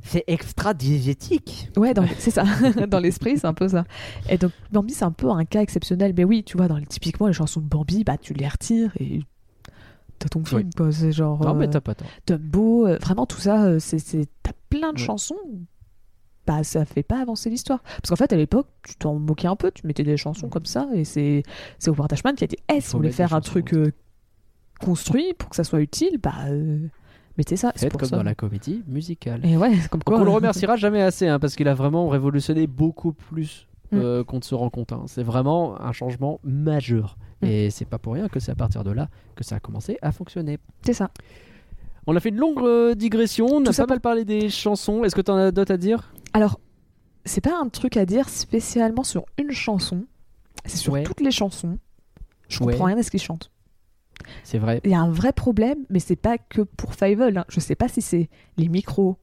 C'est extra diégétique. Ouais, c'est ça. dans l'esprit, c'est un peu ça. Et donc, Bambi, c'est un peu un cas exceptionnel. Mais oui, tu vois, dans les- typiquement, les chansons de Bambi, bah, tu les retires et t'as ton film, quoi. C'est genre Non, mais euh, t'as pas tort. Dumbo, euh, vraiment tout ça, euh, c'est, c'est... t'as plein de Ouais. chansons. Bah, ça fait pas avancer l'histoire. Parce qu'en fait, à l'époque, tu t'en moquais un peu, tu mettais des chansons comme ça, et c'est, c'est Howard Ashman qui a dit Eh, si vous voulez faire un truc euh, construit pour que ça soit utile, bah, euh, mettez ça. C'est comme ça. dans la comédie musicale. Et ouais, comme Donc quoi. on le euh, remerciera jamais assez hein, parce qu'il a vraiment révolutionné beaucoup plus Mm. qu'on ne se rend compte. hein. C'est vraiment un changement majeur. Mm. Et c'est pas pour rien que c'est à partir de là que ça a commencé à fonctionner. C'est ça. On a fait une longue digression, on a Tout ça pas mal parlé des chansons. Est-ce que tu en as d'autres à dire? Alors, c'est pas un truc à dire spécialement sur une chanson, c'est sur Ouais. toutes les chansons. Je Ouais. comprends rien à ce qu'ils chantent. C'est vrai. Il y a un vrai problème, mais c'est pas que pour Fievel. Hein. Je sais pas si c'est les micros,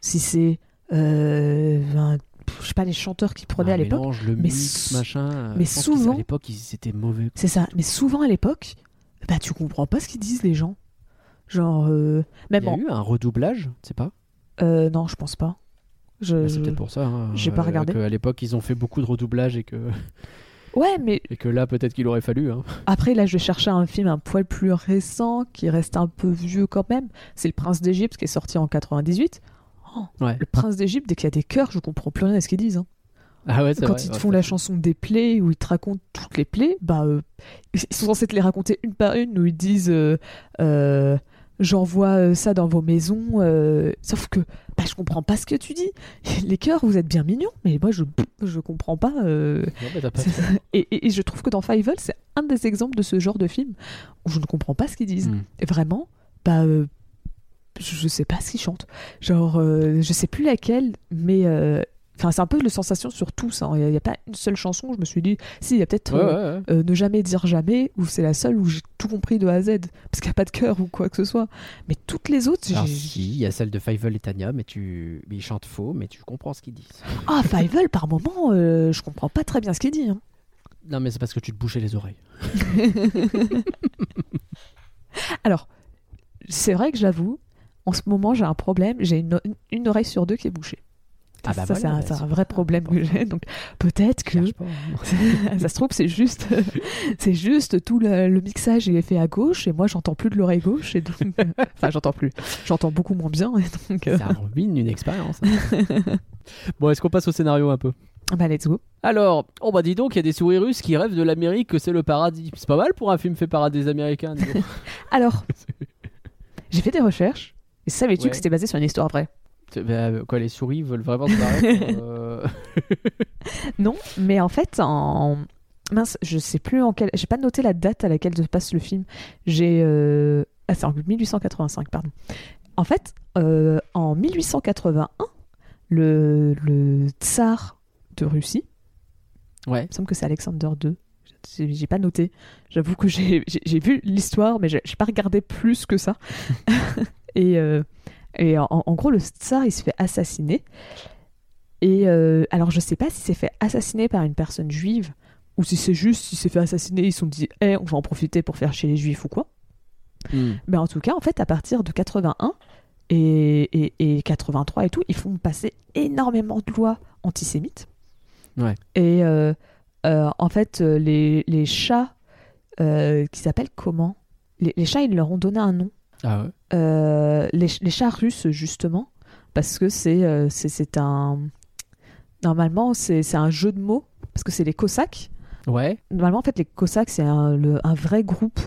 si c'est. euh, un- je sais pas, les chanteurs qui prenaient à l'époque. le mais mix, machin. euh, mais souvent- À l'époque, ils étaient mauvais. C'est ça. Mais souvent à l'époque, bah tu comprends pas ce qu'ils disent les gens. Genre, euh, Il même y a en- eu un redoublage, tu sais pas? Euh, non, je pense pas. Je, Bah, C'est peut-être pour ça. hein, j'ai pas regardé. À l'époque, ils ont fait beaucoup de redoublage et que, Ouais, mais et que là, peut-être qu'il aurait fallu. hein. Après, là, je vais chercher un film un poil plus récent, qui reste un peu vieux quand même. C'est Le Prince d'Égypte, qui est sorti en 98. Oh, Ouais. Le Prince d'Égypte, dès qu'il y a des chœurs, je comprends plus rien à ce qu'ils disent. hein. Ah ouais, Quand vrai, ils te ouais, font la chanson des plaies, où ils te racontent toutes les plaies, bah, euh, ils sont censés te les raconter une par une, où ils disent euh, euh, J'envoie euh, ça dans vos maisons. euh, Sauf que bah, je comprends pas ce que tu dis. Les chœurs, vous êtes bien mignons, mais moi, je, je comprends pas. euh, Non, pas et, et- et je trouve que dans Fievel, c'est un des exemples de ce genre de film où je ne comprends pas ce qu'ils disent. Mm. Et vraiment, bah, euh, je, sais pas ce qu'ils chantent. Genre, je sais plus laquelle, mais. Enfin, c'est un peu le sensation sur tous. hein. Il n'y a, pas une seule chanson. Je me suis dit, si, il y a peut-être Ouais, euh, ouais, ouais. euh, Ne jamais dire jamais, où c'est la seule où j'ai tout compris de A à Z. Parce qu'il n'y a pas de cœur ou quoi que ce soit. Mais toutes les autres, j'ai. Alors si, il y a celle de Fievel et Tania, mais tu, mais ils chantent faux, mais tu comprends ce qu'ils disent. Ah, Fievel, par moment, euh, je comprends pas très bien ce qu'il dit. hein. Non, mais c'est parce que tu te bouchais les oreilles. Alors, c'est vrai que j'avoue, en ce moment, j'ai un problème. J'ai une, une oreille sur deux qui est bouchée. Ah bah ça, voilà, c'est un, bah, un vrai problème que j'ai. Donc, peut-être que hein. ça se trouve, c'est juste, c'est juste tout le, le mixage est fait à gauche et moi, j'entends plus de l'oreille gauche et donc, euh, enfin, j'entends plus. J'entends beaucoup moins bien et donc, euh, Ça ruine une expérience. bon, est-ce qu'on passe au scénario un peu? Bah, let's go. Alors, oh bah dis donc, il y a des souris russes qui rêvent de l'Amérique, que c'est le paradis. C'est pas mal pour un film fait par des Américains. Alors, j'ai fait des recherches. Et savais-tu Ouais. que c'était basé sur une histoire vraie? Bah, euh, quoi, les souris veulent vraiment se barrer euh, Non, mais en fait, en mince, je sais plus en quelle. J'ai pas noté la date à laquelle se passe le film. J'ai. euh, Ah, c'est en 1885, pardon. En fait, euh, en 1881, le, le tsar de Russie, Ouais. il me semble que c'est Alexander II. J'ai pas noté. J'avoue que j'ai vu l'histoire, mais j'ai j'ai pas regardé plus que ça. et euh, et en, en gros, le tsar, il se fait assassiner. Et euh, alors, je sais pas si c'est fait assassiner par une personne juive ou si c'est juste, si c'est fait assassiner, ils se sont dit, eh, on va en profiter pour faire chez les juifs ou quoi. Hmm. Mais en tout cas, en fait, à partir de 81 et, et, et 83 et tout, ils font passer énormément de lois antisémites. Ouais. Et euh, euh, en fait, les, les chats qui s'appellent comment? Les, les chats, ils leur ont donné un nom. Ah ouais. Euh, les, les chats russes, justement, parce que c'est euh, c'est- un. Normalement, c'est un jeu de mots, parce que c'est les Cosaques. Ouais. Normalement, en fait, les Cosaques, c'est un, vrai groupe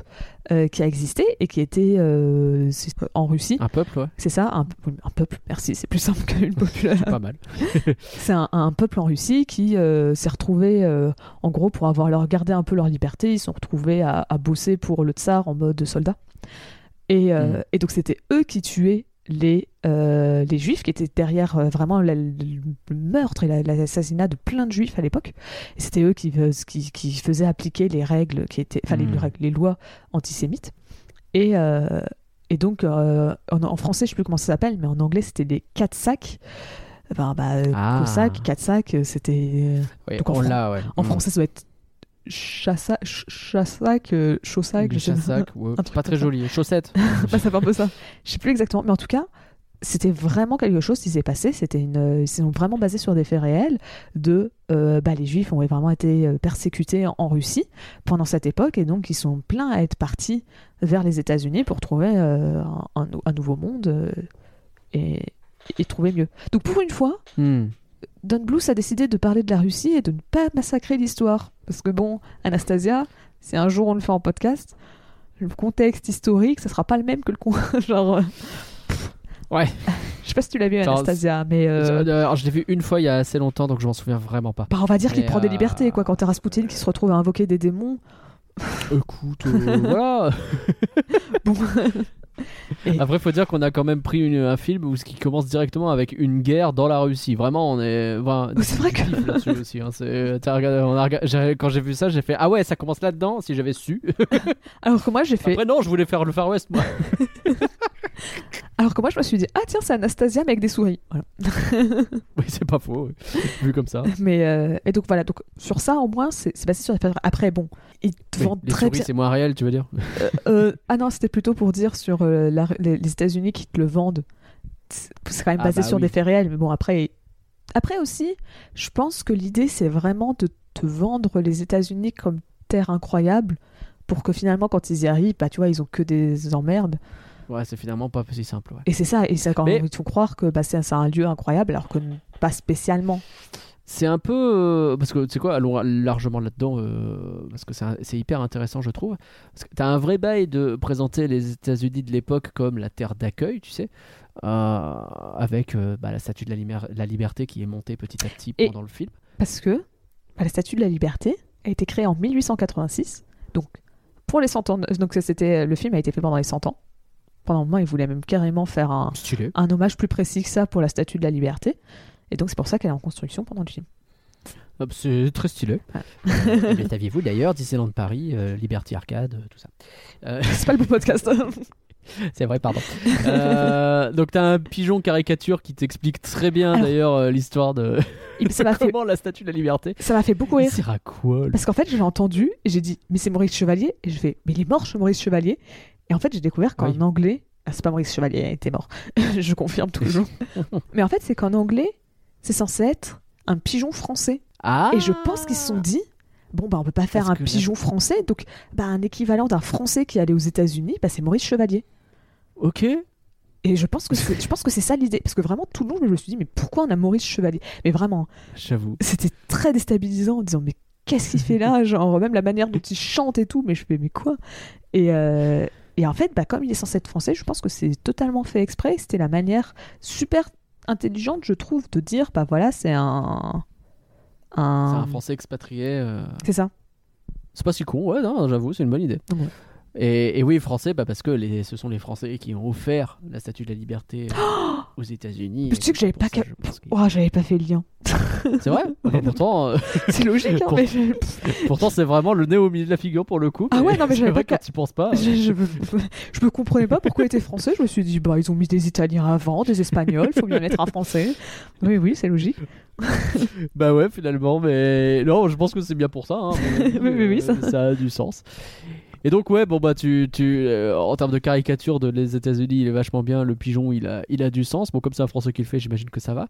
euh, qui a existé et qui était euh, en Russie. Un peuple, ouais. C'est ça, un, peuple, merci, c'est plus simple qu'une population. Pas mal. C'est un, un peuple en Russie qui euh, s'est retrouvé, en gros, pour avoir leur gardé un peu leur liberté, ils se sont retrouvés à, à bosser pour le tsar en mode soldat. Et, euh, Mhm. et donc, c'était eux qui tuaient les, euh, les juifs, qui étaient derrière euh, vraiment la- le meurtre et la- l'assassinat de plein de juifs à l'époque. Et c'était eux qui, fais- qui, qui faisaient appliquer les règles, qui étaient, enfin, les, les lois antisémites. Et, et donc, en, en français, je sais plus comment ça s'appelle, mais en anglais, c'était des quatre sacs. Enfin, bah, Ah. Cosaques, quatre sacs, c'était. Donc en fran- ouais. En Hmm. français, ça doit être chassa, ch- chassac, euh, chaussac, je sais pas. chassacs, ouais. un truc Pas très joli. Chaussettes. Bah, ça fait un peu ça. Je sais plus exactement, mais en tout cas, c'était vraiment quelque chose qui s'est passé. C'était une, ils sont vraiment basés sur des faits réels. De, euh, bah, les Juifs ont vraiment été euh, persécutés en, en Russie pendant cette époque, et donc ils sont pleins à être partis vers les États-Unis pour trouver euh, un, un nou- un nouveau monde euh, et, et trouver mieux. Donc pour une fois, Hmm. Don Bluth a décidé de parler de la Russie et de ne pas massacrer l'histoire. Parce que bon, Anastasia, si un jour on le fait en podcast, le contexte historique, ça sera pas le même que le con. Genre. euh, Ouais. Je sais pas si tu l'as vu, Anastasia, mais. euh, Euh, Alors, je l'ai vu une fois il y a assez longtemps, donc je m'en souviens vraiment pas. bah, on va dire qu'il prend des libertés, quoi. Quand t'as Rasputin qui se retrouve à invoquer des démons. Écoute, voilà. Bon. Et- Après, faut dire qu'on a quand même pris une- un film où ce qui commence directement avec une guerre dans la Russie. Vraiment, on est. enfin, c'est vrai que- aussi. hein. Regardé- Quand j'ai vu ça, j'ai fait Ah ouais, ça commence là-dedans. Si j'avais su. Alors que moi, j'ai fait. Après, non, je voulais faire le Far West, moi. Alors que moi, je me suis dit, ah tiens, c'est Anastasia, mais avec des souris. Voilà. oui, c'est pas faux, vu comme ça. Mais euh, et donc voilà, donc sur ça au moins c'est basé sur vrais. Après bon, ils te vendent les très souris, bien. c'est moins réel, tu veux dire Euh, euh, ah non, c'était plutôt pour dire sur la- les, les États-Unis qui te le vendent. C'est quand même Ah basé bah sur oui. des faits réels, mais bon après. Après aussi, je pense que l'idée c'est vraiment de te vendre les États-Unis comme terre incroyable pour que finalement quand ils y arrivent, bah tu vois, ils ont que des emmerdes. Ouais, c'est finalement pas si simple. Ouais. Et c'est ça, et ça quand Mais- ils font croire que bah, c'est c'est un lieu incroyable alors que pas spécialement. C'est un peu. euh, parce que tu sais quoi, allons largement là-dedans, euh, parce que c'est hyper intéressant, je trouve. Parce que t'as un vrai bail de présenter les États-Unis de l'époque comme la terre d'accueil, tu sais, euh, avec bah, la statue de la, la liberté qui est montée petit à petit Et- pendant le film. Parce que bah, la Statue de la Liberté a été créée en 1886. Donc, pour les 100 ans. Donc, c'était, le film a été fait pendant les 100 ans. Pendant un moment, ils voulaient même carrément faire un, un hommage plus précis que ça pour la Statue de la Liberté. Et donc, c'est pour ça qu'elle est en construction pendant le film. Hop, C'est très stylé. Ouais. Mais saviez-vous d'ailleurs, Disneyland Paris, euh, Liberty Arcade, euh, tout ça. Euh, c'est pas le bon podcast. C'est vrai, pardon. Euh, donc t'as un pigeon caricature qui t'explique très bien Alors- d'ailleurs euh, l'histoire de Il- ça fait, comment la statue de la liberté. ça m'a fait beaucoup Il rire. sert à quoi Parce qu'en fait, je l'ai entendu et j'ai dit, mais c'est Maurice Chevalier. Et je fais, mais il est mort, ce Maurice Chevalier. Et en fait, j'ai découvert qu'en Oui. anglais, ah, c'est pas Maurice Chevalier, il était mort. je confirme toujours. Mais en fait, c'est qu'en anglais, c'est censé être un pigeon français. Ah Et je pense qu'ils se sont dit, bon, bah, on peut pas faire Parce un pigeon français, donc bah, un équivalent d'un français qui allait aux États-Unis, bah, c'est Maurice Chevalier. Ok. Et je pense que c'est, je pense que c'est ça l'idée, parce que vraiment tout le long, je me suis dit, mais pourquoi on a Maurice Chevalier? Mais vraiment, J'avoue. c'était très déstabilisant en disant, mais qu'est-ce qu'il fait là? Genre même la manière dont il chante et tout, mais je fais, mais quoi? Et, euh, et en fait, bah, comme il est censé être français, je pense que c'est totalement fait exprès. C'était la manière super intelligente, je trouve, de dire, bah voilà, c'est un, C'est un, un Français expatrié. euh, c'est ça. C'est pas si con, ouais, non, j'avoue, c'est une bonne idée. Ouais. Et, et oui, français, bah parce que les, ce sont les Français qui ont offert la statue de la liberté euh, aux États-Unis. Mais tu sais que j'avais pas ça, Oh, j'avais pas fait le lien. C'est vrai? Bah, Pourtant, euh, C'est logique, hein, mais je... pourtant c'est vraiment le nez au milieu de la figure pour le coup. Ah ouais, non, mais j'avais pas quand tu penses pas. je, je, me- je me comprenais pas pourquoi ils étaient français. Je me suis dit, bah, ils ont mis des Italiens avant, des Espagnols, faut bien mettre un français. Oui, oui, c'est logique. Bah ouais, finalement, mais non, je pense que c'est bien pour ça. hein, avis, Oui, oui, oui, euh, ça- a du sens. Et donc ouais, bon bah tu, tu euh, en termes de caricature de les États-Unis, il est vachement bien. Le pigeon, il a, il a du sens. Bon, comme c'est un Français qui le fait, j'imagine que ça va.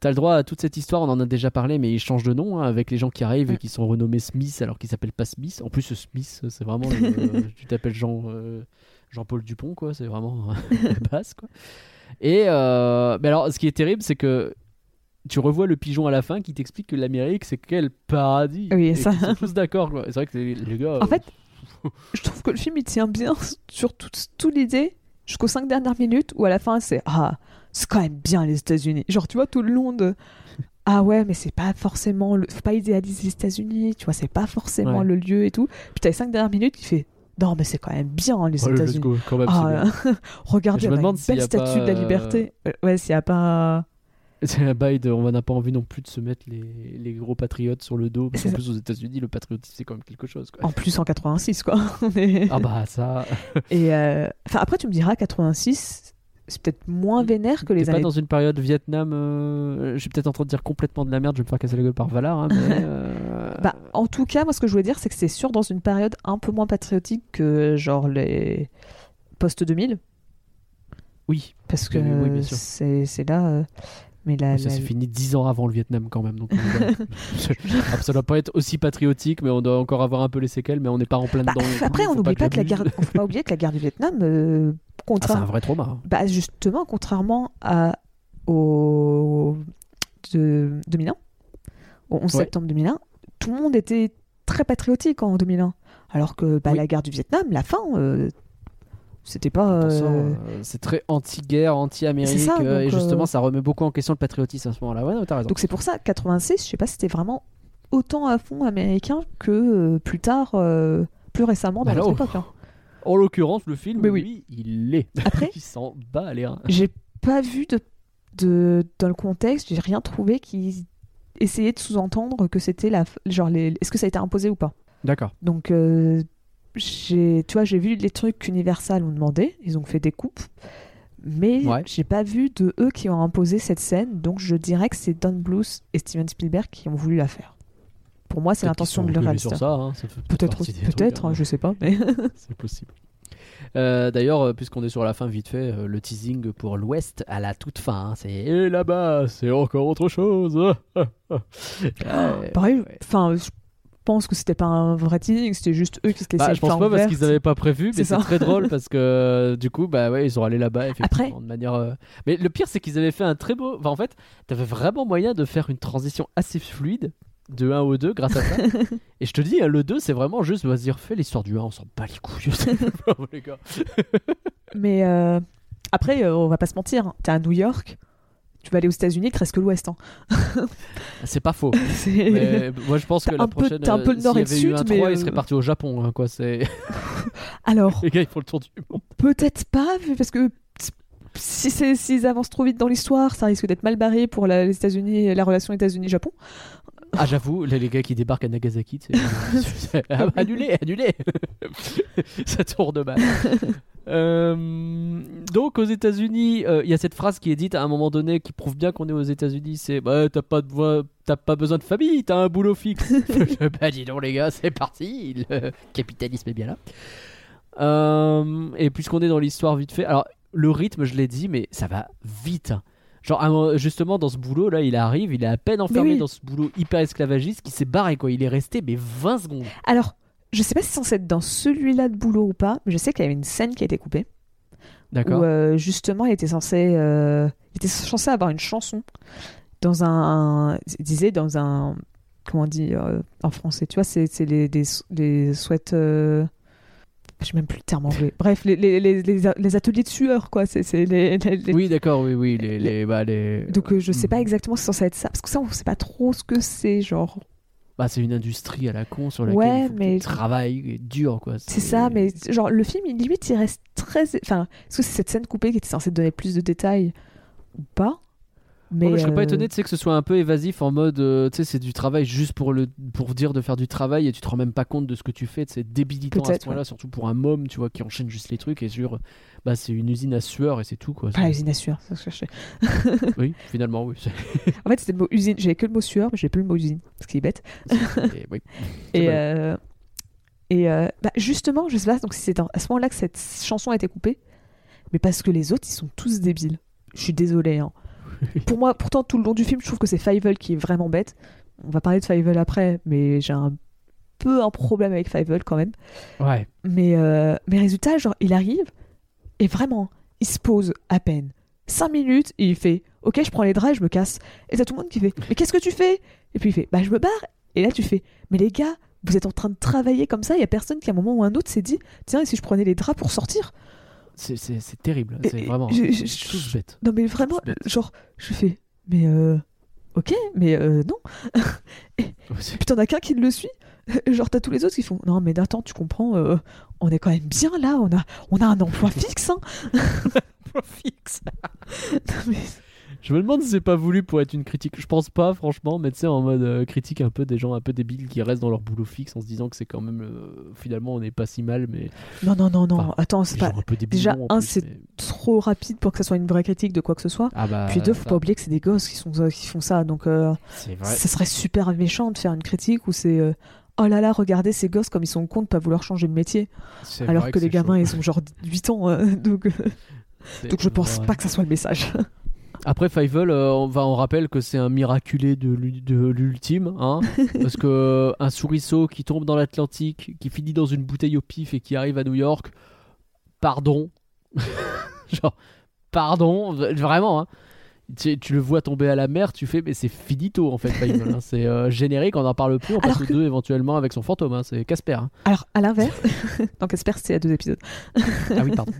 T'as le droit à toute cette histoire, on en a déjà parlé, mais il change de nom hein, avec les gens qui arrivent et qui sont renommés Smith alors qu'ils s'appellent pas Smith. En plus, Smith, c'est vraiment, le- tu t'appelles Jean, euh, Jean-Paul Dupont, quoi. C'est vraiment la base, quoi. Et euh, mais alors, ce qui est terrible, c'est que tu revois le pigeon à la fin qui t'explique que l'Amérique, c'est quel paradis. Oui, et ça. sont tous d'accord, quoi. C'est vrai que les, les gars. En euh, fait, je trouve que le film il tient bien sur toute, toute l'idée jusqu'aux cinq dernières minutes où à la fin c'est ah c'est quand même bien les États-Unis. Genre tu vois tout le long de ah ouais mais c'est pas forcément le faut pas idéaliser les États-Unis. Tu vois c'est pas forcément Ouais. le lieu et tout. Puis t'as les cinq dernières minutes qui fait non mais c'est quand même bien les ouais, let's États-Unis. Ah, regardez, Je me demande une s'il y belle a statue pas, de la liberté. Euh, Ouais, s'il y a pas. C'est un bail de. On n'a pas envie non plus de se mettre les, les gros patriotes sur le dos. Parce ça. plus, aux États-Unis, le patriotisme, c'est quand même quelque chose, quoi. En plus en 86, quoi. Ah bah, ça. Et euh, enfin, après, tu me diras, 86, c'est peut-être moins vénère que les pas années. dans une période Vietnam. euh, Je suis peut-être en train de dire complètement de la merde, je vais me faire casser la gueule par Valar, hein, mais. euh, Bah, en tout cas, moi, ce que je voulais dire, c'est que c'est sûr dans une période un peu moins patriotique que genre les post-2000. Oui, Parce que Oui, c'est c'est là. Mais la, ça la- s'est fini 10 ans avant le Vietnam quand même. Donc, ah, ça doit pas être aussi patriotique, mais on doit encore avoir un peu les séquelles, mais on n'est pas en plein Bah, dedans. après, on n'oublie pas que la guerre. faut pas oublier que la guerre du Vietnam, euh, Ah, c'est un vrai trauma. hein. bah, justement, contrairement à au de 2001, au 11 Ouais. septembre 2001, tout le monde était très patriotique en 2001. Alors que bah, Oui. la guerre du Vietnam, la fin, euh, c'était pas. Euh, euh, c'est très anti-guerre, anti-Amérique, euh, et justement, euh, ça remet beaucoup en question le patriotisme à ce moment-là. Ouais, non, t'as raison. Donc c'est pour ça, 86, je sais pas si c'était vraiment autant à fond américain que plus tard, plus récemment dans Bah notre époque. hein. En l'occurrence, le film, Mais oui. lui, il l'est. Après, il s'en bat les reins. j'ai pas vu de, de dans le contexte, j'ai rien trouvé qui essayait de sous-entendre que c'était la genre les est-ce que ça a été imposé ou pas. D'accord. Donc j'ai tu vois, j'ai vu les trucs qu'Universal ont demandé, ils ont fait des coupes. Mais Ouais. j'ai pas vu de eux qui ont imposé cette scène, donc je dirais que c'est Don Bluth et Steven Spielberg qui ont voulu la faire. Pour moi, c'est l'intention de le réalisateur. ça, hein, ça Peut-être, peut-être, trucs, hein. hein, je sais pas, mais C'est possible. Euh, D'ailleurs, euh, puisqu'on est sur la fin, vite fait, euh, le teasing pour l'Ouest à la toute fin, hein, c'est là-bas, c'est encore autre chose. Pareil. Enfin, je pense que c'était pas un vrai teasing, c'était juste eux qui se laissaient Bah, je pense pas parce qu'ils avaient pas prévu, mais C'est très drôle parce que euh, du coup, bah ouais, ils sont allés là-bas effectivement Après- de manière. euh, Mais le pire, c'est qu'ils avaient fait un très beau. Enfin, en fait, t'avais vraiment moyen de faire une transition assez fluide de 1 au 2 grâce à ça. Et je te dis, hein, le 2, c'est vraiment juste, vas-y, refais l'histoire du 1, on s'en bat les couilles. les gars. Mais euh, après, euh, on va pas se mentir, hein, t'es à New York, tu vas aller aux États-Unis, il te reste que l'Ouest. hein. C'est pas faux. Mais moi, je pense que la un peu- prochaine. un peu euh, le nord s'il et le sud, un mais, 3, euh, il serait parti au Japon, hein, quoi. C'est... Alors, les gars, ils font le tour du monde. peut-être pas, parce que si s'ils avancent trop vite dans l'histoire, ça risque d'être mal barré pour la, les États-Unis, la relation États-Unis-Japon. Ah, j'avoue, les, les gars qui débarquent à Nagasaki, c'est. annulé, annulé Ça tourne mal. Euh, donc, aux États-Unis, euh, il y a cette phrase qui est dite à un moment donné qui prouve bien qu'on est aux États-Unis c'est bah, t'as pas, de t'as pas besoin de famille, t'as un boulot fixe. bah, dis donc, les gars, c'est parti, le capitalisme est bien là. Euh, et puisqu'on est dans l'histoire vite fait, alors le rythme, je l'ai dit, mais ça va vite. hein. Genre, un moment- justement, dans ce boulot, là, il arrive, il est à peine enfermé oui. dans ce boulot hyper esclavagiste qui s'est barré, quoi. Il est resté, mais 20 secondes. Alors, je sais pas si c'est censé être dans celui-là de boulot ou pas, mais je sais qu'il y avait une scène qui a été coupée. D'accord Où euh, justement, il était censé, euh, il était censé avoir une chanson dans un, il disait dans un, comment on dit euh, en français, tu vois, c'est sweat, euh, je sais même plus le terme anglais. Bref, les, les, les, les- ateliers de sueur, quoi. C'est c'est les, Oui, d'accord, oui, oui. Les, les, bah. Donc euh, je sais Hmm. pas exactement si c'est censé être ça, parce que ça, on sait pas trop ce que c'est, genre. Bah, c'est une industrie à la con sur laquelle Ouais, il faut mais- dur, quoi. C'est ça, mais genre le film, il- limite, il reste très. Enfin, est-ce que c'est cette scène coupée qui était censée donner plus de détails ou pas? Mais je serais pas euh, étonné que ce soit un peu évasif en mode, euh, tu sais, c'est du travail juste pour, le, pour dire de faire du travail et tu te rends même pas compte de ce que tu fais. C'est débilitant à ce point-là, surtout pour un môme, tu vois, qui enchaîne juste les trucs et sur, bah, c'est une usine à sueur et c'est tout, quoi. Ah, C'est- usine à sueur, c'est ce que je cherchais. oui, finalement, oui. En fait, c'était le mot usine. J'avais que le mot sueur, mais j'ai plus le mot usine, ce qui est bête. et oui. Euh, et euh, bah, justement, je sais pas donc si c'est à ce moment-là que cette chanson a été coupée, mais parce que les autres, ils sont tous débiles. Je suis désolée. hein. Pour moi, pourtant, tout le long du film, je trouve que c'est Fievel qui est vraiment bête. On va parler de Fievel après, mais j'ai un peu un problème avec Fievel quand même. Ouais. Mais, euh, mais résultat, genre, il arrive et vraiment, il se pose à peine 5 minutes et il fait Ok, je prends les draps et je me casse. Et t'as tout le monde qui fait Mais qu'est-ce que tu fais? Et puis il fait Bah, je me barre. Et là, tu fais Mais les gars, vous êtes en train de travailler comme ça. Il y a personne qui, à un moment ou un autre, s'est dit Tiens, et si je prenais les draps pour sortir? C'est- terrible. Et- C'est et- vraiment. tous bêtes. Non, mais vraiment, bête. genre, je fais Mais euh, Ok, mais euh, non. C'est- Puis t'en as qu'un qui le suit. Genre, t'as tous les autres qui font Non, mais attends, tu comprends, euh, on est quand même bien là. On a, on a un emploi fixe. Hein. fixe. Non, mais- Je me demande si c'est pas voulu pour être une critique. Je pense pas, franchement, mais tu sais, en mode euh, critique un peu des gens un peu débiles qui restent dans leur boulot fixe en se disant que c'est quand même. euh, finalement, on n'est pas si mal, mais. Non, non, non, non. Enfin, Attends, c'est pas un déjà, un, plus, c'est- mais- trop rapide pour que ça soit une vraie critique de quoi que ce soit. Ah bah. Puis deux, faut ça, pas oublier que c'est des gosses qui, sont, euh, qui font ça. Donc, euh, ça serait super méchant de faire une critique où c'est Oh là là, regardez ces gosses comme ils sont cons de pas vouloir changer de métier. C'est Alors que, les gamins, chaud. ils ont genre 8 ans. euh, donc, je pense vrai. pas que ça soit le message. Après Fievel, euh, on va on rappelle que c'est un miraculé de l'u- de l'ultime, hein, parce que euh, un souriceau qui tombe dans l'Atlantique, qui finit dans une bouteille au pif et qui arrive à New York, pardon, genre pardon, vraiment. Hein. Tu, tu le vois tomber à la mer, tu fais mais c'est finito en fait Fievel. hein. C'est euh, générique, on n'en parle plus, on passe Alors aux que- deux éventuellement avec son fantôme. hein. C'est Casper. hein. Alors, à l'inverse, donc j'espère que c'est à deux épisodes. Ah oui pardon.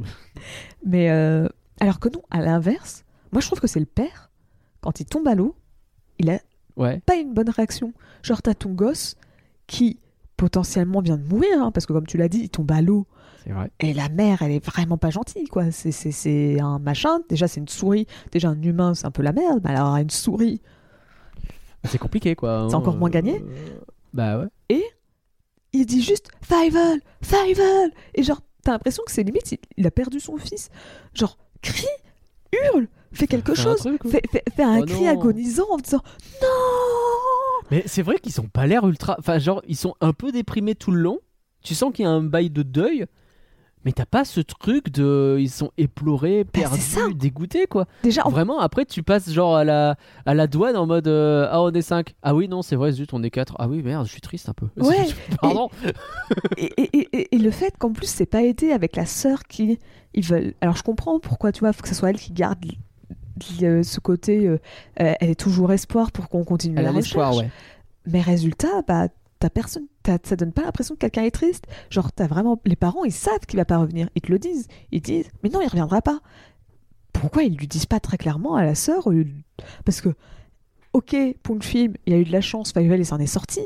Mais euh, alors que non, à l'inverse, moi je trouve que c'est le père, quand il tombe à l'eau, il a Ouais. pas une bonne réaction. Genre, t'as ton gosse qui potentiellement vient de mourir, hein, parce que comme tu l'as dit, il tombe à l'eau. C'est vrai. Et la mère, elle est vraiment pas gentille, quoi. C'est- C'est c'est un machin. Déjà, c'est une souris. Déjà, un humain, c'est un peu la merde. Mais alors, une souris. C'est compliqué quoi. C'est hein. encore moins gagné. Bah ouais. Il dit juste Fievel Fievel Et genre, t'as l'impression que c'est limite, il, il a perdu son fils. Genre, crie, hurle, fais quelque Fais un chose. truc, ouais. Fais, fais- fais un Oh cri non. agonisant en disant Non Mais c'est vrai qu'ils ont pas l'air ultra. Enfin, genre, ils sont un peu déprimés tout le long. Tu sens qu'il y a un bail de deuil. Mais t'as pas ce truc de. Ils sont éplorés, Bah, perdus, dégoûtés, quoi. Déjà, en Vraiment, après, tu passes genre à la, à la douane en mode euh, Ah, on est 5. Ah oui, non, c'est vrai, zut, on est 4. Ah oui, merde, je suis triste un peu. Ouais, Pardon. et, et- et- et- et le fait qu'en plus c'est pas aidé avec la sœur qui ils veulent alors je comprends pourquoi tu vois faut que ce soit elle qui garde ce côté euh, euh, elle est toujours espoir pour qu'on continue Elle la a l'espoir, recherche. ouais. mais résultat bah t'as personne t'as- ça donne pas l'impression que quelqu'un est triste. Genre t'as vraiment les parents ils savent qu'il va pas revenir. Ils te le disent. Ils disent mais non il reviendra pas pourquoi ils lui disent pas très clairement à la sœur parce que ok pour le film il a eu de la chance il s'en est sorti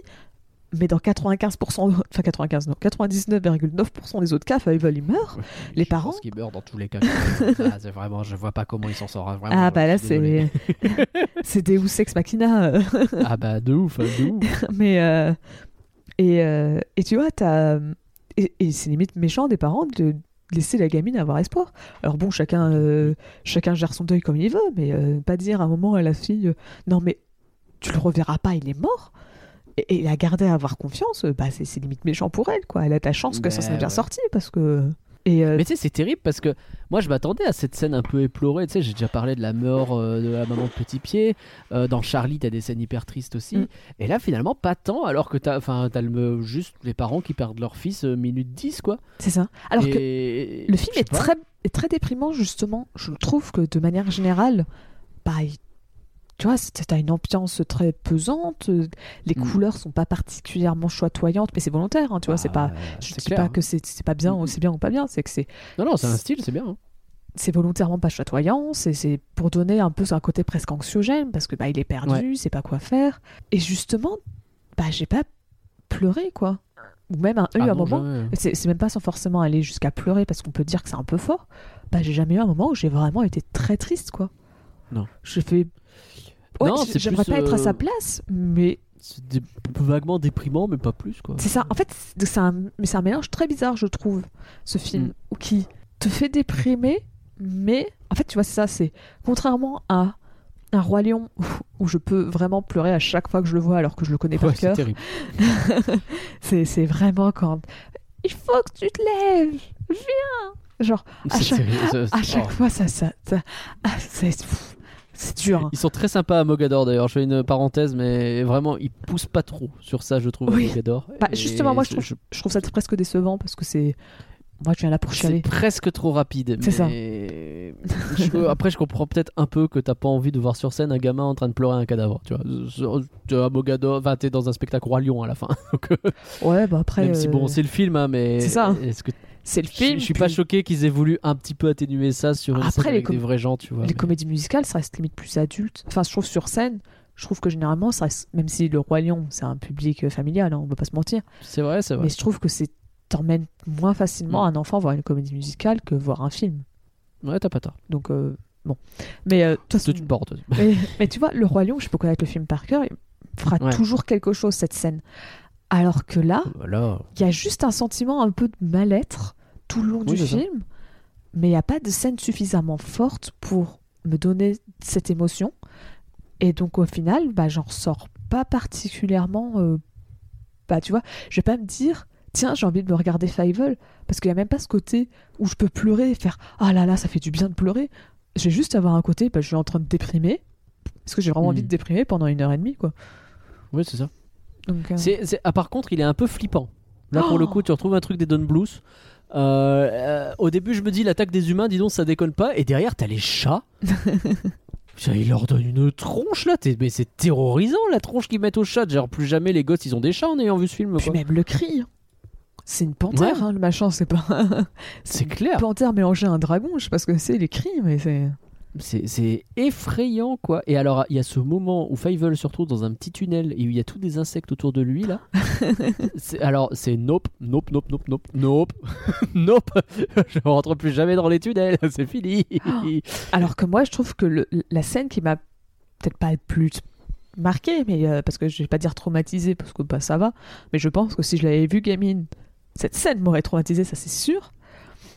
mais dans 95%, enfin 95, non, 99,9% des autres cas, Fievel il meurt. Les Je parents pense qu'ils meurent dans tous les cas. Ah, c'est vraiment, je vois pas comment ils s'en sortent. hein, vraiment, ah bah là c'est c'est Deus Ex Machina. euh. Ah bah de ouf, hein, de ouf. mais euh, et, euh, et tu vois, t'as et, et c'est limite méchant des parents de laisser la gamine avoir espoir. Alors bon, chacun euh, chacun gère son deuil comme il veut, mais pas dire à un moment à la fille non mais tu le reverras pas, il est mort. Et, et la garder à avoir confiance, euh, bah c'est limite méchant pour elle quoi. Elle a ta chance que ça soit bien sorti parce que Et euh, Mais tu sais, c'est terrible parce que moi je m'attendais à cette scène un peu éplorée. Tu sais, j'ai déjà parlé de la mort euh, de la maman de Petit Pied. Euh, dans Charlie, t'as des scènes hyper tristes aussi. Mm. Et là, finalement, pas tant, alors que t'as, enfin, t'as le, juste les parents qui perdent leur fils minute 10, quoi. c'est ça. Alors que le film est très, est très déprimant, justement. Je trouve que de manière générale, bah, il- tu vois, t'as une ambiance très pesante. euh, Les Mm. couleurs sont pas particulièrement chatoyantes, mais c'est volontaire, hein, tu vois. c'est Ah, pas, je dis clair, pas hein. que c'est pas bien, Mm. ou c'est bien ou pas bien, c'est que c'est Non, non, c'est un style, c'est bien. hein. c'est volontairement pas chatoyant, c'est pour donner un peu un côté presque anxiogène parce que bah il est perdu, c'est pas quoi faire. Et justement, bah j'ai pas pleuré quoi. Ou même un, eu Ah un non, moment, c'est c'est même pas sans forcément aller jusqu'à pleurer parce qu'on peut dire que c'est un peu fort. Bah j'ai jamais eu un moment où j'ai vraiment été très triste quoi. Non. Je fais Ouais, Non, c'est j'aimerais plus, pas être à euh, sa place, mais C'est des- vaguement déprimant, mais pas plus, quoi. c'est ça. En fait, c'est un, mais c'est un mélange très bizarre, je trouve, ce film, Mm. qui te fait déprimer, mais en fait, tu vois, c'est ça, c'est contrairement à un roi lion où, où je peux vraiment pleurer à chaque fois que je le vois alors que je le connais Ouais, par c'est cœur. terrible. c'est c'est vraiment quand il faut que tu te lèves, viens. Genre à chaque, à chaque oh. fois, ça, ça, ça- ah, c'est c'est dur. hein. Ils sont très sympas à Mogador d'ailleurs. Je fais une parenthèse, mais vraiment, ils poussent pas trop sur ça, je trouve, Oui. à Mogador. Bah, justement, moi, je trouve, je- je trouve ça presque décevant parce que c'est moi, je viens là pour C'est chialer. presque trop rapide. C'est ça. je- après, je comprends peut-être un peu que t'as pas envie de voir sur scène un gamin en train de pleurer un cadavre. Tu vois, tu à Mogador, enfin, t'es dans un spectacle roi lion à la fin. Donc, euh, Ouais, bah après. même si bon, euh, c'est le film, hein, mais c'est ça, hein. Est-ce que c'est le film. je suis pas choqué qu'ils aient voulu un petit peu atténuer ça sur une Après, scène les avec com- des vrais gens, tu vois. Les mais- comédies musicales, ça reste limite plus adulte. Enfin, je trouve sur scène, je trouve que généralement, ça reste, même si le Roi Lion, c'est un public euh, familial, hein, on va pas se mentir, C'est vrai, c'est vrai. mais je trouve que c'est t'emmènes moins facilement Mm. un enfant voir une comédie musicale que voir un film. Ouais, t'as pas tort. Donc, euh, bon. Mais, euh, façon- C'est une porte. mais, mais tu vois, le Roi Lion, je peux connaître le film par cœur, il fera Ouais. toujours quelque chose, cette scène. Alors que là, Voilà. il y a juste un sentiment un peu de mal-être tout le long Oui, du ça. film, mais il n'y a pas de scène suffisamment forte pour me donner cette émotion. Et donc au final, bah, j'en ressors pas particulièrement. euh, bah, tu vois, je vais pas me dire, tiens, j'ai envie de me regarder Fievel, parce qu'il n'y a même pas ce côté où je peux pleurer et faire, ah là là, ça fait du bien de pleurer. Je vais juste avoir un côté, bah, je suis en train de déprimer, parce que j'ai vraiment Hmm. envie de déprimer pendant une heure et demie, quoi. Oui, c'est ça. Donc, euh, C'est, c'est- ah, par contre, il est un peu flippant. Là, pour Oh le coup, tu retrouves un truc des Don Blues. Euh, euh, au début, je me dis l'attaque des humains, dis donc, ça déconne pas. Et derrière, t'as les chats. Putain, il leur donne une tronche là. T'es- Mais c'est terrorisant la tronche qu'ils mettent aux chats. Genre, plus jamais les gosses ils ont des chats en ayant vu ce film. Puis quoi. même le cri. hein. C'est une panthère, Ouais. hein, le machin, c'est pas. C'est clair. Une panthère mélangée à un dragon, je sais pas ce que c'est, les cris, mais c'est. C'est, effrayant quoi. Et alors, il y a ce moment où Fievel se retrouve dans un petit tunnel et où il y a tous des insectes autour de lui là. Alors, c'est nope, nope, nope, nope, nope, nope, nope. Je rentre plus jamais dans les tunnels, c'est fini. Alors que moi, je trouve que le- la scène qui m'a peut-être pas le plus marqué, mais euh, parce que je vais pas dire traumatisé, parce que bah, ça va, mais je pense que si je l'avais vu gamine, cette scène m'aurait traumatisé, ça c'est sûr.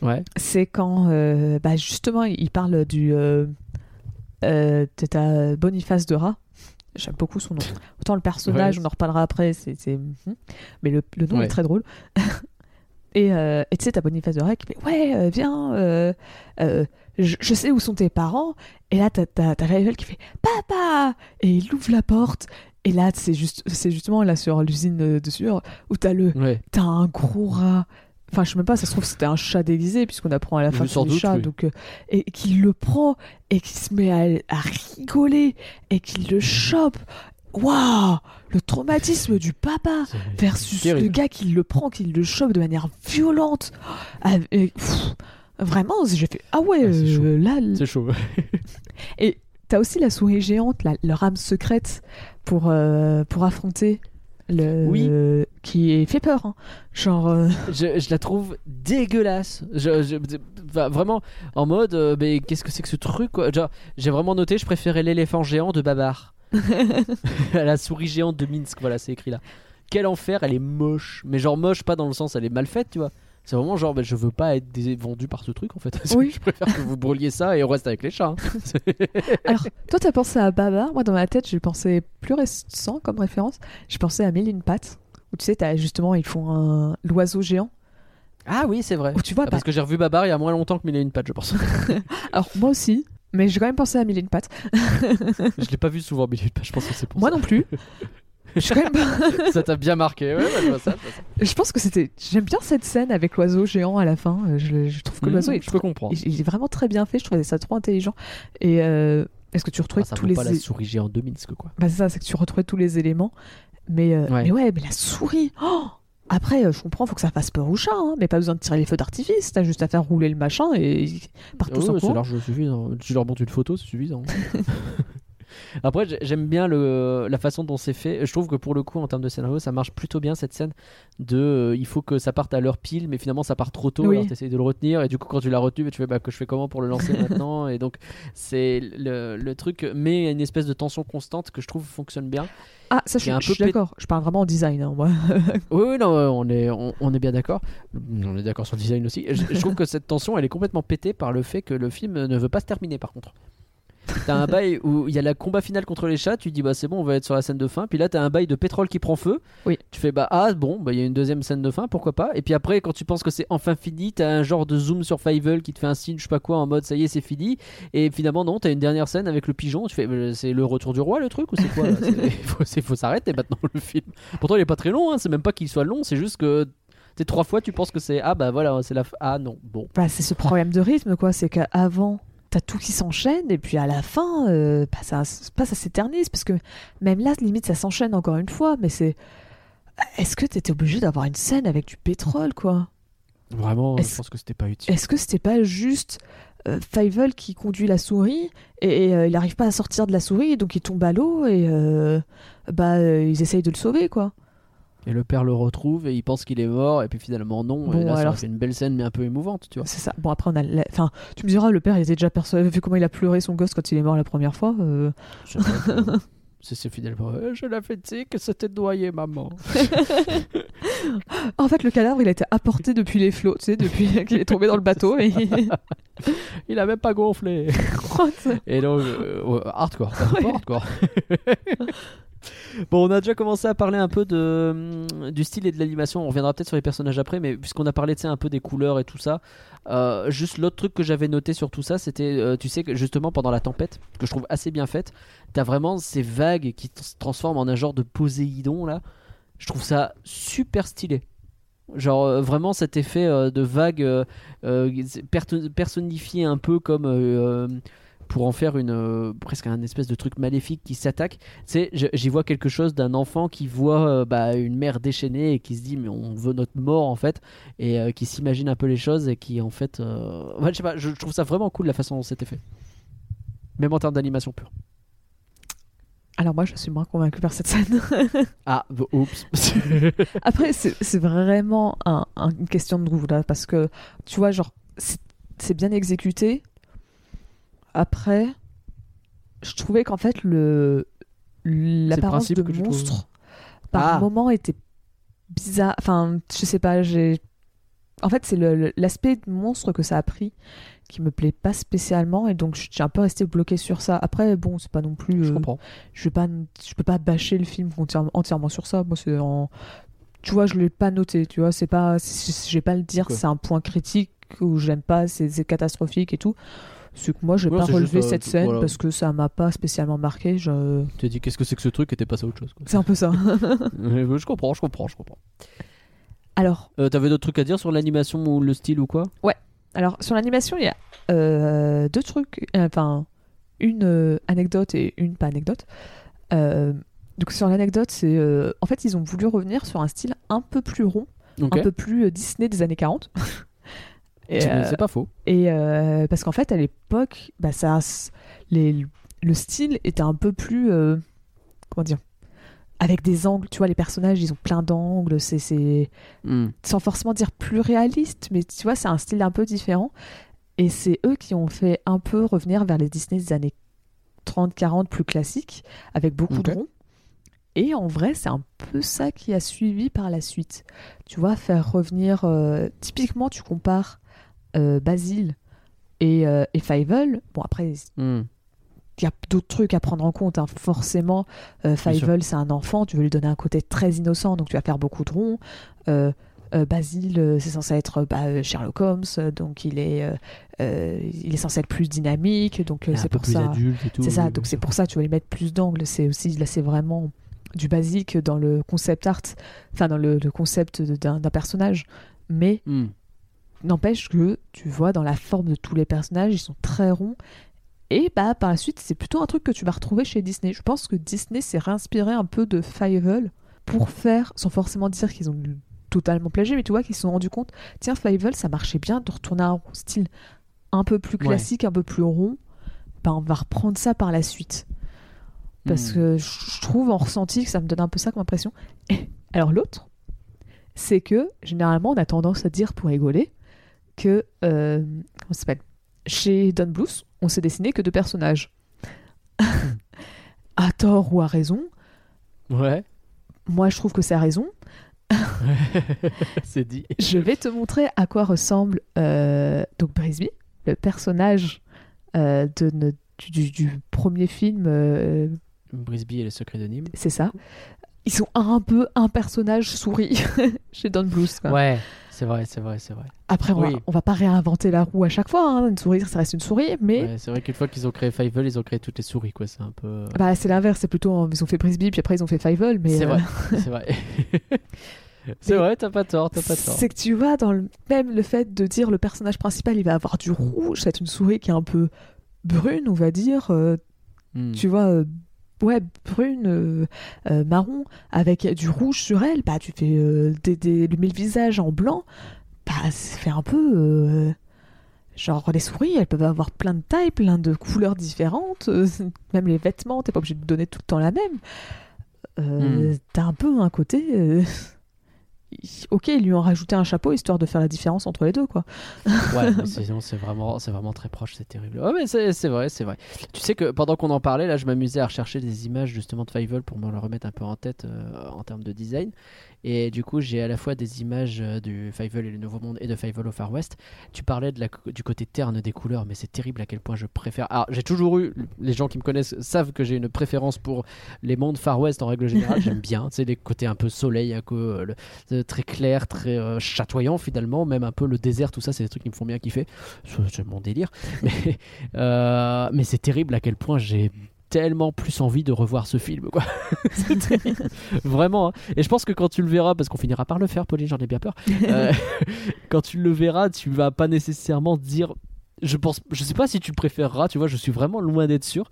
Ouais. C'est quand, euh, bah, justement, il parle du. Euh, euh, de ta Boniface de Rat. J'aime beaucoup son nom. Autant le personnage, Ouais. on en reparlera après, c'est, c'est- mhm. mais le, le nom Ouais. est très drôle. Et tu sais, t'as Boniface de Rat qui fait Ouais, viens, je, je sais où sont tes parents. Et là, t'as, t'as, t'as Ravel qui fait Papa Et il ouvre la porte. Et là, c'est, juste, c'est justement là sur l'usine euh, de sueur où t'as, le, t'as un gros rat. Enfin, je sais même pas, ça se trouve c'était un chat d'Élysée, puisqu'on apprend à la fin que c'est chats. oui. Donc, euh, et qu'il le prend et qu'il se met à, à rigoler et qu'il le chope. Waouh Le traumatisme du papa versus terrible. le gars qui le prend, qui le chope de manière violente. Ah, pff, vraiment, j'ai fait Ah ouais, Ah, chaud. euh, là. C'est chaud. Et t'as aussi la souris géante, la, leur âme secrète pour, euh, pour affronter le. Oui. qui fait peur. hein. Genre. euh, je, je la trouve dégueulasse. Je, je- vraiment, en mode, euh, mais qu'est-ce que c'est que ce truc quoi Genre, J'ai vraiment noté, je préférais l'éléphant géant de Babar. à la souris géante de Minsk, voilà, c'est écrit là. Quel enfer, elle est moche. Mais genre moche, pas dans le sens, elle est mal faite, tu vois. C'est vraiment genre, bah, je veux pas être vendu par ce truc en fait. Oui. je préfère que vous brûliez ça et on reste avec les chats. hein. Alors, toi, t'as pensé à Baba. Moi, dans ma tête, j'ai pensé plus récent comme référence. J'ai pensé à Mille une pattes. Où tu sais, t'as justement, ils font un... l'oiseau géant. Ah oui, c'est vrai. Où tu vois, Ah, parce bah, que j'ai revu Babar il y a moins longtemps que Mille et une pattes, je pense. alors moi aussi, mais j'ai quand même pensé à Mille et une pattes. je l'ai pas vu souvent Mille et une pattes, je pense que c'est pour Moi ça. non plus. Je suis quand même ça t'a bien marqué. Ouais, ouais, je vois ça. je vois ça. Je pense que c'était. J'aime bien cette scène avec l'oiseau géant à la fin. Euh, Je, je trouve que l'oiseau Mmh, est, je peux comprendre. il, est vraiment très bien fait. Je trouvais ça trop intelligent. Et euh, est-ce que tu retrouvais Ah, tous les pas la souris géante de Minsk, quoi. bah, c'est ça, c'est que tu retrouvais tous les éléments. Mais euh, Ouais. mais ouais, mais la souris. oh Après, euh, je comprends, faut que ça fasse peur au chat, hein, mais pas besoin de tirer les feux d'artifice. T'as juste à faire rouler le machin et ils partent tous Ouais, c'est large suffisant. Tu leur montres une photo, c'est suffisant. Après, j'ai- j'aime bien le, la façon dont c'est fait. Je trouve que pour le coup, en termes de scénario, ça marche plutôt bien cette scène de euh, il faut que ça parte à l'heure pile, mais finalement ça part trop tôt. Oui. Alors t'essayes de le retenir, et du coup, quand tu l'as retenu, tu fais bah, que je fais comment pour le lancer maintenant Et donc, c'est le, le truc, mais il y a une espèce de tension constante que je trouve fonctionne bien. Ah, ça, je un je peu suis d'accord. Je parle vraiment en design, hein, moi. Oui, oui, non, ouais, on est, on, on est bien d'accord. On est d'accord sur le design aussi. Je, je trouve que cette tension, elle est complètement pétée par le fait que le film ne veut pas se terminer, par contre. T'as un bail où il y a le combat final contre les chats, tu dis bah c'est bon, on va être sur la scène de fin. Puis là, t'as un bail de pétrole qui prend feu. Oui. Tu fais bah ah bon, bah il y a une deuxième scène de fin, pourquoi pas. Et puis après, quand tu penses que c'est enfin fini, t'as un genre de zoom sur Fievel qui te fait un signe, je sais pas quoi, en mode ça y est, c'est fini. Et finalement, non, t'as une dernière scène avec le pigeon. Tu fais bah, c'est le retour du roi, le truc, ou c'est quoi C'est- faut, faut s'arrêter maintenant le film. Pourtant, il est pas très long, hein, c'est même pas qu'il soit long, c'est juste que. t'es trois fois, tu penses que c'est ah bah voilà, c'est la ah non, bon. Bah, c'est ce problème de rythme, quoi. C'est qu'avant, t'as tout qui s'enchaîne, et puis à la fin, euh, bah, ça, pas ça s'éternise, parce que même là, limite, ça s'enchaîne encore une fois, mais c'est. Est-ce que t'étais obligé d'avoir une scène avec du pétrole, quoi? Vraiment, je pense que c'était pas utile. Est-ce que c'était pas juste euh, Fievel qui conduit la souris et, et, euh, il arrive pas à sortir de la souris, donc il tombe à l'eau et euh, bah ils essayent de le sauver, quoi? Et le père le retrouve et il pense qu'il est mort et puis finalement non. Bon, et là, ça alors- fait une belle scène mais un peu émouvante, tu vois. C'est ça. Bon après on a, la- enfin, tu me diras, le père il était déjà persuadé, vu comment il a pleuré son gosse quand il est mort la première fois. euh, C'est finalement. euh, Je l'avais dit que c'était noyé, maman. En fait, le cadavre, il a été apporté depuis les flots, tu sais, depuis qu'il est tombé dans le bateau. Et... Il a même pas gonflé. Et donc, euh, hardcore. hardcore. Bon, on a déjà commencé à parler un peu de, hum, du style et de l'animation. On reviendra peut-être sur les personnages après, mais puisqu'on a parlé un peu des couleurs et tout ça, euh, juste l'autre truc que j'avais noté sur tout ça, c'était, euh, tu sais, justement pendant la tempête, que je trouve assez bien faite, t'as vraiment ces vagues qui se transforment en un genre de Poséidon là. Je trouve ça super stylé. Genre euh, vraiment cet effet de vague personnifié un peu comme pour en faire une euh, presque un espèce de truc maléfique qui s'attaque. Tu sais, je- j'y vois quelque chose d'un enfant qui voit euh, bah, une mère déchaînée et qui se dit mais on veut notre mort en fait et euh, qui s'imagine un peu les choses et qui en fait ouais, je sais pas, je, je trouve ça vraiment cool la façon dont c'était fait. Même en termes d'animation pure. Alors moi, je suis moins convaincue par cette scène. Ah, b- oups. Après, c'est c'est vraiment un- un- une question de goût là, parce que tu vois, genre, c'est c'est bien exécuté. Après, je trouvais qu'en fait, le l'apparence de monstre par Ah. moment était bizarre. Enfin, je sais pas, j'ai. En fait, c'est l'aspect de monstre que ça a pris qui me plaît pas spécialement et donc je suis un peu resté bloqué sur ça. Après, bon, c'est pas non plus. je euh, comprends. je vais pas je peux pas bâcher le film entièrement, sur ça moi c'est en tu vois je l'ai pas noté tu vois c'est pas je vais pas le dire c'est un point critique où j'aime pas c'est catastrophique et tout c'est que moi je vais Ouais, pas juste, euh, cette scène voilà. parce que ça m'a pas spécialement marqué je... Tu as dit qu'est-ce que c'est que ce truc et t'es passé à autre chose. c'est un peu ça je comprends, je comprends, je comprends. alors Euh, T'avais d'autres trucs à dire sur l'animation ou le style ou quoi? Alors sur l'animation il y a euh, deux trucs euh, enfin une euh, anecdote et une pas anecdote Euh, donc sur l'anecdote c'est euh, en fait ils ont voulu revenir sur un style un peu plus rond un peu plus euh, Disney des années 40. Et, C'est euh, c'est pas faux. et euh, parce qu'en fait, à l'époque, bah, ça, les, le style était un peu plus. euh, comment dire Avec des angles, tu vois, les personnages, ils ont plein d'angles, c'est. Hmm. Sans forcément dire plus réaliste, mais tu vois, c'est un style un peu différent. Et c'est eux qui ont fait un peu revenir vers les Disney des années 30-40 plus classiques, avec beaucoup de ronds. Et en vrai, c'est un peu ça qui a suivi par la suite. Tu vois, faire revenir. euh, typiquement, tu compares euh, Basile et, euh, et Fievel. Bon, après, Hmm. il y a d'autres trucs à prendre en compte. hein. Forcément, euh. Fievel, c'est un enfant, tu veux lui donner un côté très innocent, donc tu vas faire beaucoup de ronds. Euh, euh, Basile, c'est censé être bah, Sherlock Holmes, donc il est, il est censé être plus dynamique, donc c'est pour plus ça. C'est ça, donc c'est pour ça tu vas lui mettre plus d'angles. C'est aussi là, c'est vraiment du basique dans le concept art, enfin dans le, le concept d'un personnage. Mais Hmm. N'empêche que tu vois dans la forme de tous les personnages, ils sont très ronds. Et bah par la suite, c'est plutôt un truc que tu vas retrouver chez Disney. Je pense que Disney s'est réinspiré un peu de Fievel pour faire, sans forcément dire qu'ils ont totalement plagié, mais tu vois qu'ils se sont rendus compte, tiens Fievel, ça marchait bien de retourner à un style un peu plus Ouais. classique, un peu plus rond. Bah on va reprendre ça par la suite. Parce Hmm. que je trouve en ressenti que ça me donne un peu ça comme impression. Alors l'autre, c'est que généralement on a tendance à dire pour rigoler que euh, comment s'appelle? Chez Don Bluth, on s'est dessiné que deux personnages. à tort ou à raison, Ouais, moi je trouve que c'est à raison. c'est dit. Je vais te montrer à quoi ressemble euh, donc Brisby, le personnage euh, de du, premier film, euh, Brisby et les secrets de Nîmes. c'est ça. Ils sont un peu un personnage souris chez Don Bluth. quoi. Ouais, c'est vrai, c'est vrai, c'est vrai. Après, on, Oui. va, on va pas réinventer la roue à chaque fois. hein. Une souris, ça reste une souris, mais Ouais, c'est vrai qu'une fois qu'ils ont créé Fievel, ils ont créé toutes les souris, quoi. C'est un peu. bah, c'est l'inverse. C'est plutôt euh, ils ont fait Brisby, puis après ils ont fait Fievel. Mais C'est euh, vrai, c'est vrai. c'est vrai, t'as pas tort, t'as pas tort. c'est que tu vois dans le même le fait de dire le personnage principal, il va avoir du rouge. C'est une souris qui est un peu brune, on va dire. euh, Hmm. tu vois, euh, ouais, brune, euh, euh, marron, avec du rouge sur elle, bah tu fais euh, des, le visage en blanc, bah ça fait un peu. genre, les souris, elles peuvent avoir plein de tailles, plein de couleurs différentes, même les vêtements, t'es pas obligé de donner tout le temps la même. Euh, T'as un peu un côté. Ok, ils lui ont rajouté un chapeau histoire de faire la différence entre les deux, quoi. Ouais, c'est vraiment, c'est vraiment très proche, c'est terrible. Ouais, mais c'est c'est vrai, c'est vrai. Tu sais que pendant qu'on en parlait, là, je m'amusais à rechercher des images justement de Fievel pour me le remettre un peu en tête euh, en termes de design. Et du coup, j'ai à la fois des images euh, du Fievel et le Nouveau Monde et de Fievel au Far West. Tu parlais de la, du côté terne des couleurs, mais c'est terrible à quel point je préfère. Alors, j'ai toujours eu, les gens qui me connaissent savent que j'ai une préférence pour les mondes Far West en règle générale. J'aime bien, tu sais, les côtés un peu soleil, un peu euh, le- euh, très clair, très euh, chatoyant finalement, même un peu le désert, tout ça, c'est des trucs qui me font bien kiffer. C'est c'est mon délire. Mais, euh, mais c'est terrible à quel point j'ai tellement plus envie de revoir ce film quoi. Vraiment. hein. Et je pense que quand tu le verras, parce qu'on finira par le faire, Pauline, j'en ai bien peur. euh, quand tu le verras, tu vas pas nécessairement dire. Je pense, je sais pas si tu préféreras. Tu vois, je suis vraiment loin d'être sûr.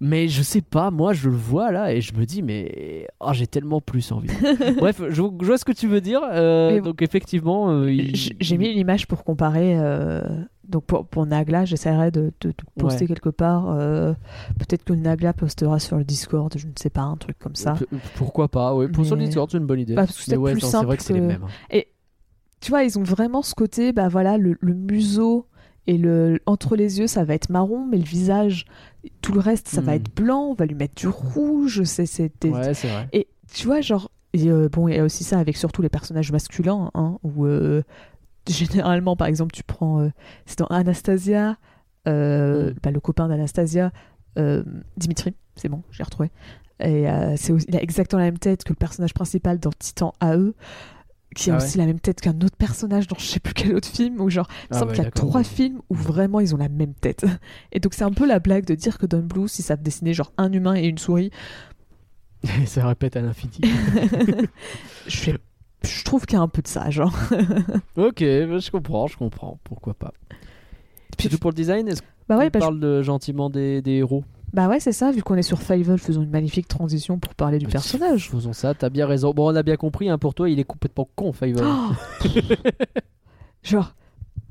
Mais je sais pas, moi je le vois là et je me dis, mais oh, j'ai tellement plus envie. Bref, je, je vois ce que tu veux dire. euh, donc effectivement, euh, il- J'ai mis une image pour comparer. euh, donc pour, pour Nagla, j'essaierai de, de, de poster Ouais. quelque part. euh, Peut-être que Nagla postera sur le Discord, je ne sais pas, un truc comme ça. P- Pourquoi pas, oui. Pour sur le Discord, c'est une bonne idée. Bah, c'est ouais, vrai que c'est les mêmes. hein. Tu vois, ils ont vraiment ce côté, bah voilà, le, le museau et le entre les yeux, ça va être marron, mais le visage, tout le reste, ça va Hmm. être blanc. On va lui mettre du rouge. C'est c'est Ouais, c'est vrai. Et tu vois, genre, et, euh, bon, il y a aussi ça avec surtout les personnages masculins, hein, où euh, généralement, par exemple, tu prends, euh, c'est dans Anastasia, euh, Mm. bah, le copain d'Anastasia, Dimitri, c'est bon, j'ai retrouvé. Et c'est il a exactement la même tête que le personnage principal dans Titan AE, qui a Ah ouais aussi la même tête qu'un autre personnage dans je sais plus quel autre film, où genre, il me Ah semble ouais, qu'il y a trois films où vraiment ils ont la même tête. Et donc c'est un peu la blague de dire que Don Bluth, si savent dessiner genre un humain et une souris, ça répète à l'infini. je, fais- je trouve qu'il y a un peu de ça, genre. ok, bah, je comprends, je comprends. Pourquoi pas. C'est tout pour le design Est-ce Bah qu'on bah, je- parle de, gentiment des, des héros? Bah ouais, c'est ça, vu qu'on est sur Fievel, faisons une magnifique transition pour parler du Bah, personnage. Faisons ça, t'as bien raison. Bon, on a bien compris, hein, pour toi, il est complètement con, Fievel. Oh genre,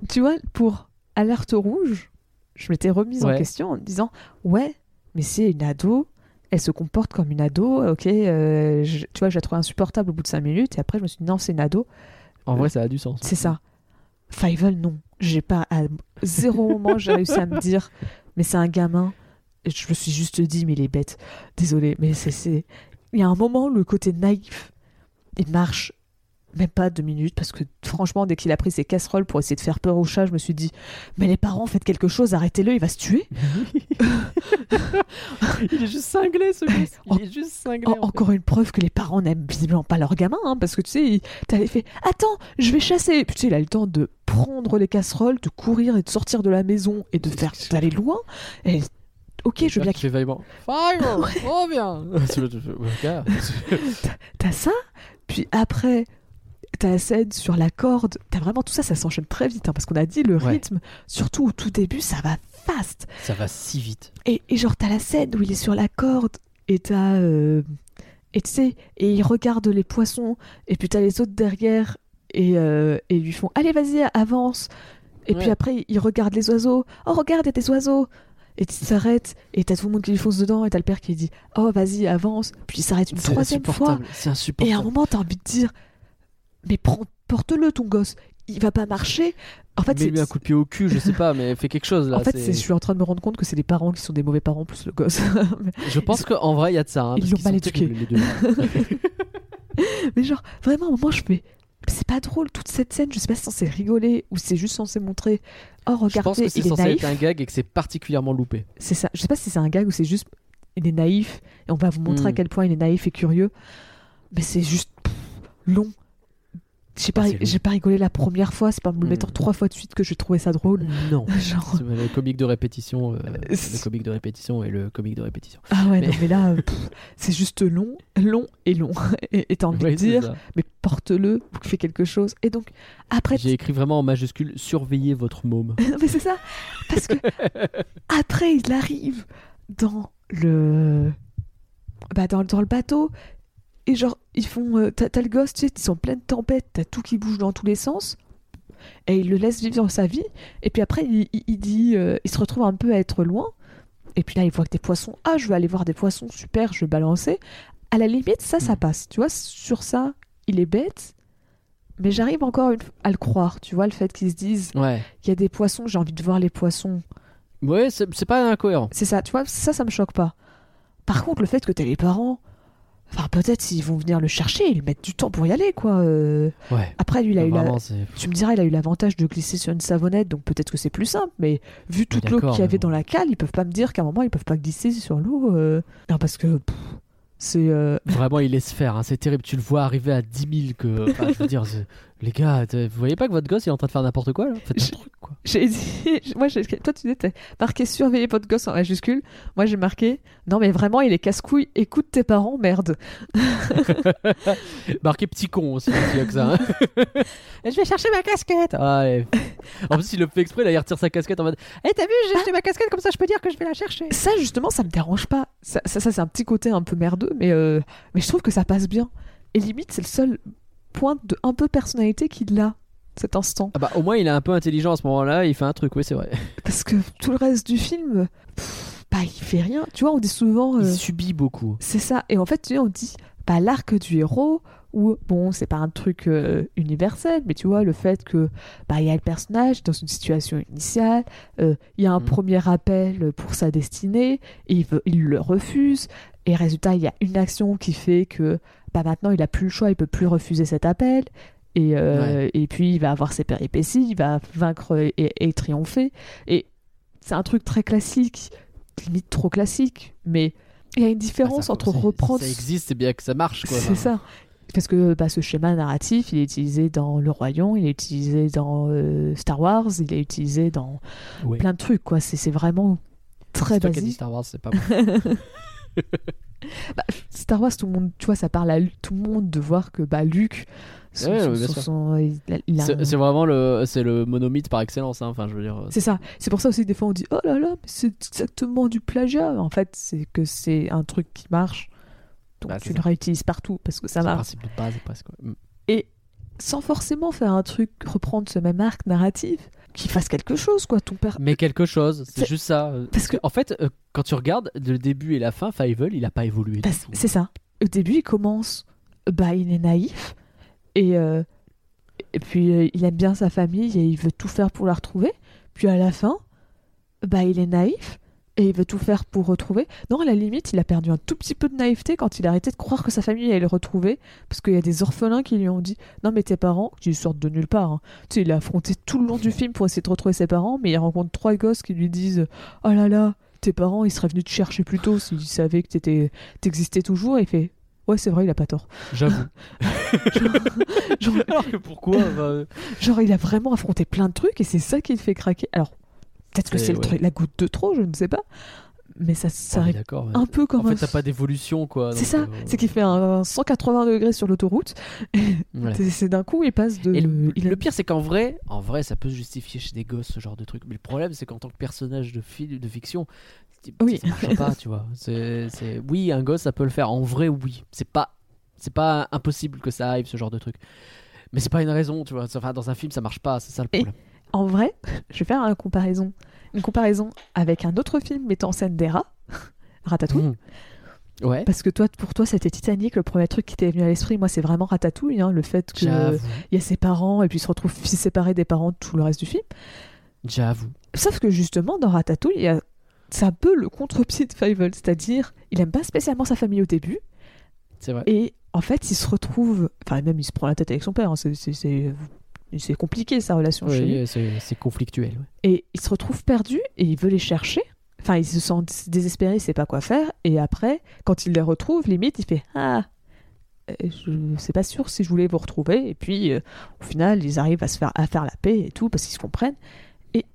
tu vois, pour Alerte Rouge, je m'étais remise en question en me disant, ouais, mais c'est une ado, elle se comporte comme une ado, ok, euh, je- tu vois, je la trouve insupportable au bout de 5 minutes, et après je me suis dit, non, c'est une ado, en vrai, ça a du sens. c'est ça. Fievel, non. J'ai pas, à zéro moment, j'ai réussi à me dire, mais c'est un gamin. Et je me suis juste dit, mais il est bête. Désolé, mais c'est. Il y a un moment, le côté naïf, il marche même pas deux minutes, parce que franchement, dès qu'il a pris ses casseroles pour essayer de faire peur au chat, je me suis dit, mais les parents, faites quelque chose, arrêtez-le, il va se tuer. il est juste cinglé ce gosse. Il En- est juste cinglé. En- en fait. encore une preuve que les parents n'aiment visiblement pas leur gamin, hein, parce que tu sais, t'avais fait Attends, je vais chasser. Et puis tu sais, il a le temps de prendre les casseroles, de courir et de sortir de la maison et de faire d'aller loin. Et ok, je veux bien qu'il. Fire Reviens Tu vois, tu T'as ça, puis après, t'as la scène sur la corde. T'as vraiment tout ça, ça s'enchaîne très vite, hein, parce qu'on a dit le Ouais. rythme, surtout au tout début, ça va fast. Ça va si vite. Et, et genre, t'as la scène où il est sur la corde, et t'as. euh, et tu sais, et il regarde les poissons, et puis t'as les autres derrière, et, euh, et ils lui font Allez, vas-y, avance. Et puis après, il regarde les oiseaux. Oh, regarde, il y a des oiseaux. Et tu s'arrêtes, et t'as tout le monde qui lui fonce dedans, et t'as le père qui dit Oh, vas-y, avance. Puis il s'arrête une troisième fois. Et à un moment, t'as envie de dire Mais prends, porte-le, ton gosse. Il va pas marcher. En fait, Mets-lui c'est. un coup de pied au cul, je sais pas, mais fais quelque chose là. En fait, je suis en train de me rendre compte que c'est les parents qui sont des mauvais parents plus le gosse. Je pense qu'en vrai, il y a de ça. hein, Ils l'ont mal sont éduqué. deux. Mais genre, vraiment, à un moment, je fais. C'est pas drôle toute cette scène, je sais pas si c'est censé rigoler ou c'est juste censé montrer. Oh, Je pense regardez, que c'est censé naïf. être un gag et que c'est particulièrement loupé. C'est ça. Je sais pas si c'est un gag ou c'est juste. Il est naïf et on va vous montrer à Mm. quel point il est naïf et curieux. Mais c'est juste pff, long. J'ai pas, Ah, j'ai pas rigolé la première fois, c'est pas en me le mettant trois fois de suite que j'ai trouvé ça drôle. Non. Genre. Le comique de répétition, euh, le comique de répétition et le comique de répétition. Ah ouais, Mais- non, mais là, euh, c'est juste long, long et long. Et t'as envie de dire, mais porte-le fais quelque chose. Et donc, après, J'ai écrit vraiment en majuscule surveillez votre môme. Non, mais c'est ça. Parce que après, il arrive dans le, bah, dans, dans le bateau. Et genre, ils font. euh, T'as le gosse, tu sais, ils sont en pleine tempête, t'as tout qui bouge dans tous les sens. Et il le laisse vivre dans sa vie. Et puis après, il, il- il dit. euh, il se retrouve un peu à être loin. Et puis là, il voit que des poissons. Ah, je vais aller voir des poissons, super, je vais balancer. À la limite, ça, ça Mm. passe. Tu vois, sur ça, il est bête. Mais j'arrive encore une- à le croire. Tu vois, le fait qu'ils se disent Ouais. il y a des poissons, j'ai envie de voir les poissons. Ouais, c'est c'est pas incohérent. C'est ça, tu vois, ça, ça me choque pas. Par contre, le fait que t'aies les parents, enfin, peut-être s'ils vont venir le chercher, ils mettent du temps pour y aller, quoi. euh. Ouais. Après, lui, il a eu la... Vraiment, Tu me diras, il a eu l'avantage de glisser sur une savonnette, donc peut-être que c'est plus simple, mais vu toute l'eau qu'il y avait bon. dans la cale, ils peuvent pas me dire qu'à un moment, ils peuvent pas glisser sur l'eau. euh. Non, parce que pff, c'est. euh, Vraiment, il laisse faire. hein, C'est terrible. Tu le vois arriver à 10 000. Que... Enfin, je veux dire, les gars, vous voyez pas que votre gosse est en train de faire n'importe quoi là? Faites un Je- truc quoi. J'ai dit, moi, toi, tu disais, marqué surveiller votre gosse en majuscule. Moi, j'ai marqué, non, mais vraiment, il est casse-couille, écoute tes parents, merde. Marqué petit con aussi, que ça. hein. Je vais chercher ma casquette. Ah. En plus, il le fait exprès, là, il retire sa casquette en mode Eh, t'as vu, j'ai acheté ma casquette comme ça, je peux dire que je vais la chercher. Ça, justement, ça me dérange pas. Ça, ça, ça, c'est un petit côté un peu merdeux, mais, euh, mais je trouve que ça passe bien. Et limite, c'est le seul point de un peu personnalité qu'il a, cet instant. Ah bah, au moins, il est un peu intelligent à ce moment-là, il fait un truc, oui, c'est vrai. Parce que tout le reste du film, pff, bah, il fait rien. Tu vois, on dit souvent. Il euh, subit beaucoup. C'est ça. Et en fait, tu sais, on dit bah, l'arc du héros, ou bon, c'est pas un truc euh, universel, mais tu vois, le fait que bah, il y a le personnage dans une situation initiale, euh, il y a un Mhm. premier appel pour sa destinée, et il, veut, il le refuse, et résultat, il y a une action qui fait que bah, maintenant, il a plus le choix, il peut plus refuser cet appel. Et, euh, et puis il va avoir ses péripéties, il va vaincre et, et triompher. Et c'est un truc très classique, limite trop classique, mais il y a une différence Ah, ça- entre reprendre. Si ça existe, c'est bien que ça marche. C'est ça. Parce que bah, ce schéma narratif, il est utilisé dans Le Lion, il est utilisé dans euh, Star Wars, il est utilisé dans plein de trucs, quoi. C'est vraiment très C'est toi qui dit basique. Star Wars, c'est pas moi. Bah, Star Wars, tout le monde, tu vois, ça parle à tout le monde de voir que bah, Luc, son- Ouais, son- son- il a- C'est c'est vraiment le, c'est le monomythe par excellence, hein. enfin, je veux dire. C'est ça. C'est pour ça aussi, des fois, on dit Oh là là, mais c'est exactement du plagiat. En fait, c'est que c'est un truc qui marche. Donc Bah, tu le réutilises partout parce que ça c'est le marche. principe de base, presque. Mm. Et sans forcément faire un truc, reprendre ce même arc narratif, qui fasse quelque chose, quoi. Ton père. Mais quelque chose, c'est juste ça. Parce que- En fait, euh, quand tu regardes le début et la fin, Fievel, il a pas évolué. Bah, c'est ça. Au début, il commence, bah, il est naïf, et, euh, et puis euh, il aime bien sa famille et il veut tout faire pour la retrouver. Puis à la fin, bah, il est naïf, et il veut tout faire pour retrouver. Non, à la limite, il a perdu un tout petit peu de naïveté quand il a arrêté de croire que sa famille allait le retrouver, parce qu'il y a des orphelins qui lui ont dit Non, mais tes parents, qui sortent de nulle part. hein. Tu sais, il a affronté tout le long du film pour essayer de retrouver ses parents, mais il rencontre trois gosses qui lui disent Oh là là, tes parents, ils seraient venus te chercher plus tôt s'ils savaient que t'existais toujours. Et il fait Ouais, c'est vrai, il a pas tort. J'avoue. Genre, Alors que pourquoi bah, genre, il a vraiment affronté plein de trucs et c'est ça qui le fait craquer. Alors, peut-être que c'est ouais. la goutte de trop, je ne sais pas. Mais ça, ça ouais, ouais. un peu comme En fait, t'as pas d'évolution, quoi. C'est ça, euh, c'est qu'il fait un 180 degrés sur l'autoroute. ouais. C'est- d'un coup, il passe de. Et le, il a- le pire, c'est qu'en vrai, en vrai, ça peut se justifier chez des gosses ce genre de truc. Mais le problème, c'est qu'en tant que personnage de film, de fiction, Oui. ça marche pas, tu vois. C'est, oui, un gosse, ça peut le faire. En vrai, oui. C'est pas, c'est pas impossible que ça arrive ce genre de truc. Mais c'est pas une raison, tu vois. Enfin, dans un film, ça marche pas. C'est ça le Et- problème. En vrai, je vais faire une comparaison. Une comparaison avec un autre film mettant en scène des rats, Ratatouille. Mmh. Ouais. Parce que toi, pour toi, c'était Titanic, le premier truc qui t'est venu à l'esprit. Moi, c'est vraiment Ratatouille, hein, le fait qu'il y a ses parents et puis il se retrouve fils séparé des parents tout le reste du film. J'avoue. Sauf que justement, dans Ratatouille, il y a- c'est un peu le contre-pied de Fievel, c'est-à-dire, il aime pas spécialement sa famille au début, C'est vrai. et en fait, il se retrouve, enfin même il se prend la tête avec son père, hein, c'est- c'est- compliqué sa relation chez lui, Oui, c'est, conflictuel. ouais. et il se retrouve perdu et il veut les chercher. Enfin, il se sent désespéré, il sait pas quoi faire, et après, quand il les retrouve, limite, il fait ah. euh, Je sais pas sûr si je voulais vous retrouver, et puis euh, au final, ils arrivent à se faire, à faire la paix et tout, parce qu'ils se comprennent. Et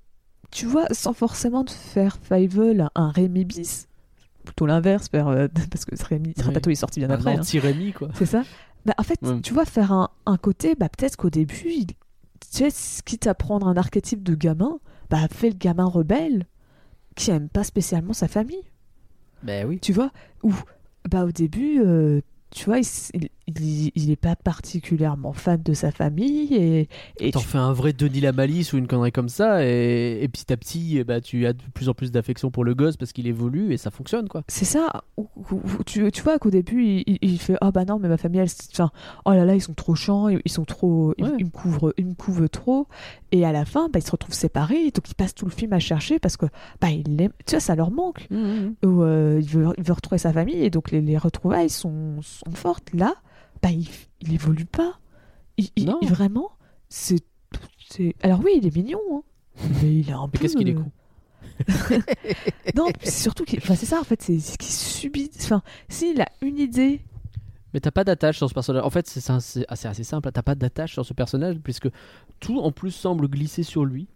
tu vois, sans forcément te faire Fievel un Rémi bis, plutôt l'inverse, euh, parce que Rémi, Oui. Ratatouille est sorti bien Un après. hein. anti-Rémi, quoi. C'est ça bah, En fait, Ouais. tu vois, faire un, un côté, bah, peut-être qu'au début, il, tu sais, quitte à prendre un archétype de gamin, bah, fais le gamin rebelle qui aime pas spécialement sa famille. Ben oui. Tu vois Ou, bah, au début, euh, tu vois, il, il, il- il est pas particulièrement fan de sa famille et, et T'en tu- fais un vrai Denis la malice ou une connerie comme ça, et, et petit à petit, ben, tu as de plus en plus d'affection pour le gosse parce qu'il évolue et ça fonctionne, quoi. c'est ça. Tu, tu vois qu'au début, il, il- il fait Ah bah non, mais ma famille, elle, enfin, oh là là, ils sont trop chiants, ils, sont trop. Ils, Ouais. ils me couvrent, ils me couvrent trop. Et à la fin, bah, ils se retrouvent séparés, donc ils passent tout le film à chercher parce que, bah, l'aiment. Tu vois, ça leur manque. Ou euh, il, veut, il veut retrouver sa famille, et donc les, les retrouvailles sont, sont fortes. Là, bah, il, il évolue pas. Il, il- Non. il- vraiment, c'est. c'est- Alors oui, il est mignon, hein, mais il est un Mais peu. qu'est-ce qu'il est con Non, c'est surtout qu'il. Enfin, c'est ça, en fait, c'est c'est qu'il subit. Enfin, s'il a une idée. Mais t'as pas d'attache sur ce personnage. En fait, c'est c'est assez, assez simple. T'as pas d'attache sur ce personnage puisque tout en plus semble glisser sur lui.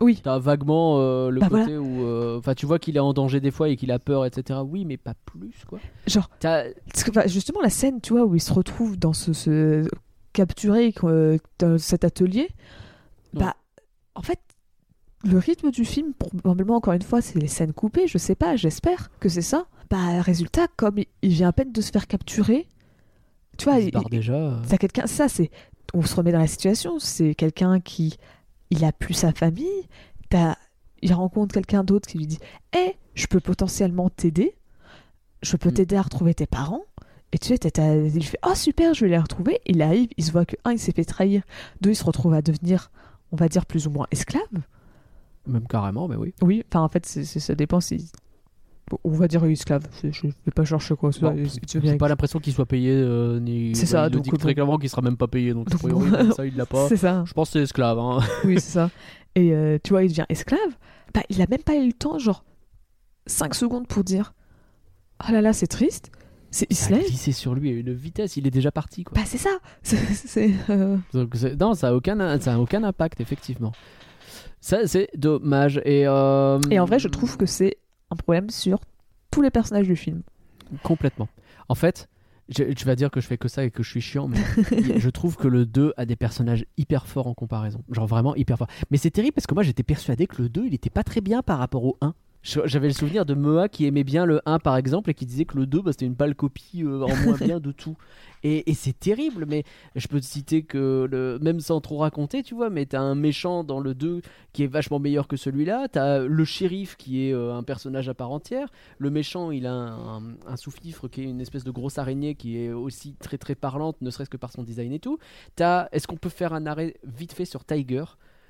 Oui, T'as vaguement euh, le Bah côté où, euh, enfin, tu vois qu'il est en danger des fois et qu'il a peur, etc. Oui, mais pas plus, quoi. genre. Bah, justement, la scène, tu vois, où il se retrouve dans ce. ce capturé euh, dans cet atelier, bah, en fait, le rythme du film, probablement, encore une fois, c'est les scènes coupées, je sais pas, j'espère que c'est ça. Bah, résultat, comme il, il vient à peine de se faire capturer, tu vois, il il, déjà. euh. T'as quelqu'un, ça c'est, on se remet dans la situation, c'est quelqu'un qui, il a plus sa famille, t'as, il rencontre quelqu'un d'autre qui lui dit, hé, je peux potentiellement t'aider, je peux Mm. t'aider à retrouver tes parents, et tu sais, il fait, oh super, je vais les retrouver, il arrive, il se voit que un, il s'est fait trahir, deux, il se retrouve à devenir, on va dire plus ou moins esclave. Même carrément, mais oui. Oui, enfin en fait, ça dépend si, on va dire esclave, c'est- je vais pas chercher quoi, Bon, J'ai pas l'impression qu'il soit payé euh, ni. C'est ça, Il donc, dit très clairement qu'il sera même pas payé, donc Donc, priori, bon. ça il l'a pas. c'est ça. Je pense que c'est esclave. Hein. Oui, c'est ça. Et euh, tu vois, il devient esclave. Bah, il a même pas eu le temps, genre 5 secondes pour dire Oh là là, c'est triste. C'est il lève. glissé sur lui à une vitesse, il est déjà parti, quoi. Bah, c'est ça. C'est. euh, non, ça a aucun, ça a aucun impact, effectivement. Ça, c'est dommage. Et, euh, Et en vrai, je trouve que c'est un problème sur tous les personnages du film. Complètement. En fait, je- tu vas dire que je fais que ça et que je suis chiant, mais je trouve que le 2 a des personnages hyper forts en comparaison. Genre vraiment hyper forts. Mais c'est terrible parce que moi j'étais persuadé que le 2 il était pas très bien par rapport au 1. J'avais le souvenir de Moa qui aimait bien le 1 par exemple et qui disait que le 2 bah, c'était une pâle copie euh, en moins bien de tout. Et, et c'est terrible, mais je peux te citer que le, même sans trop raconter, tu vois, mais t'as un méchant dans le 2 qui est vachement meilleur que celui-là. T'as le shérif qui est euh, un personnage à part entière. Le méchant, il a un, un, un sous-fifre qui est une espèce de grosse araignée qui est aussi très très parlante, ne serait-ce que par son design et tout. T'as, est-ce qu'on peut faire un arrêt vite fait sur Tiger?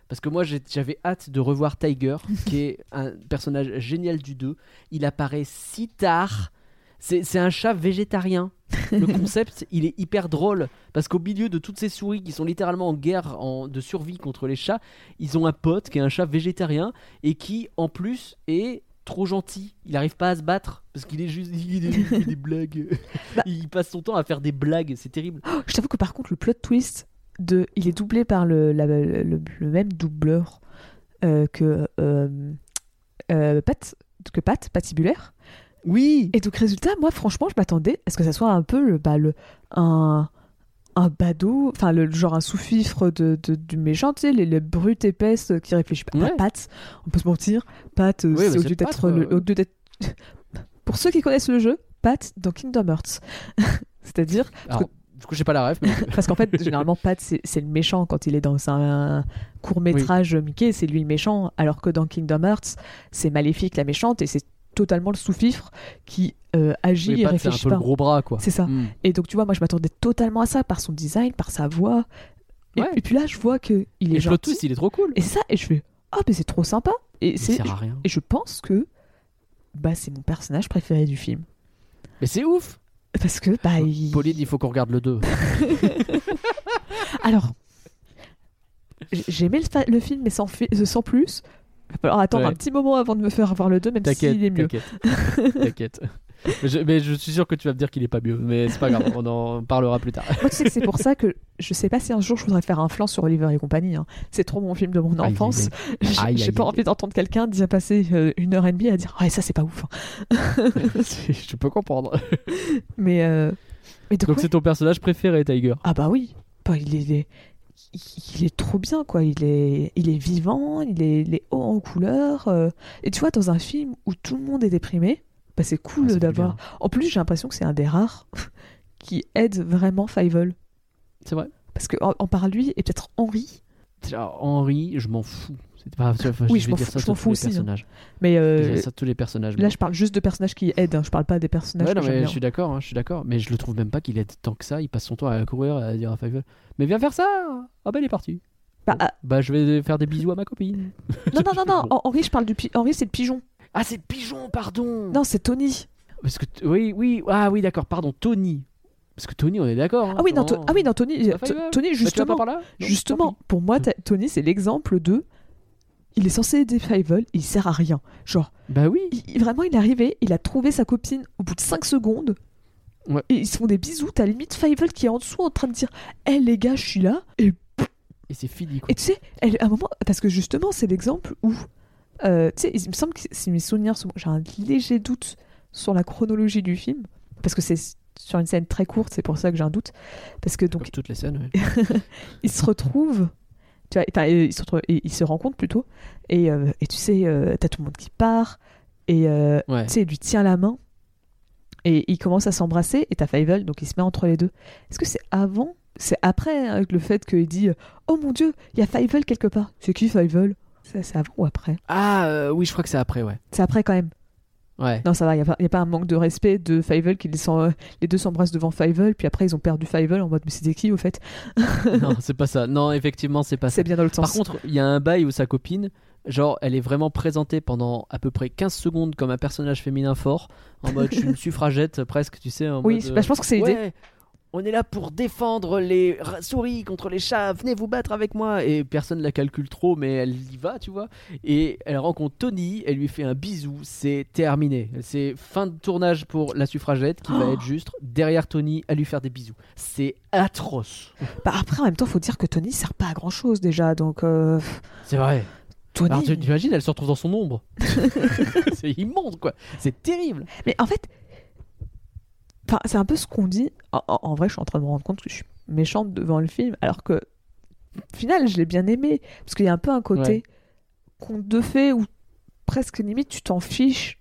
Parce que moi, j'avais hâte de revoir Tiger, qui est un personnage génial du 2. Il apparaît si tard. C'est un chat végétarien. Le concept, il est hyper drôle. Parce qu'au milieu de toutes ces souris qui sont littéralement en guerre en- de survie contre les chats, ils ont un pote qui est un chat végétarien et qui, en plus, est trop gentil. Il n'arrive pas à se battre parce qu'il est juste. Il, est- il fait des blagues. Bah. Il passe son temps à faire des blagues. C'est terrible. Je t'avoue que par contre, le plot twist, de, il est doublé par le, la- le, le même doubleur euh, que, euh, euh, Pat, que Pat, Patibulaire. Oui Et donc, résultat, moi, franchement, je m'attendais à ce que ça soit un peu le, bah, le, un, un badaud, enfin, le, genre un sous-fifre de, de- du méchant, tu sais, les, les brutes épaisses qui réfléchissent pas. Ouais. Pat, on peut se mentir. Pat, Oui, c'est au lieu d'être. Pour ceux qui connaissent le jeu, Pat dans Kingdom Hearts. C'est-à-dire, du coup, j'ai pas la ref, mais. parce qu'en fait, généralement, Pat, c'est le méchant quand il est dans un, court métrage Mickey, c'est lui le méchant, alors que dans Kingdom Hearts, c'est Maléfique la méchante et c'est totalement le sous-fifre qui euh, agit Oui, et Pat, c'est un réfléchit peu pas. le gros bras, quoi. C'est ça. Mm. Et donc, tu vois, moi, je m'attendais totalement à ça par son design, par sa voix. Et, Ouais. et puis là, je vois que il est Et gentil. twist, il est trop cool. Et ça, et je fais, ah, mais c'est trop sympa. Et, c'est, et je pense que bah, c'est mon personnage préféré du film. Mais c'est ouf Parce que, bah, il... Pauline, il faut qu'on regarde le 2. Alors, j'ai aimé le, film, mais sans, euh, sans plus. Il va falloir attendre Ouais. un petit moment avant de me faire voir le 2, même s'il est mieux. t'inquiète. T'inquiète. Mais je, mais je suis sûr que tu vas me dire qu'il est pas mieux, mais c'est pas grave, on en parlera plus tard. Moi, tu sais que c'est pour ça que je sais pas si un jour je voudrais faire un flanc sur Oliver et compagnie. hein. C'est trop mon film de mon enfance. J'ai pas envie d'entendre quelqu'un dire passer euh, une heure et demie à dire Ouais, ça c'est pas ouf. hein. je peux comprendre. Mais, euh, mais donc, ouais. c'est ton personnage préféré, Tiger? Ah bah oui, Bah, il, est, il est- il est trop bien quoi. Il est, il est vivant, il est, il est haut en couleur. euh. Et tu vois, dans un film où tout le monde est déprimé, bah, c'est cool Ah, d'avoir. En plus, j'ai l'impression que c'est un des rares qui aide vraiment Fievel. C'est vrai. Parce que en, en par lui et peut-être Henri. Henri, je m'en fous. C'est pas, enfin, Oui, je m'en fous- aussi, hein. personnages. Mais euh, ça tous les personnages. là, je parle juste de personnages qui aident. hein. Je parle pas des personnages Ouais, non, mais je suis d'accord, hein, je suis d'accord. Mais je le trouve même pas qu'il aide tant que ça. Il passe son temps à courir à dire à Fievel Mais viens faire ça Ah bah il est parti. Bah, Bon, ah, bah je vais faire des bisous à ma copine. non, non, non, non. Henri, je parle du pi- Henri, c'est le pigeon. Ah c'est pigeon, pardon Non, c'est Tony. Parce que t- oui, oui, ah oui, d'accord, pardon, Tony. Parce que Tony, on est d'accord. hein, Ah oui, non, ah oui, non, Tony. Tony, Bah, justement. Justement, pour moi, ta- Tony, c'est l'exemple de. Il est censé aider Fievel, il sert à rien. Genre. Bah oui. il- vraiment, il est arrivé, il a trouvé sa copine au bout de 5 secondes. Ouais. Et ils se font des bisous. T'as limite Fievel qui est en dessous en train de dire Hé les gars, je suis là. Et, Et c'est fini quoi. et tu sais, elle, à un moment, parce que justement, c'est l'exemple où. Euh, tu sais, il me semble que si mes souvenirs sont. J'ai un léger doute sur la chronologie du film. Parce que c'est sur une scène très courte, c'est pour ça que j'ai un doute. Parce que donc, Comme toutes les scènes. ouais. ils se retrouvent, tu vois, enfin, ils se, retrouvent- et ils se rencontrent plutôt, et, euh, et tu sais, euh, t'as tout le monde qui part, et euh, Ouais. tu sais, il lui tient la main, et ils commencent à s'embrasser, et t'as Fievel, donc il se met entre les deux. Est-ce que c'est avant? C'est après, hein, avec le fait qu'il dit Oh mon dieu, il y a Fievel quelque part. C'est qui Fievel? C'est c'est avant ou après Ah euh, oui, je crois que c'est après, ouais. C'est après quand même. Ouais. Non, ça va, il n'y a, a pas un manque de respect de Fievel qui les, sent, euh, les deux s'embrassent devant Fievel, puis après ils ont perdu Fievel en mode Mais c'était qui au fait? Non, c'est pas ça. Non, effectivement, c'est pas ça. C'est bien dans Par sens. contre, il y a un bail où sa copine, genre, elle est vraiment présentée pendant à peu près 15 secondes comme un personnage féminin fort, en mode je suis une suffragette presque, tu sais. En oui, mode, bah, je pense que c'est. Ouais, on est là pour défendre les souris contre les chats, venez vous battre avec moi. Et personne la calcule trop, mais elle y va, tu vois. Et elle rencontre Tony, elle lui fait un bisou, c'est terminé. C'est fin de tournage pour la suffragette qui va Oh. être juste derrière Tony à lui faire des bisous. C'est atroce. Bah après, en même temps, faut dire que Tony sert pas à grand chose déjà, donc euh, C'est vrai. Tony. Alors tu imagines, elle se retrouve dans son ombre. c'est immonde, quoi. C'est terrible. Mais en fait, enfin, c'est un peu ce qu'on dit. En, vrai, je suis en train de me rendre compte que je suis méchante devant le film, alors que au final, je l'ai bien aimé parce qu'il y a un peu un côté Ouais. conte de fées où presque limite tu t'en fiches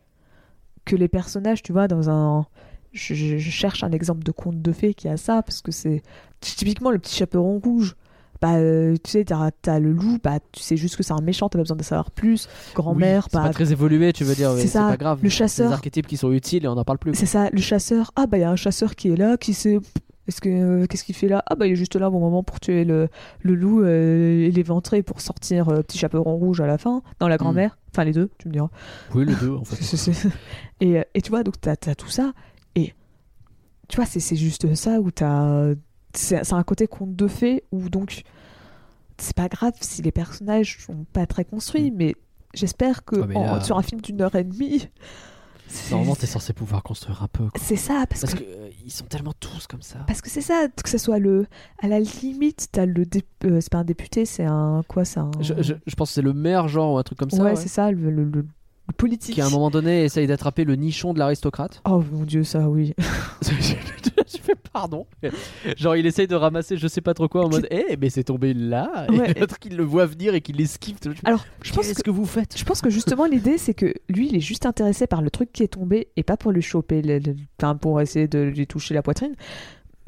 que les personnages, tu vois, dans un je, je- je cherche un exemple de conte de fées qui a ça parce que c'est typiquement le petit chaperon rouge. Bah, euh, tu sais, t'as as le loup, bah, tu sais juste que c'est un méchant, t'as pas besoin de savoir plus. Grand-mère, Oui, c'est bah, pas très évolué, tu veux dire. c'est pas grave. le chasseur. Des archétypes qui sont utiles et on n'en parle plus. C'est ça, le chasseur. Ah, bah, il y a un chasseur qui est là, qui sait. Est-ce que euh, qu'est-ce qu'il fait là? Ah bah il est juste là au bon moment pour tuer le, le loup euh, et l'éventrer pour sortir euh, petit chaperon rouge à la fin dans la grand-mère. Enfin les deux, tu me diras. Oui, les deux en fait. Et, et tu vois, donc t'as as tout ça. Et tu vois, c'est c'est juste ça où t'as. C'est un côté conte de fées où donc. C'est pas grave si les personnages sont pas très construits, mais j'espère que Ah, mais en- là- sur un film d'une heure et demie. c'est- Normalement, t'es censé pouvoir construire un peu. C'est ça, parce, Parce que. que euh, ils sont tellement tous comme ça. Parce que c'est ça, que ce soit le. À la limite, t'as le. dé- euh, c'est pas un député, c'est un. Quoi, c'est un. Je, je- je pense que c'est le maire, genre, ou un truc comme ça. ouais, ouais, c'est ça, le, le- le- le politique. Qui à un moment donné essaye d'attraper le nichon de l'aristocrate. Oh mon dieu, ça, oui. je fais pardon. Genre, il essaye de ramasser je sais pas trop quoi en mode Eh, mais c'est tombé là. Ouais. Et l'autre qui le voit venir et qui l'esquive. Alors, je pense Qu'est-ce que que vous faites? Je pense que justement l'idée c'est que lui il est juste intéressé par le truc qui est tombé et pas pour lui choper, le- le- enfin pour essayer de lui toucher la poitrine,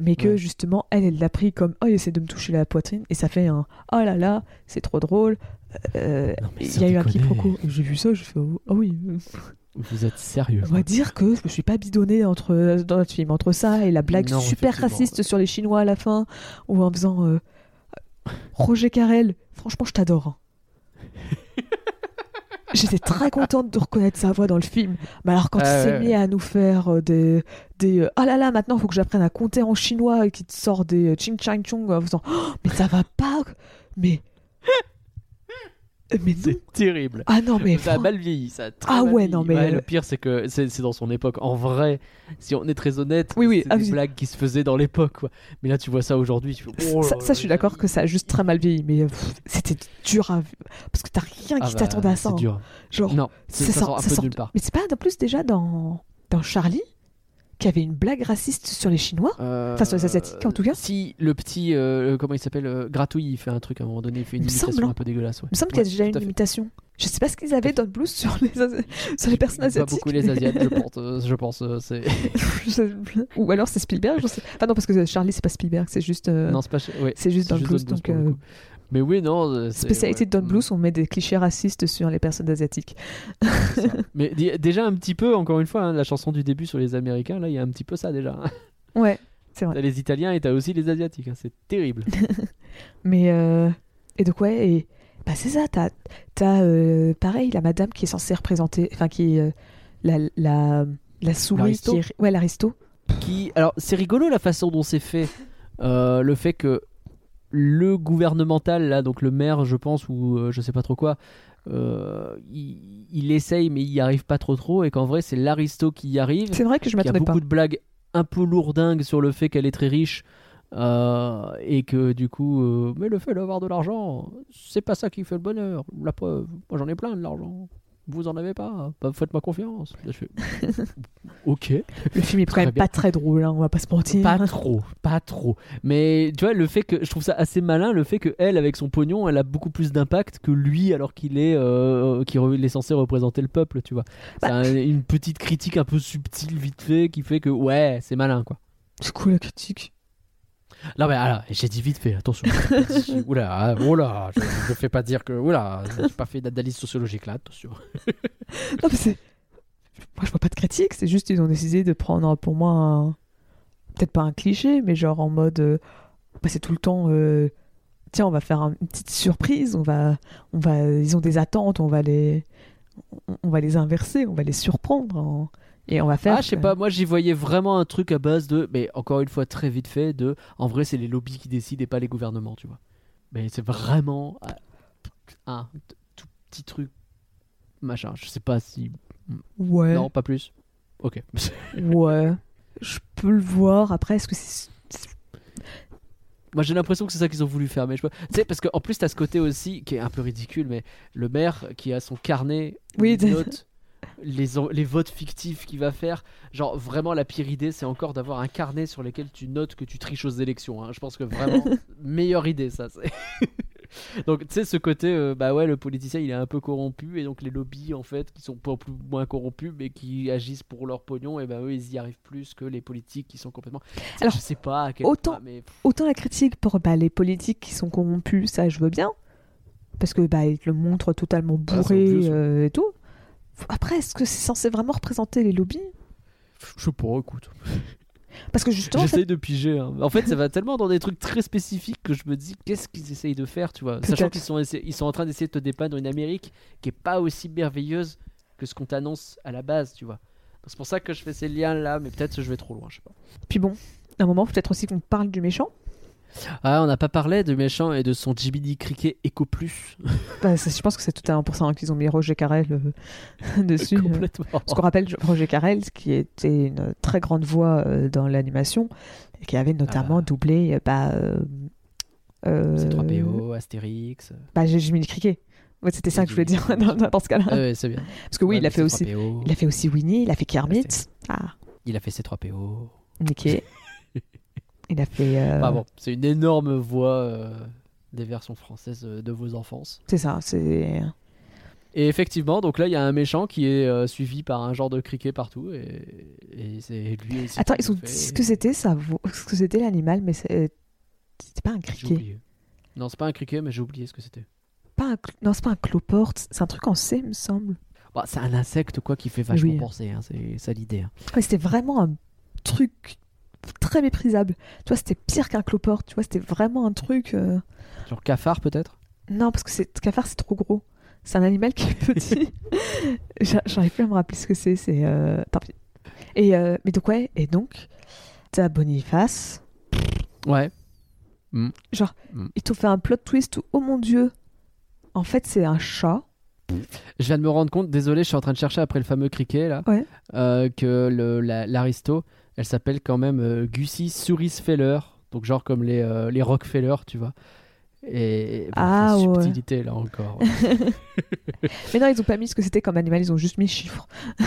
mais que Ouais. justement elle elle l'a pris comme oh il essaie de me toucher la poitrine et ça fait un oh là là c'est trop drôle. Euh, Il y a eu un quiproquo. J'ai vu ça, je fais oh ah oui. Vous êtes sérieux On va dire que je me suis pas bidonné entre dans notre film entre ça et la blague Non, super raciste sur les Chinois à la fin ou en faisant euh, Roger Carrel. Franchement je t'adore. hein. J'étais très contente de reconnaître sa voix dans le film. Mais alors quand Ah il s'est mis à nous faire euh, des des ah là là maintenant il faut que j'apprenne à compter en chinois et qu'il te sort des ching chang chung en faisant Oh, mais ça va pas mais mais non C'est terrible. ah non mais ça a mal vieilli, ça a très Ah mal ouais, vieilli. non, mais, Le pire, c'est que c'est c'est dans son époque. En vrai, si on est très honnête, Oui, oui, c'est ah des oui. blagues qui se faisaient dans l'époque. quoi. Mais là, tu vois ça aujourd'hui. tu oh ça, je suis d'accord que ça a juste très mal vieilli mais pff, c'était dur à parce que t'as rien Ah qui bah, t'attendait à ça C'est hein. dur. genre Non, c'est- ça ça sort- sort un ça peu sort de nulle part. mais c'est pas en plus déjà dans dans Charlie qu'il y avait une blague raciste sur les Chinois Enfin, sur les Asiatiques, en tout cas. Euh, Si le petit, euh, comment il s'appelle, euh, Gratouille, il fait un truc à un moment donné, il fait une Il imitation semble, hein. un peu dégueulasse. ouais. il me semble qu'il y a déjà une imitation je sais pas ce qu'ils avaient dans le blues sur les sur les personnes Pas asiatiques beaucoup les Asiates, je pense. euh, je pense euh, c'est... Ou alors c'est Spielberg je sais enfin non parce que Charlie c'est pas Spielberg c'est juste euh, Non, c'est pas. ouais, c'est juste dans le blues Don donc Mais oui, non. euh, spécialité ouais, de Don mm, Blues on met des clichés racistes sur les personnes asiatiques ça. Mais déjà un petit peu, encore une fois, hein, la chanson du début sur les Américains, là, il y a un petit peu ça déjà. ouais c'est vrai T'as les Italiens et t'as aussi les Asiatiques. hein, C'est terrible. Mais euh, et donc ouais, et bah c'est ça. T'as t'as euh, pareil la madame qui est censée représenter, enfin qui est euh, la la la souris qui est, ouais l'aristo. qui alors c'est rigolo la façon dont c'est fait le fait que le gouvernemental là donc le maire je pense ou euh, je sais pas trop quoi euh, il, il essaye mais il y arrive pas trop trop et qu'en vrai c'est l'aristo qui y arrive. C'est vrai que je qui a m'attendais beaucoup pas. de blagues un peu lourdingues sur le fait qu'elle est très riche euh, et que du coup euh, mais le fait d'avoir de l'argent c'est pas ça qui fait le bonheur. La preuve moi j'en ai plein de l'argent vous en avez pas bah, faites-moi confiance Je fais, ok Le film est quand même pas très drôle, hein, on va pas se mentir. pas trop, pas trop. Mais tu vois, le fait que je trouve ça assez malin, le fait que elle, avec son pognon, elle a beaucoup plus d'impact que lui, alors qu'il est, euh, il est censé représenter le peuple, tu vois. C'est Bah. un- une petite critique un peu subtile, vite fait, qui fait que ouais, c'est malin, quoi. C'est quoi la critique? Non mais alors, j'ai dit vite fait, attention. oula, ah, oula, je ne fais pas dire que oula, j'ai pas fait d'analyse sociologique là, attention. Non mais c'est. Moi je vois pas de critique, c'est juste ils ont décidé de prendre pour moi un. Peut-être pas un cliché, mais genre en mode. euh, bah, c'est tout le temps. euh, Tiens, on va faire un- une petite surprise, on va, on va, ils ont des attentes, on va les, on- on va les inverser, on va les surprendre, en- et on va faire. Ah, je sais pas, moi j'y voyais vraiment un truc à base de, mais encore une fois très vite fait, de, en vrai c'est les lobbies qui décident et pas les gouvernements, tu vois. Mais c'est vraiment euh, un tout petit truc, machin, je sais pas si... Ouais. Non, pas plus. Ok. Ouais. Je peux le voir. Après, est-ce que c'est. moi j'ai l'impression que c'est ça qu'ils ont voulu faire, mais je. Tu sais, parce qu'en plus t'as ce côté aussi qui est un peu ridicule, mais le maire qui a son carnet, Oui, de- note les, votes fictifs qu'il va faire. Genre vraiment la pire idée c'est encore d'avoir un carnet sur lequel tu notes que tu triches aux élections. hein. Je pense que vraiment meilleure idée ça. c'est- donc tu sais ce côté euh, bah ouais le politicien il est un peu corrompu et donc les lobbies en fait qui sont pas plus moins corrompus mais qui agissent pour leur pognon et ben eux ils y arrivent plus que les politiques qui sont complètement. Alors, je sais pas à quel autant- point, mais Autant la critique pour bah, les politiques qui sont corrompus, ça je veux bien. Parce que bah, ils le montrent totalement Ah, bourré euh, et tout. Après, est-ce que c'est censé vraiment représenter les lobbies? Je sais pas écoute. Parce que justement, J'essaye de piger. hein. En fait, ça va tellement dans des trucs très spécifiques que je me dis qu'est-ce qu'ils essayent de faire, tu vois? Sachant qu'ils sont, essa- ils sont en train d'essayer de te dépeindre une Amérique qui est pas aussi merveilleuse que ce qu'on t'annonce à la base, tu vois. C'est pour ça que je fais ces liens là, mais peut-être que je vais trop loin, je sais pas. puis bon, à un moment, peut-être aussi qu'on parle du méchant. Ah, on n'a pas parlé de méchant et de son JBD Cricket Echo Plus. Bah, je pense que c'est pour ça hein, qu'ils ont mis Roger Carrel euh, dessus. euh. Complètement. Parce qu'on rappelle Roger Carrel, qui était une très grande voix euh, dans l'animation, et qui avait notamment Ah. doublé euh, bah, euh, euh, C'est 3PO, Astérix. Bah, j'ai. Ouais, c'était ça que je voulais dire dans, dans ce cas-là. C'est bien. Parce que oui, Ouais, il a fait aussi. 3PO. Il a fait aussi Winnie, il a fait Kermit. Ah, Il a fait ses 3PO. Il a fait. euh, Bah bon, c'est une énorme voix euh, des versions françaises euh, de vos enfances. C'est ça, c'est. Et effectivement, donc là, il y a un méchant qui est euh, suivi par un genre de criquet partout, et, et c'est lui aussi. Attends, ils ont le fait. dit ce que c'était ça, ce que c'était l'animal, mais c'était pas un criquet. Non, c'est pas un criquet, mais j'ai oublié ce que c'était. Pas un Non, c'est pas un cloporte, c'est un truc en C, me semble. Bah, c'est un insecte quoi qui fait vachement Oui. penser, hein, c'est ça l'idée. hein. Ouais, c'était vraiment un truc très méprisable. Tu vois, c'était pire qu'un cloporte, tu vois, c'était vraiment un truc. euh, Genre cafard peut-être? Non, parce que c'est cafard, c'est trop gros. C'est un animal qui est petit. J'a- J'arrive plus à me rappeler ce que c'est. C'est euh, tant pis. Et euh, mais donc ouais, et donc t'as Boniface. Ouais. Genre, Mm. ils t'ont fait un plot twist où oh mon dieu, en fait c'est un chat. Je viens de me rendre compte, désolé, je suis en train de chercher après le fameux criquet là, Ouais. euh, que l'aristo, elle s'appelle quand même euh, Gussie Surisfeller, donc genre comme les, euh, les Rockefeller, tu vois. Et bon, Ah, c'est ouais. subtilité là encore. ouais. Mais non, ils ont pas mis ce que c'était comme animal, ils ont juste mis chiffres.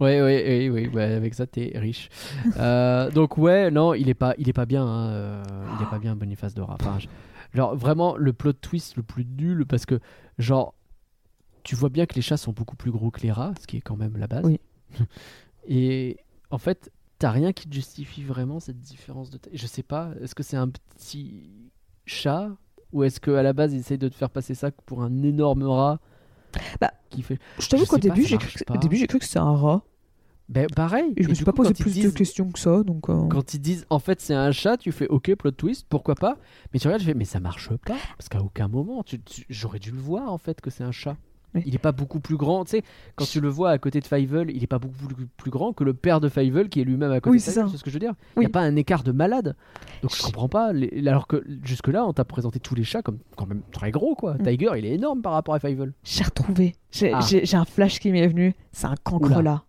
Ouais, ouais, ouais, ouais, ouais, avec ça t'es riche. Euh, donc ouais, non, il est pas, il est pas bien, hein, il est pas bien Boniface Dora. Enfin, genre vraiment le plot twist le plus nul parce que genre tu vois bien que les chats sont beaucoup plus gros que les rats, ce qui est quand même la base. Oui. Et en fait, t'as rien qui te justifie vraiment cette différence de taille. Je sais pas, est-ce que c'est un petit chat ou est-ce qu'à la base ils essayent de te faire passer ça pour un énorme rat Bah, qui fait. Je t'avoue qu'au début, j'ai cru, que- pas. au début, j'ai cru que c'était un rat. Ben pareil. Et je me Et suis du pas coup, posé plus de questions que ça, donc. euh, Quand ils disent en fait c'est un chat, tu fais ok plot twist, pourquoi pas Mais tu regardes, je fais mais ça marche pas parce qu'à aucun moment tu- tu- j'aurais dû le voir en fait que c'est un chat. Oui. Il est pas beaucoup plus grand, tu sais. Quand tu le vois à côté de Fievel, il est pas beaucoup plus, grand que le père de Fievel qui est lui-même à côté Oui, de c'est Fievel. ça. C'est ce que je veux dire? Il Oui. y a pas un écart de malade. Donc je comprends pas. les- alors que jusque là on t'a présenté tous les chats comme quand même très gros quoi. Mm. Tiger il est énorme par rapport à Fievel. J'ai retrouvé. J'ai Ah. un flash qui m'est venu. C'est un cancre là.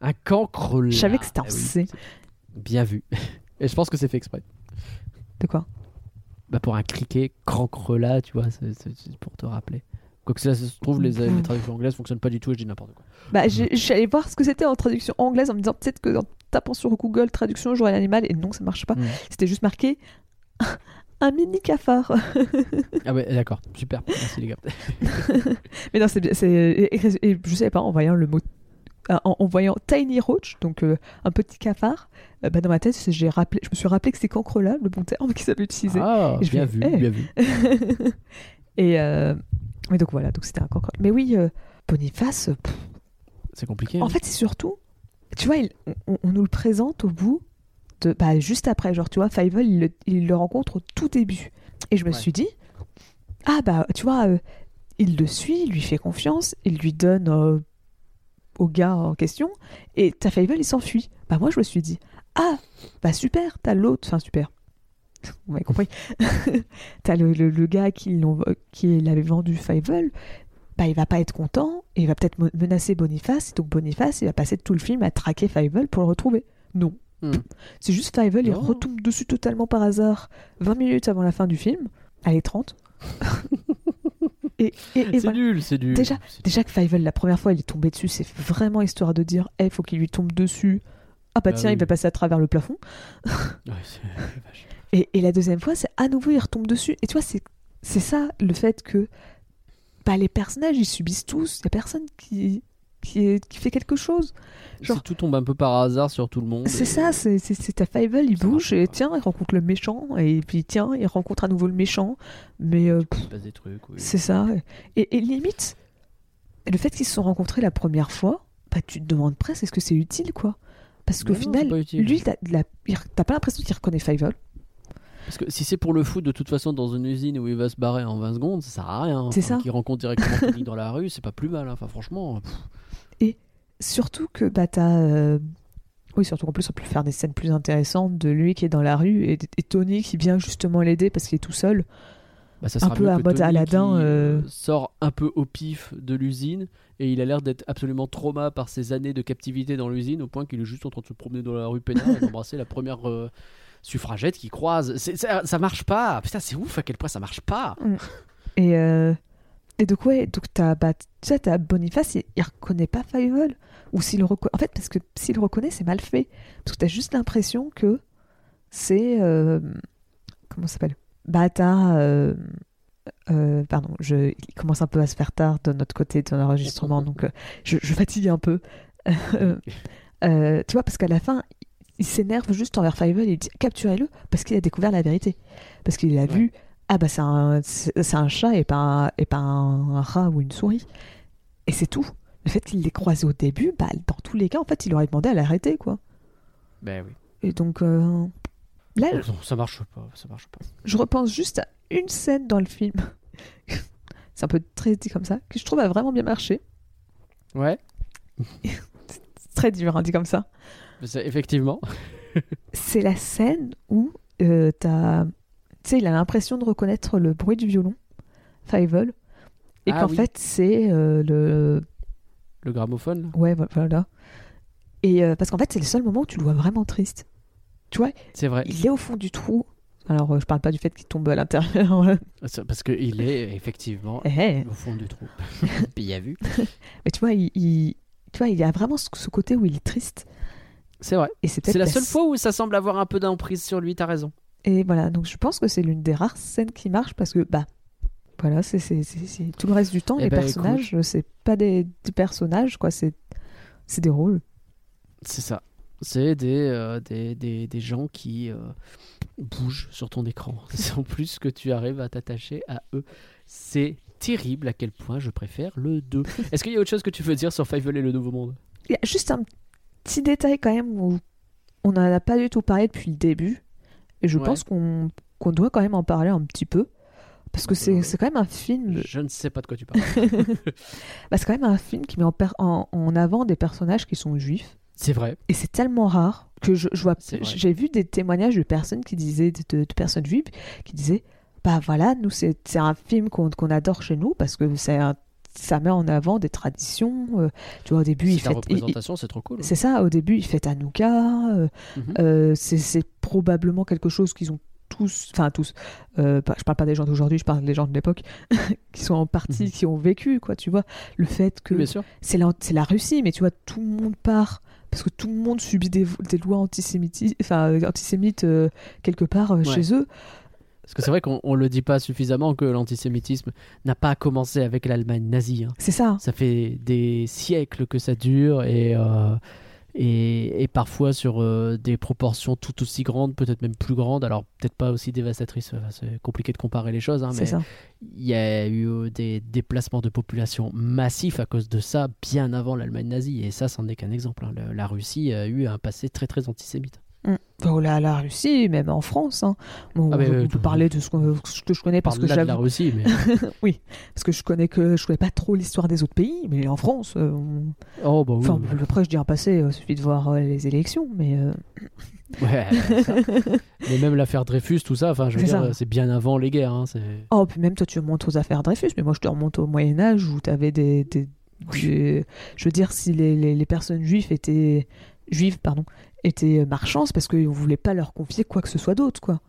Un cancre là. Je savais que c'était en Ah. C. Bien vu. Et je pense que c'est fait exprès. De quoi? Bah pour un criquet cancre là, tu vois, c'est pour te rappeler. Quoique ça se trouve, les, les traductions anglaises fonctionnent pas du tout et je dis n'importe quoi. Bah, j'allais voir ce que c'était en traduction anglaise en me disant peut-être que en tapant sur Google traduction j'aurais l'animal et non ça marche pas. Mm. C'était juste marqué un mini cafard. Ah ouais, d'accord, super, merci les gars. Mais non, c'est Et, je savais pas en voyant le mot. euh, En, en voyant Tiny Roach, donc euh, un petit cafard, euh, bah, dans ma tête, j'ai rappelé, je me suis rappelé que c'est cancre là, le bon terme qu'ils avaient utilisé. Ah, Et je bien vu, bien vu. et euh, mais donc voilà, donc c'était un cancre. Mais oui, euh, Boniface, C'est compliqué. En hein. fait, c'est surtout, tu vois, il- on, on nous le présente au bout de, bah, juste après, genre, tu vois, Fievel, il, le- il le rencontre au tout début. Et je me Ouais. suis dit, ah bah, tu vois, euh, il le suit, il lui fait confiance, il lui donne euh, au gars en question, et ta Fievel, il s'enfuit. Bah moi, je me suis dit, ah, bah super, t'as l'autre, enfin super. Vous m'avez compris. t'as le, le, le gars qui, qui l'avait vendu Fievel, bah, il va pas être content, et il va peut-être menacer Boniface, et donc Boniface, il va passer tout le film à traquer Fievel pour le retrouver. Non. Hmm. C'est juste Fievel, il retombe dessus totalement par hasard 20 minutes avant la fin du film. Allez, 30. et et, et C'est voilà. nul, c'est nul. Déjà- Déjà que Fievel, la première fois, il est tombé dessus, c'est vraiment histoire de dire, eh, faut qu'il lui tombe dessus. Ah bah Ah tiens, oui. il va passer à travers le plafond. Ouais. Et, et la deuxième fois, c'est à nouveau, il retombe dessus. Et tu vois, c'est ça le fait que bah, les personnages, ils subissent tous. Il n'y a personne qui, qui, est- qui fait quelque chose. Genre- Si tout tombe un peu par hasard sur tout le monde. C'est et- ça, c'est ta Fievel, il Ça bouge et tiens, il rencontre le méchant. Et puis tiens, il rencontre à nouveau le méchant. Mais euh, oui. c'est ça. Et, et limite, le fait qu'ils se sont rencontrés la première fois, bah, tu te demandes presque est-ce que c'est utile quoi? Parce qu'au final, lui, t'as pas l'impression qu'il reconnaît Fievel. Parce que si c'est pour le foot, de toute façon, dans une usine où il va se barrer en 20 secondes, ça sert à rien. C'est ça. Qu'il rencontre directement Tony dans la rue, c'est pas plus mal. hein. Enfin, franchement. pff. Surtout que bah t'as euh, oui surtout qu'en plus on peut faire des scènes plus intéressantes de lui qui est dans la rue et, et Tony qui vient justement l'aider parce qu'il est tout seul. Bah, ça Un sera peu mieux à mode Aladdin, euh. sort un peu au pif de l'usine et il a l'air d'être absolument trauma par ses années de captivité dans l'usine au point qu'il est juste en train de se promener dans la rue peinard et d'embrasser la première euh, suffragette qui croise. C'est- ça, ça marche pas. Putain, c'est ouf à quel point ça marche pas. Et euh, et donc ouais donc t'as bah t'as Boniface il, il reconnaît pas Fievel ou s'il reconnaît en fait parce que s'il reconnaît c'est mal fait parce que t'as juste l'impression que c'est euh, comment ça s'appelle? Bah t'as euh, euh, pardon, je, il commence un peu à se faire tard de notre côté de l'enregistrement, donc euh, je, je fatigue un peu. Euh, euh, tu vois, parce qu'à la fin, il s'énerve juste envers Fievel et il dit capturez-le parce qu'il a découvert la vérité. Parce qu'il a Ouais. vu, ah bah c'est un, un chat et pas, un, et pas un, un rat ou une souris. Et c'est tout. Le fait qu'il l'ait croisé au début, bah, dans tous les cas, en fait, il aurait demandé à l'arrêter, quoi. Ben oui. Et donc, euh, là, Non, ça marche pas. Ça marche pas. je repense juste à une scène dans le film. c'est un peu très dit comme ça, que je trouve a vraiment bien marché. Ouais. C'est très dur, hein, dit comme ça. C'est- Effectivement. C'est la scène où euh, t'as. Tu sais, il a l'impression de reconnaître le bruit du violon, Fievel, et Ah qu'en oui. fait, c'est euh, le. Le gramophone. Ouais, vo- voilà. Et euh, parce qu'en fait, c'est le seul moment où tu le vois vraiment triste. Tu vois, C'est vrai. il est au fond du trou. Alors, euh, je parle pas du fait qu'il tombe à l'intérieur. C'est Parce qu'il est effectivement Eh, eh. au fond du trou. Puis il a vu. Mais tu vois, il, il- tu vois, il y a vraiment ce, ce côté où il est triste. C'est vrai. Et c'est peut-être C'est la la seule fois où ça semble avoir un peu d'emprise sur lui, t'as raison. Et voilà, donc je pense que c'est l'une des rares scènes qui marche parce que, bah, voilà, c'est c'est- c'est- c'est- tout le reste du temps, Eh les ben, personnages, c'est pas des, des personnages, quoi, c'est c'est des rôles. C'est ça. C'est des, euh, des, des, des gens qui euh, bougent sur ton écran. Sans plus que tu arrives à t'attacher à eux. C'est terrible à quel point je préfère le 2. Est-ce qu'il y a autre chose que tu veux dire sur Fievel et le Nouveau Monde? Il y a juste un petit détail quand même où on n'en a pas du tout parlé depuis le début, et je Ouais. pense qu'on doit quand même en parler un petit peu. Parce que c'est Euh, quand même un film, Je ne sais pas de quoi tu parles. bah, c'est quand même un film qui met en, en, en avant des personnages qui sont juifs. C'est vrai. Et c'est tellement rare que je, vois. J'ai vu des témoignages de personnes qui disaient, de, de- de personnes juives, qui disaient Bah voilà, nous, c'est un film qu'on qu'on adore chez nous parce que c'est un- ça met en avant des traditions. euh, tu vois, au début, il fait. représentation, c'est trop cool. C'est ça, au début, il fait Hanouka. euh, Mhm. euh, c'est probablement quelque chose qu'ils ont tous, enfin tous, euh, je parle pas des gens d'aujourd'hui, je parle des gens de l'époque, qui sont en partie, Mhm. qui ont vécu, quoi, tu vois. Le fait que c'est la, la Russie, mais tu vois, tout le monde part parce que tout le monde subit des, des lois antisémites, enfin, antisémites euh, quelque part euh, Ouais. chez eux. Parce que c'est vrai qu'on on le dit pas suffisamment que l'antisémitisme n'a pas commencé avec l'Allemagne nazie. hein. C'est ça. Ça fait des siècles que ça dure et, euh, et, et parfois sur euh, des proportions tout aussi grandes, peut-être même plus grandes. Alors peut-être pas aussi dévastatrices, enfin, c'est compliqué de comparer les choses, hein, c'est mais ça. il y a eu euh, des déplacements de population massifs à cause de ça bien avant l'Allemagne nazie. Et ça, c'en est qu'un exemple. hein. La Russie a eu un passé très très antisémite. Mm. Oh là, la Russie, même en France. hein. Bon, Ah, on, euh, on peut tout- parler de ce, que je connais parce que la Russie, mais parce que je connais que je connais pas trop l'histoire des autres pays, mais en France, euh, on- oh bah oui, enfin oui. après je dis un passé, il suffit de voir euh, les élections, mais euh, Ouais, ça. mais même l'affaire Dreyfus, tout ça, enfin, je veux C'est dire, c'est bien avant les guerres. hein, oh puis même toi tu remontes aux affaires Dreyfus, mais moi je te remonte au Moyen Âge où tu avais des, des- des- je veux dire si les, les- les personnes juives étaient juives pardon étaient marchands, c'est parce qu'on voulait pas leur confier quoi que ce soit d'autre quoi.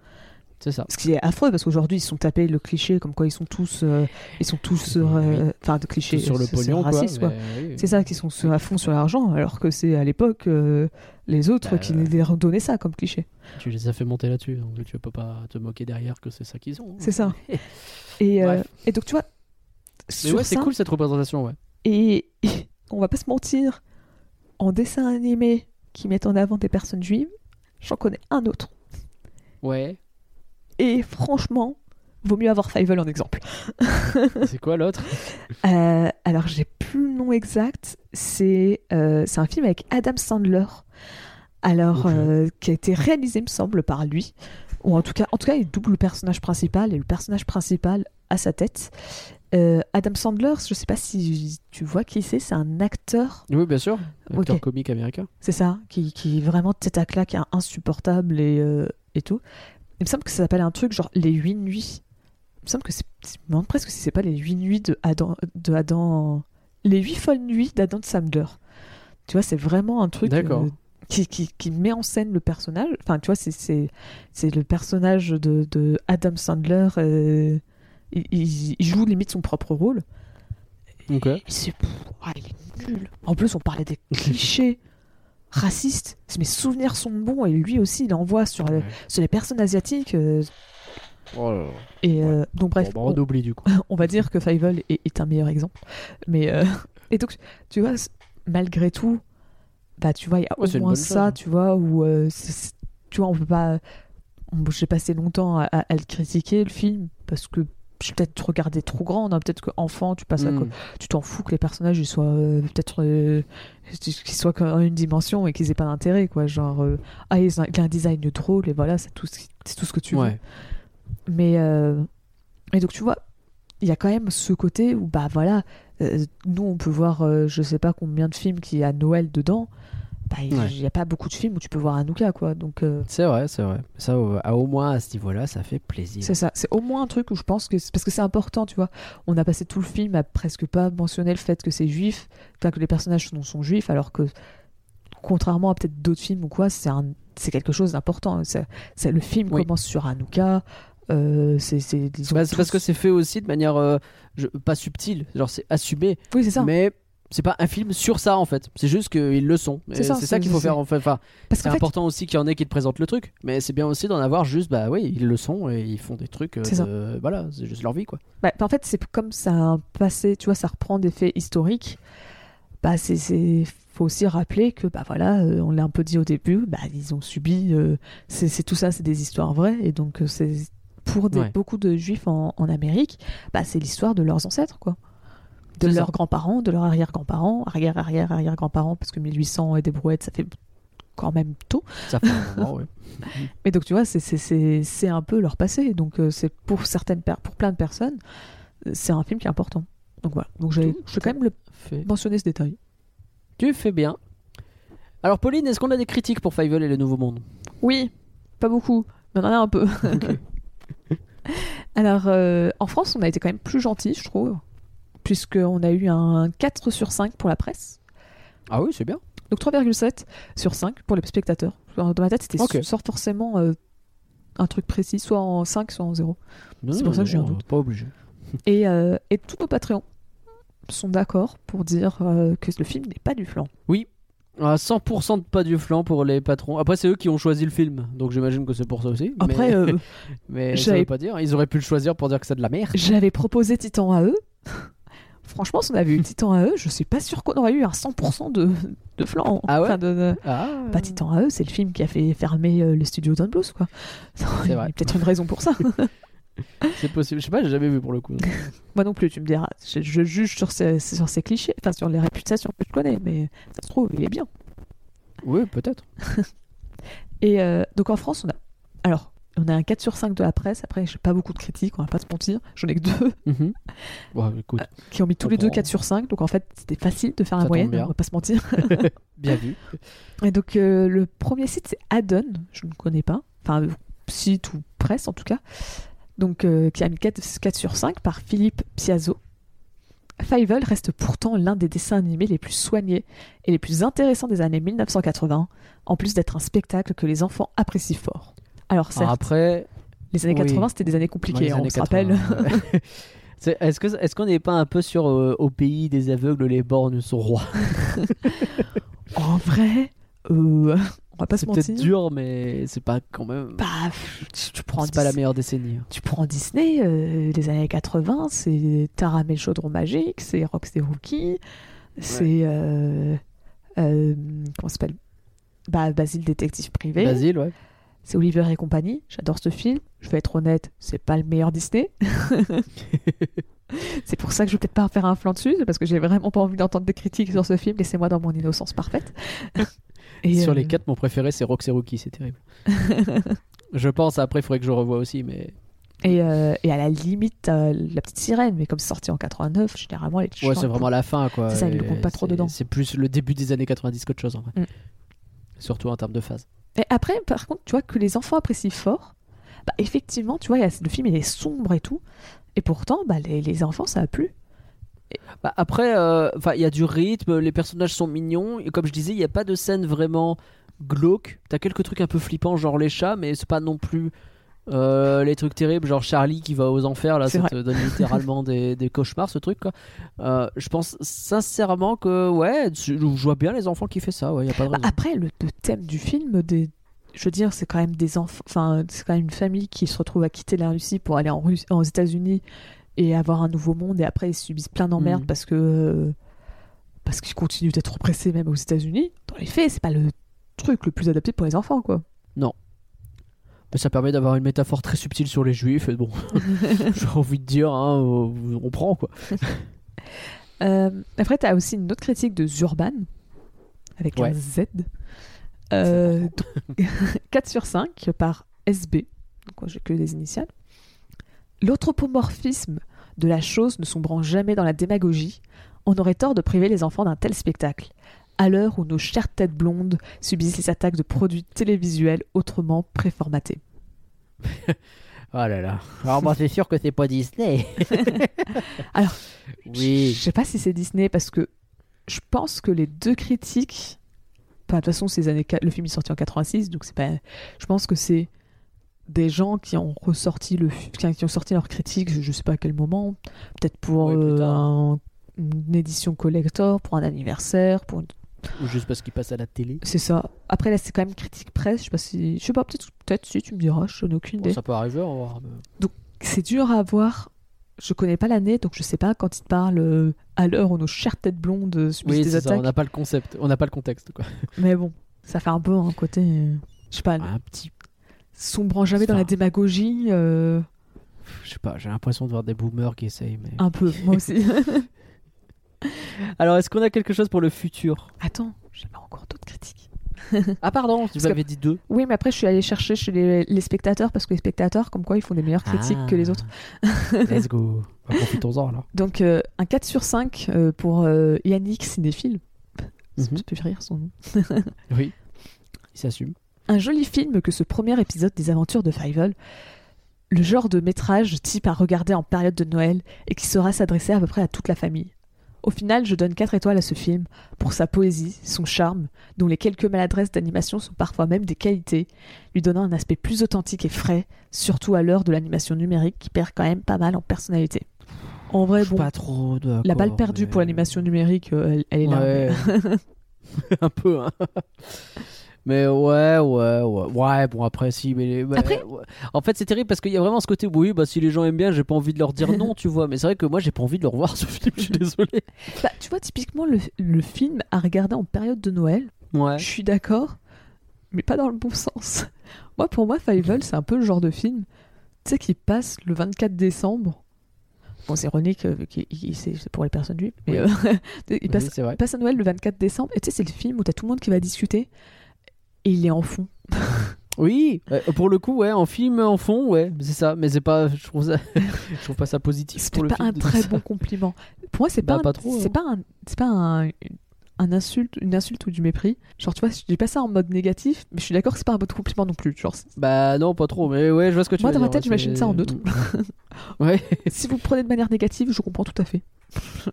c'est ça. Ce qui est affreux parce qu'aujourd'hui ils se sont tapés le cliché comme quoi ils sont tous euh, ils sont tous euh, enfin de clichés Tout sur le pognon, quoi. oui. C'est ça qui sont à fond sur l'argent alors que c'est à l'époque euh, les autres Bah, qui les redonnaient ça comme cliché. Tu les as fait monter là-dessus, donc tu peux pas te moquer derrière que c'est ça qu'ils ont. C'est ça. Et, euh, et donc tu vois Mais ouais, c'est cool cette représentation, ouais. Et on va pas se mentir, en dessin animé qui met en avant des personnes juives, j'en connais un autre. Ouais. Et franchement, vaut mieux avoir Fievel en exemple. c'est quoi l'autre? Euh, alors j'ai plus le nom exact. C'est euh, c'est un film avec Adam Sandler Alors, euh, qui a été réalisé, me semble, par lui. Ou en tout cas, en tout cas, il double le personnage principal et le personnage principal à sa tête. Euh, Adam Sandler, je sais pas si tu vois qui c'est, c'est un acteur, Oui, bien sûr. Acteur comique américain. c'est ça, qui, qui est vraiment tête à claque, hein, insupportable et, euh, et tout. Il me semble que ça s'appelle un truc genre Les Huit Nuits. Il me semble que c'est. Je me demande presque si c'est pas Les Huit Nuits de Adam. De Adam les Huit Folles Nuits d'Adam Sandler. Tu vois, c'est vraiment un truc. D'accord. euh, qui, qui, qui met en scène le personnage. Enfin, tu vois, c'est, c'est, c'est le personnage de, de Adam Sandler. Il, il- il joue limite son propre rôle. C'est. ah, il est nul. En plus, on parlait des clichés racistes. Mes souvenirs sont bons et lui aussi, il envoie sur, les- sur les personnes asiatiques. euh, Oh là là. et euh, donc, bref, Bon, bah, on oublie du coup. on, va dire que Fievel est, est un meilleur exemple. Mais. euh, et donc, tu vois, malgré tout, bah, tu vois, il y a Ouais, au moins ça, chose. tu vois, où. tu vois, on peut pas. J'ai passé longtemps à, à- à le critiquer, le film, parce que. Peut-être regardé trop grand, hein, peut-être qu'enfant tu passes à Hmm. tu t'en fous que les personnages ils soient euh, peut-être euh, qu'ils soient qu'en une dimension et qu'ils aient pas d'intérêt quoi. Genre euh, ah il a un design drôle et voilà c'est tout ce qui- c'est tout ce que tu veux. Mais et donc tu vois il y a quand même ce côté où bah voilà nous on peut voir je sais pas combien de films qu'il y a Noël dedans bah il Ouais. il y a pas beaucoup de films où tu peux voir Anouka quoi donc euh, C'est vrai, c'est vrai. Ça, au, à- au moins à ce niveau-là, ça fait plaisir. C'est ça, c'est au moins un truc où je pense que parce que c'est important, tu vois. On a passé tout le film à presque pas mentionner le fait que c'est juif, enfin que les personnages sont, sont juifs, alors que contrairement à peut-être d'autres films ou quoi, c'est un, c'est quelque chose d'important. C'est, le film Oui. commence sur Hanouka. Euh, c'est, Bah, parce que c'est fait aussi de manière euh, je- pas subtile, genre c'est assumé, oui c'est ça. mais c'est pas un film sur ça en fait. C'est juste qu'ils le sont. C'est ça, qu'il faut faire en fait. Enfin, c'est fait, important aussi qu'il y en ait qui te présentent le truc, mais c'est bien aussi d'en avoir juste bah oui ils le sont et ils font des trucs. euh, C'est de- Voilà, c'est juste leur vie quoi. bah, en fait c'est comme ça a un passé, tu vois, ça reprend des faits historiques. Bah c'est, faut aussi rappeler que bah voilà, euh, on l'a un peu dit au début, bah ils ont subi, euh, c'est, tout ça, c'est des histoires vraies et donc euh, c'est pour des, Ouais. beaucoup de juifs en, en Amérique, bah c'est l'histoire de leurs ancêtres quoi, de leurs grands-parents, de leurs arrière-grands-parents, arrière arrière arrière grands-parents parce que 1800 et des brouettes ça fait quand même tôt. Ça fait un moment, ouais. Mais donc tu vois, c'est, un peu leur passé, donc euh, c'est pour certaines pour plein de personnes, euh, c'est un film qui est important. Donc voilà, donc je vais quand même le Fait- mentionner ce détail. Tu fais bien. Alors Pauline, est-ce qu'on a des critiques pour Fievel et le Nouveau Monde? Oui, pas beaucoup, mais on en a un peu. Alors, euh, en France, on a été quand même plus gentil, je trouve, puisqu'on a eu un 4 sur 5 pour la presse, Ah oui, c'est bien. donc 3,7 sur 5 pour les spectateurs. Dans ma tête, c'était Ok. sort forcément euh, un truc précis, soit en 5, soit en 0. Non, C'est pour ça que j'ai un doute. Pas obligé. Et, euh, et tous nos Patreons sont d'accord pour dire euh, que le film n'est pas du flan. À 100% de pas du flanc pour les patrons. Après, c'est eux qui ont choisi le film, donc j'imagine que c'est pour ça aussi. Après, mais, euh, mais ça veut pas dire. Ils auraient pu le choisir pour dire que c'est de la merde. j'avais proposé Titan à eux. Franchement, si on avait eu Titan à eux, je suis pas sûr qu'on aurait eu un 100% de, de flan. Ah ouais Enfin, de- de- Ah, Pas Titan à eux, c'est le film qui a fait fermer euh, le studio Don Bluth, quoi. Il y a peut-être une raison pour ça. c'est possible. Je sais pas, j'ai jamais vu pour le coup. Moi non plus, tu me diras. Je, je juge sur ces, sur ces clichés, enfin sur les réputations que je connais, mais ça se trouve, il est bien. oui, peut-être. Et euh, donc en France, on a. Alors, on a un 4 sur 5 de la presse. Après, j'ai pas beaucoup de critiques, on va pas se mentir. J'en ai que deux Mhm. Écoute, qui ont mis tous les deux Comprends. 4 sur 5. Donc en fait, c'était facile de faire un bien. on va pas se mentir. bien vu. Et donc euh, le premier site, c'est Addon. Je ne connais pas. Enfin, euh, site ou presse en tout cas. Donc euh, qui a mis 4, 4 sur 5 par Philippe Piazzo. Fievel reste pourtant l'un des dessins animés les plus soignés et les plus intéressants des années 1980, en plus d'être un spectacle que les enfants apprécient fort. Alors certes, Alors après, les années oui. 80 c'était des années compliquées, hein, on années se rappelle. 80, ouais. C'est- Est-ce que est-ce qu'on n'est pas un peu sur euh, au pays des aveugles les bornes sont rois? En vrai, euh, on va pas se C'est peut-être mentir. dur, mais c'est pas quand même. Bah, tu, tu prends c'est pas la meilleure décennie. Tu prends Disney, euh, les années 80, c'est Taram et le chaudron magique, c'est Rox et Rookie, c'est. euh, comment s'appelle? Bah, Basile détective privé, Basile, ouais. C'est Oliver et compagnie. J'adore ce film. Je vais être honnête, c'est pas le meilleur Disney. c'est pour ça que je vais peut-être pas faire un flanc dessus, parce que j'ai vraiment pas envie d'entendre des critiques sur ce film. Laissez-moi dans mon innocence parfaite. Et, Sur euh, les quatre, mon préféré, c'est Rox et Rookie, c'est terrible. je pense, après, il faudrait que je revoie aussi, mais. Et, euh, et à la limite, t'as la petite sirène, mais comme c'est sorti en 89, généralement, elle est Ouais, c'est vraiment la fin, quoi. C'est ça, il Et le compte pas trop dedans. C'est plus le début des années 90 qu'autre chose, en vrai. Mm. Surtout en termes de phase. Et après, par contre, tu vois que les enfants apprécient fort. Bah, effectivement, tu vois, le film il est sombre et tout. Et pourtant, bah, les, les enfants, ça a plu. Bah, après, euh, il y a du rythme, les personnages sont mignons, et comme je disais, il n'y a pas de scène vraiment glauque. T'as quelques trucs un peu flippants, genre les chats, mais c'est pas non plus euh, les trucs terribles, genre Charlie qui va aux enfers, là, ça vrai. te donne littéralement des, des cauchemars, ce truc, quoi. Euh, je pense sincèrement que, ouais, je je vois bien les enfants qui fait ça, ouais, il y a pas de Bah, raison. après, le, le thème du film, des, je veux dire, c'est quand même des enfants. Enfin, c'est quand même une famille qui se retrouve à quitter la Russie pour aller en aux États-Unis et avoir un nouveau monde. Et après, ils subissent plein d'emmerdes Mhm. parce que. euh, parce qu'ils continuent d'être oppressés même aux États-Unis. Dans les faits, c'est pas le truc le plus adapté pour les enfants, quoi. Mais ça permet d'avoir une métaphore très subtile sur les juifs, et bon, j'ai envie de dire, hein, on prend, quoi. Euh, après, tu as aussi une autre critique de Zurban, avec Ouais. un Z. Euh, donc, 4 sur 5 par SB. Donc, j'ai que des initiales. L'anthropomorphisme de la chose ne sombrant jamais dans la démagogie, on aurait tort de priver les enfants d'un tel spectacle. À l'heure où nos chères têtes blondes subissent les attaques de produits télévisuels autrement préformatés. Oh là là. Alors moi c'est sûr que c'est pas Disney. Alors, oui. Je sais pas si c'est Disney parce que je pense que les deux critiques. Enfin, de toute façon, ces années, le film est sorti en 86, donc c'est pas. Je pense que c'est des gens qui ont ressorti le, qui ont sorti leur critique, je sais pas à quel moment, peut-être pour euh, un- une édition collector, pour un anniversaire, pour une- Ou juste parce qu'il passe à la télé. c'est ça. Après là, c'est quand même critique presse. Je sais pas si, je sais pas, peut-être, si tu me diras, je n'ai aucune Bon, idée. ça peut arriver, on va voir. mais- c'est dur à voir. Je connais pas l'année, donc je sais pas quand il te parle euh, à l'heure où nos chères têtes blondes euh, subissent Oui, des c'est ça, on n'a pas le concept, on n'a pas le contexte quoi. Mais bon, ça fait un peu un côté. euh, Je sais pas, Un petit, sombrant jamais dans la démagogie. euh, je sais pas, j'ai l'impression de voir des boomers qui essayent. Mais... un peu, moi aussi. Alors, est-ce qu'on a quelque chose pour le futur? Attends, j'ai pas encore d'autres critiques. Ah pardon, que- m'avais dit deux. Oui, mais après, je suis allée chercher chez les, les spectateurs parce que les spectateurs, comme quoi, ils font des meilleures critiques que les autres. Ah. Let's go. Profitons-en alors. Donc, euh, un 4 sur 5 euh, pour euh, Yannick Cinéphile. Me fait rire son nom. Oui, il s'assume. Un joli film que ce premier épisode des aventures de Fievel. Le genre de métrage type à regarder en période de Noël et qui saura s'adresser à peu près à toute la famille. Au final, je donne 4 étoiles à ce film pour sa poésie, son charme, dont les quelques maladresses d'animation sont parfois même des qualités, lui donnant un aspect plus authentique et frais, surtout à l'heure de l'animation numérique qui perd quand même pas mal en personnalité. En vrai, bon, pas trop d'accord. la balle perdue mais- pour l'animation numérique, euh, elle, elle est là. Mais- un peu, hein. Mais ouais, ouais, ouais. Ouais, bon, après, si. Mais, Après- ouais. En fait, c'est terrible parce qu'il y a vraiment ce côté, oui, bah, si les gens aiment bien, j'ai pas envie de leur dire non, tu vois. Mais c'est vrai que moi, j'ai pas envie de le revoir, ce film, je suis désolé. Bah, tu vois, typiquement, le, le film à regarder en période de Noël, Ouais. Je suis d'accord, mais pas dans le bon sens. Moi, pour moi, Fievel, c'est un peu le genre de film, tu sais, qui passe le 24 décembre. Bon, c'est ironique, euh, c'est pour les personnes juives, mais Oui. euh, il, passe, il passe à Noël le 24 décembre, et tu sais, c'est le film où t'as tout le monde qui va discuter, il est en fond. Oui, euh, pour le coup, ouais, en film, en fond, ouais, c'est ça. Mais c'est pas, je trouve ça, je trouve pas ça positif C'est pas film. un très ça. bon compliment. Pour moi, c'est Bah, pas, pas c'est hein. pas un, c'est pas un, un insulte, une insulte ou du mépris. Genre, tu vois, je dis pas ça en mode négatif, mais je suis d'accord que c'est pas un bon compliment non plus. Genre, Bah non, pas trop. Mais ouais, je vois ce que tu Moi, veux dans ma tête, j'imagine ça en neutre. ouais. si vous prenez de manière négative, je comprends tout à fait.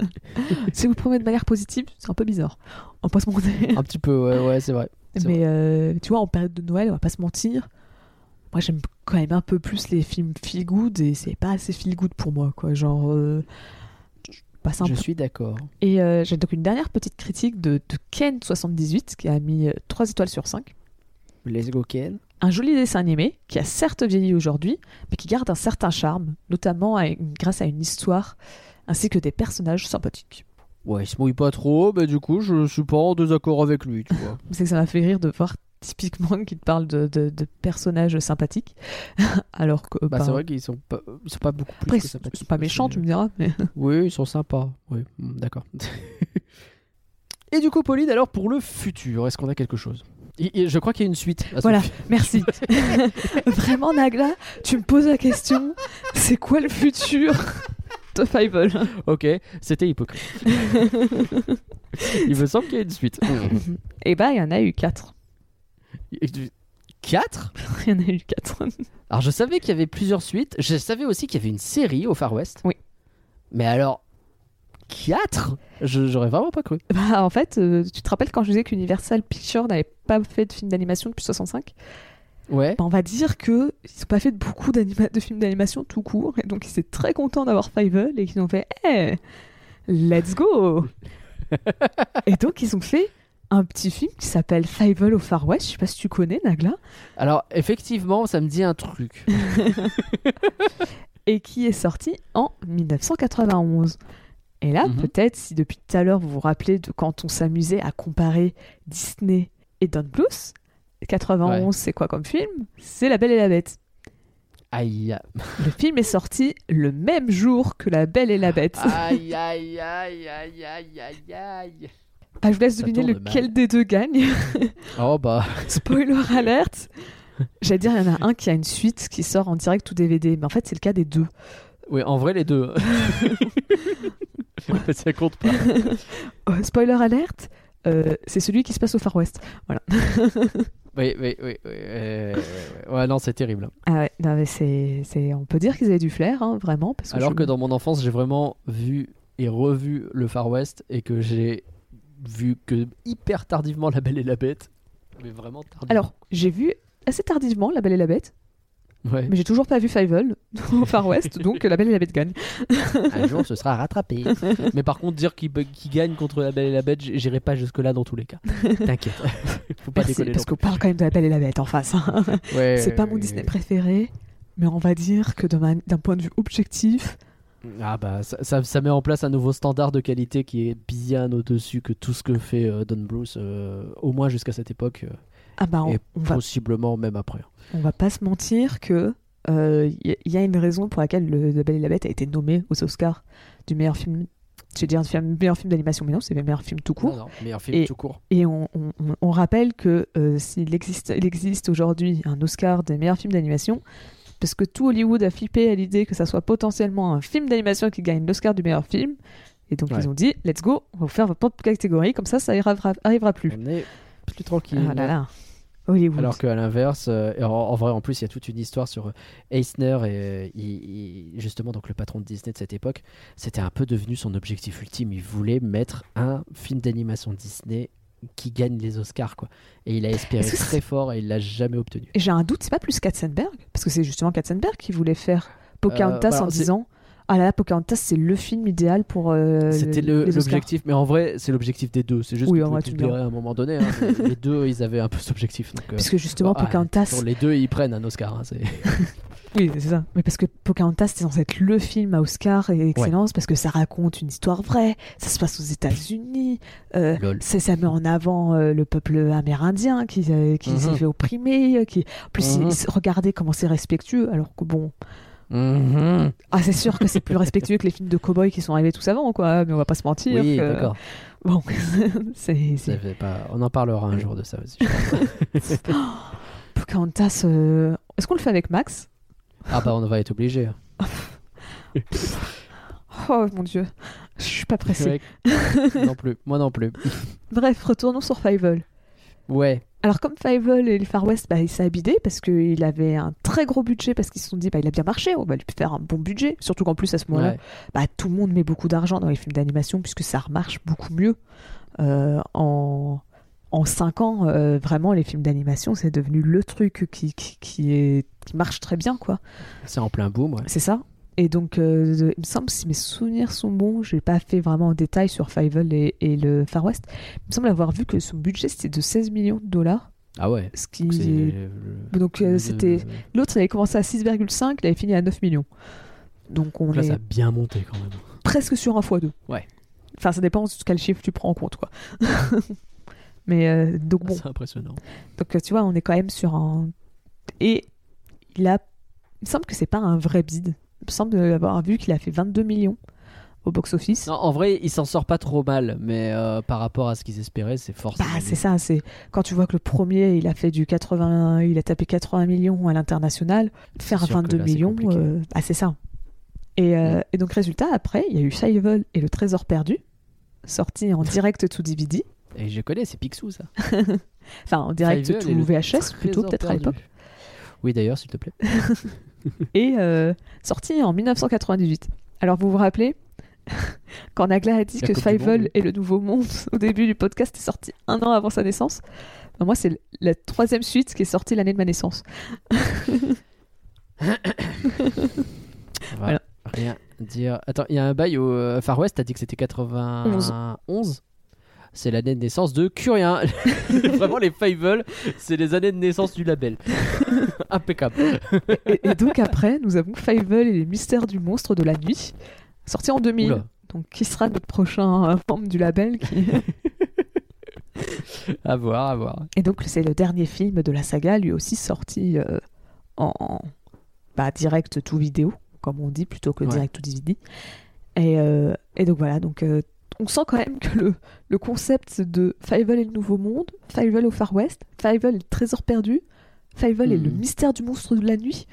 si vous prenez de manière positive, c'est un peu bizarre. On pas se mentir. un petit peu, ouais, ouais, c'est vrai. Mais euh, tu vois, en période de Noël, on va pas se mentir. Moi, j'aime quand même un peu plus les films feel good et c'est pas assez feel good pour moi, quoi. Genre, euh, je suis d'accord. Et euh, j'ai donc une dernière petite critique de, de Ken78 qui a mis euh, 3 étoiles sur 5. Let's go Ken. Un joli dessin animé qui a certes vieilli aujourd'hui, mais qui garde un certain charme, notamment à une- grâce à une histoire ainsi que des personnages sympathiques. Ouais, il se mouille pas trop, mais du coup, je suis pas en désaccord avec lui, tu vois. C'est que ça m'a fait rire de voir typiquement qu'il te parle de, de- de personnages sympathiques, alors que Bah, bah, c'est vrai qu'ils sont pas, ils sont pas beaucoup plus après que ils sont sympathiques, quoi, méchants, tu me diras. Mais... Oui, ils sont sympas. Oui, hmm, d'accord. Et du coup, Pauline, alors pour le futur, est-ce qu'on a quelque chose? Je crois qu'il y a une suite. Voilà, merci. Vraiment, Nagla, tu me poses la question c'est quoi le futur de Fievel Ok, c'était hypocrite. il me semble qu'il y a une suite. Eh ben, il y en a eu 4. 4 Il y en a eu 4. Alors je savais qu'il y avait plusieurs suites. Je savais aussi qu'il y avait une série au Far West. Oui. Mais alors 4 J'aurais vraiment pas cru. Bah, en fait, euh, tu te rappelles quand je disais qu'Universal Pictures n'avait pas fait de film d'animation depuis 65 Ouais. Bah, On va dire que ils n'ont pas fait beaucoup de films d'animation tout court. Et donc, ils étaient très contents d'avoir Fievel et qu'ils ont fait Hey, let's go Et donc, ils ont fait un petit film qui s'appelle Fievel au Far West. Je sais pas si tu connais, Nagla. Alors effectivement, ça me dit un truc. et qui est sorti en 1991. Et là, Mhm. peut-être, si depuis tout à l'heure vous vous rappelez de quand on s'amusait à comparer Disney et Don Bluth, 91, Ouais. c'est quoi comme film? C'est La Belle et la Bête. Aïe. Le film est sorti le même jour que La Belle et la Bête. Aïe aïe aïe aïe aïe aïe aïe. Bah, je vous laisse deviner lequel des deux gagne. Oh bah. Spoiler alerte J'allais dire, il y en a un qui a une suite qui sort en direct ou DVD, mais en fait, c'est le cas des deux. Oui, en vrai les deux. ça compte pas. Euh, spoiler alerte, euh, c'est celui qui se passe au Far West. Oui, oui, oui. oui, euh, ouais, non, c'est terrible. Ah ouais, non, mais c'est, c'est- on peut dire qu'ils avaient du flair, hein, vraiment. Parce que Alors je- que dans mon enfance, j'ai vraiment vu et revu le Far West et que j'ai vu que hyper tardivement La Belle et la Bête. Mais vraiment tardivement. Alors, j'ai vu assez tardivement La Belle et la Bête, ouais. mais j'ai toujours pas vu Fievel au Far West, donc La Belle et la Bête gagne. un jour ce sera rattrapé. mais par contre, dire qu'il gagne contre La Belle et la Bête, j'irai pas jusque-là dans tous les cas. T'inquiète. Faut pas Merci, déconner. parce qu'on parle quand même de La Belle et la Bête en face. hein. Ouais, c'est pas mon Disney préféré, mais on va dire que d'un point de vue objectif, Ah bah ça, ça, ça met en place un nouveau standard de qualité qui est bien au-dessus que tout ce que fait euh, Don Bruce, euh, au moins jusqu'à cette époque, euh, ah bah, on, et on va, possiblement même après. on va pas se mentir que il y, y a une raison pour laquelle le, La Belle et la Bête a été nommé aux Oscars du meilleur film. J'ai dit un film- meilleur film d'animation, mais non, c'est le meilleur film tout court. Non, non, meilleur film Et- tout court. Et on, on- on- on rappelle que euh, s'il existe, il existe aujourd'hui un Oscar des meilleurs films d'animation, parce que tout Hollywood a flippé à l'idée que ça soit potentiellement un film d'animation qui gagne l'Oscar du meilleur film. Et donc Ouais. ils ont dit, let's go, on va vous faire votre propre catégorie, comme ça, ça arrivera, plus. On est plus tranquille. Ah là là, Hollywood. Alors qu'à l'inverse, euh, et en, en vrai, en plus, il y a toute une histoire sur euh, Eisner et euh, il- il- justement donc le patron de Disney de cette époque. C'était un peu devenu son objectif ultime. Il voulait mettre un film d'animation Disney qui gagne les Oscars, quoi. Et il a espéré que très fort et il l'a jamais obtenu. Et j'ai un doute, c'est pas plus Katzenberg Parce que c'est justement Katzenberg qui voulait faire Pocahontas Euh, bah en disant, ah là là, Pocahontas c'est le film idéal pour euh, C'était l'objectif, mais en vrai, c'est l'objectif des deux. C'est juste Oui, que tu à un moment donné. hein. les deux, ils avaient un peu cet objectif. Donc, euh, Puisque justement, ah, Pocahontas, les deux, ils prennent un Oscar. hein, Oui, c'est ça. Mais parce que Pocahontas, c'est censé être le film à Oscar et excellence parce que ça raconte une histoire vraie. Ça se passe aux États-Unis. Euh, ça met en avant euh, le peuple amérindien qui, euh, qui s'est Mhm. fait opprimer. euh, Qui... En plus, il- regardez comment c'est respectueux. Alors que bon. Mhm. Ah, c'est sûr que c'est plus respectueux que les films de cow-boys qui sont arrivés tous avant, quoi. Mais on va pas se mentir. Oui, que- d'accord. Bon, c'est. Pas- On en parlera un jour de ça aussi. je pense. Pocahontas. euh, Est-ce qu'on le fait avec Max? Ah bah on va être obligé. Oh mon dieu. Je suis pas pressée. Non plus. Moi non plus. Bref, retournons sur Fievel. Ouais. Alors comme Fievel et le Far West, bah, il s'est habillé parce qu'il avait un très gros budget parce qu'ils se sont dit bah, il a bien marché, on va lui faire un bon budget. Surtout qu'en plus à ce moment-là, Ouais. bah, tout le monde met beaucoup d'argent dans les films d'animation puisque ça remarche beaucoup mieux. Euh, en, en 5 ans, euh, vraiment les films d'animation c'est devenu le truc qui, qui, qui est, qui marche très bien quoi. C'est en plein boom. Ouais. C'est ça. Et donc, euh, il me semble, si mes souvenirs sont bons, je n'ai pas fait vraiment en détail sur Fievel et, et le Far West. Il me semble avoir vu que son budget c'était de 16 millions de dollars. Ah ouais. Ce qui Donc, est- euh, le- c'était. L'autre, il avait commencé à 6,5, il avait fini à 9 millions. Donc, on Donc là, est ça a bien monté quand même. presque sur un x2. Ouais. Enfin, ça dépend de quel chiffre tu prends en compte, quoi. Mais euh, donc, bon. C'est impressionnant. Donc, tu vois, on est quand même sur un. Et il a. Il me semble que c'est pas un vrai bid. Il me semble avoir vu qu'il a fait 22 millions au box-office. En vrai, il s'en sort pas trop mal, mais euh, par rapport à ce qu'ils espéraient, c'est forcément. Bah, c'est ça, c'est quand tu vois que le premier, il a fait du 80, il a tapé 80 millions à l'international, faire C'est sûr que 22 là, c'est millions, euh, bah, c'est ça. Et, euh, Mm. et donc, résultat, après, il y a eu Fievel et le Trésor perdu, sorti en direct to DVD, Et je connais, c'est Picsou ça. enfin en direct Fievel to et le VHS plutôt, peut-être à l'époque, Oui, d'ailleurs, s'il te plaît. et euh, sorti en 1998. Alors, vous vous rappelez quand Nagla a dit La que Fievel et le Nouveau Monde, au début du podcast, est sorti un an avant sa naissance Bah, Moi, c'est la troisième suite qui est sortie l'année de ma naissance. Voilà. rien dire. Attends, il y a un bail au euh, Far West, t'as dit que c'était 91 C'est l'année de naissance de Curien. Vraiment, les Fievel, c'est les années de naissance du label. Impeccable. et, et donc après, nous avons Fievel et les mystères du monstre de la nuit, sorti en 2000. Oula. Donc qui sera notre prochain euh, membre du label qui... À voir, à voir. Et donc c'est le dernier film de la saga, lui aussi sorti euh, en, en- bah, direct to vidéo, comme on dit, plutôt que Ouais. direct to DVD. Et, euh, et donc voilà, donc euh, on sent quand même que le, le concept de Fievel et le Nouveau Monde, Fievel au Far West, Fievel et le Trésor perdu, Fievel et le Mhm. mystère du monstre de la nuit,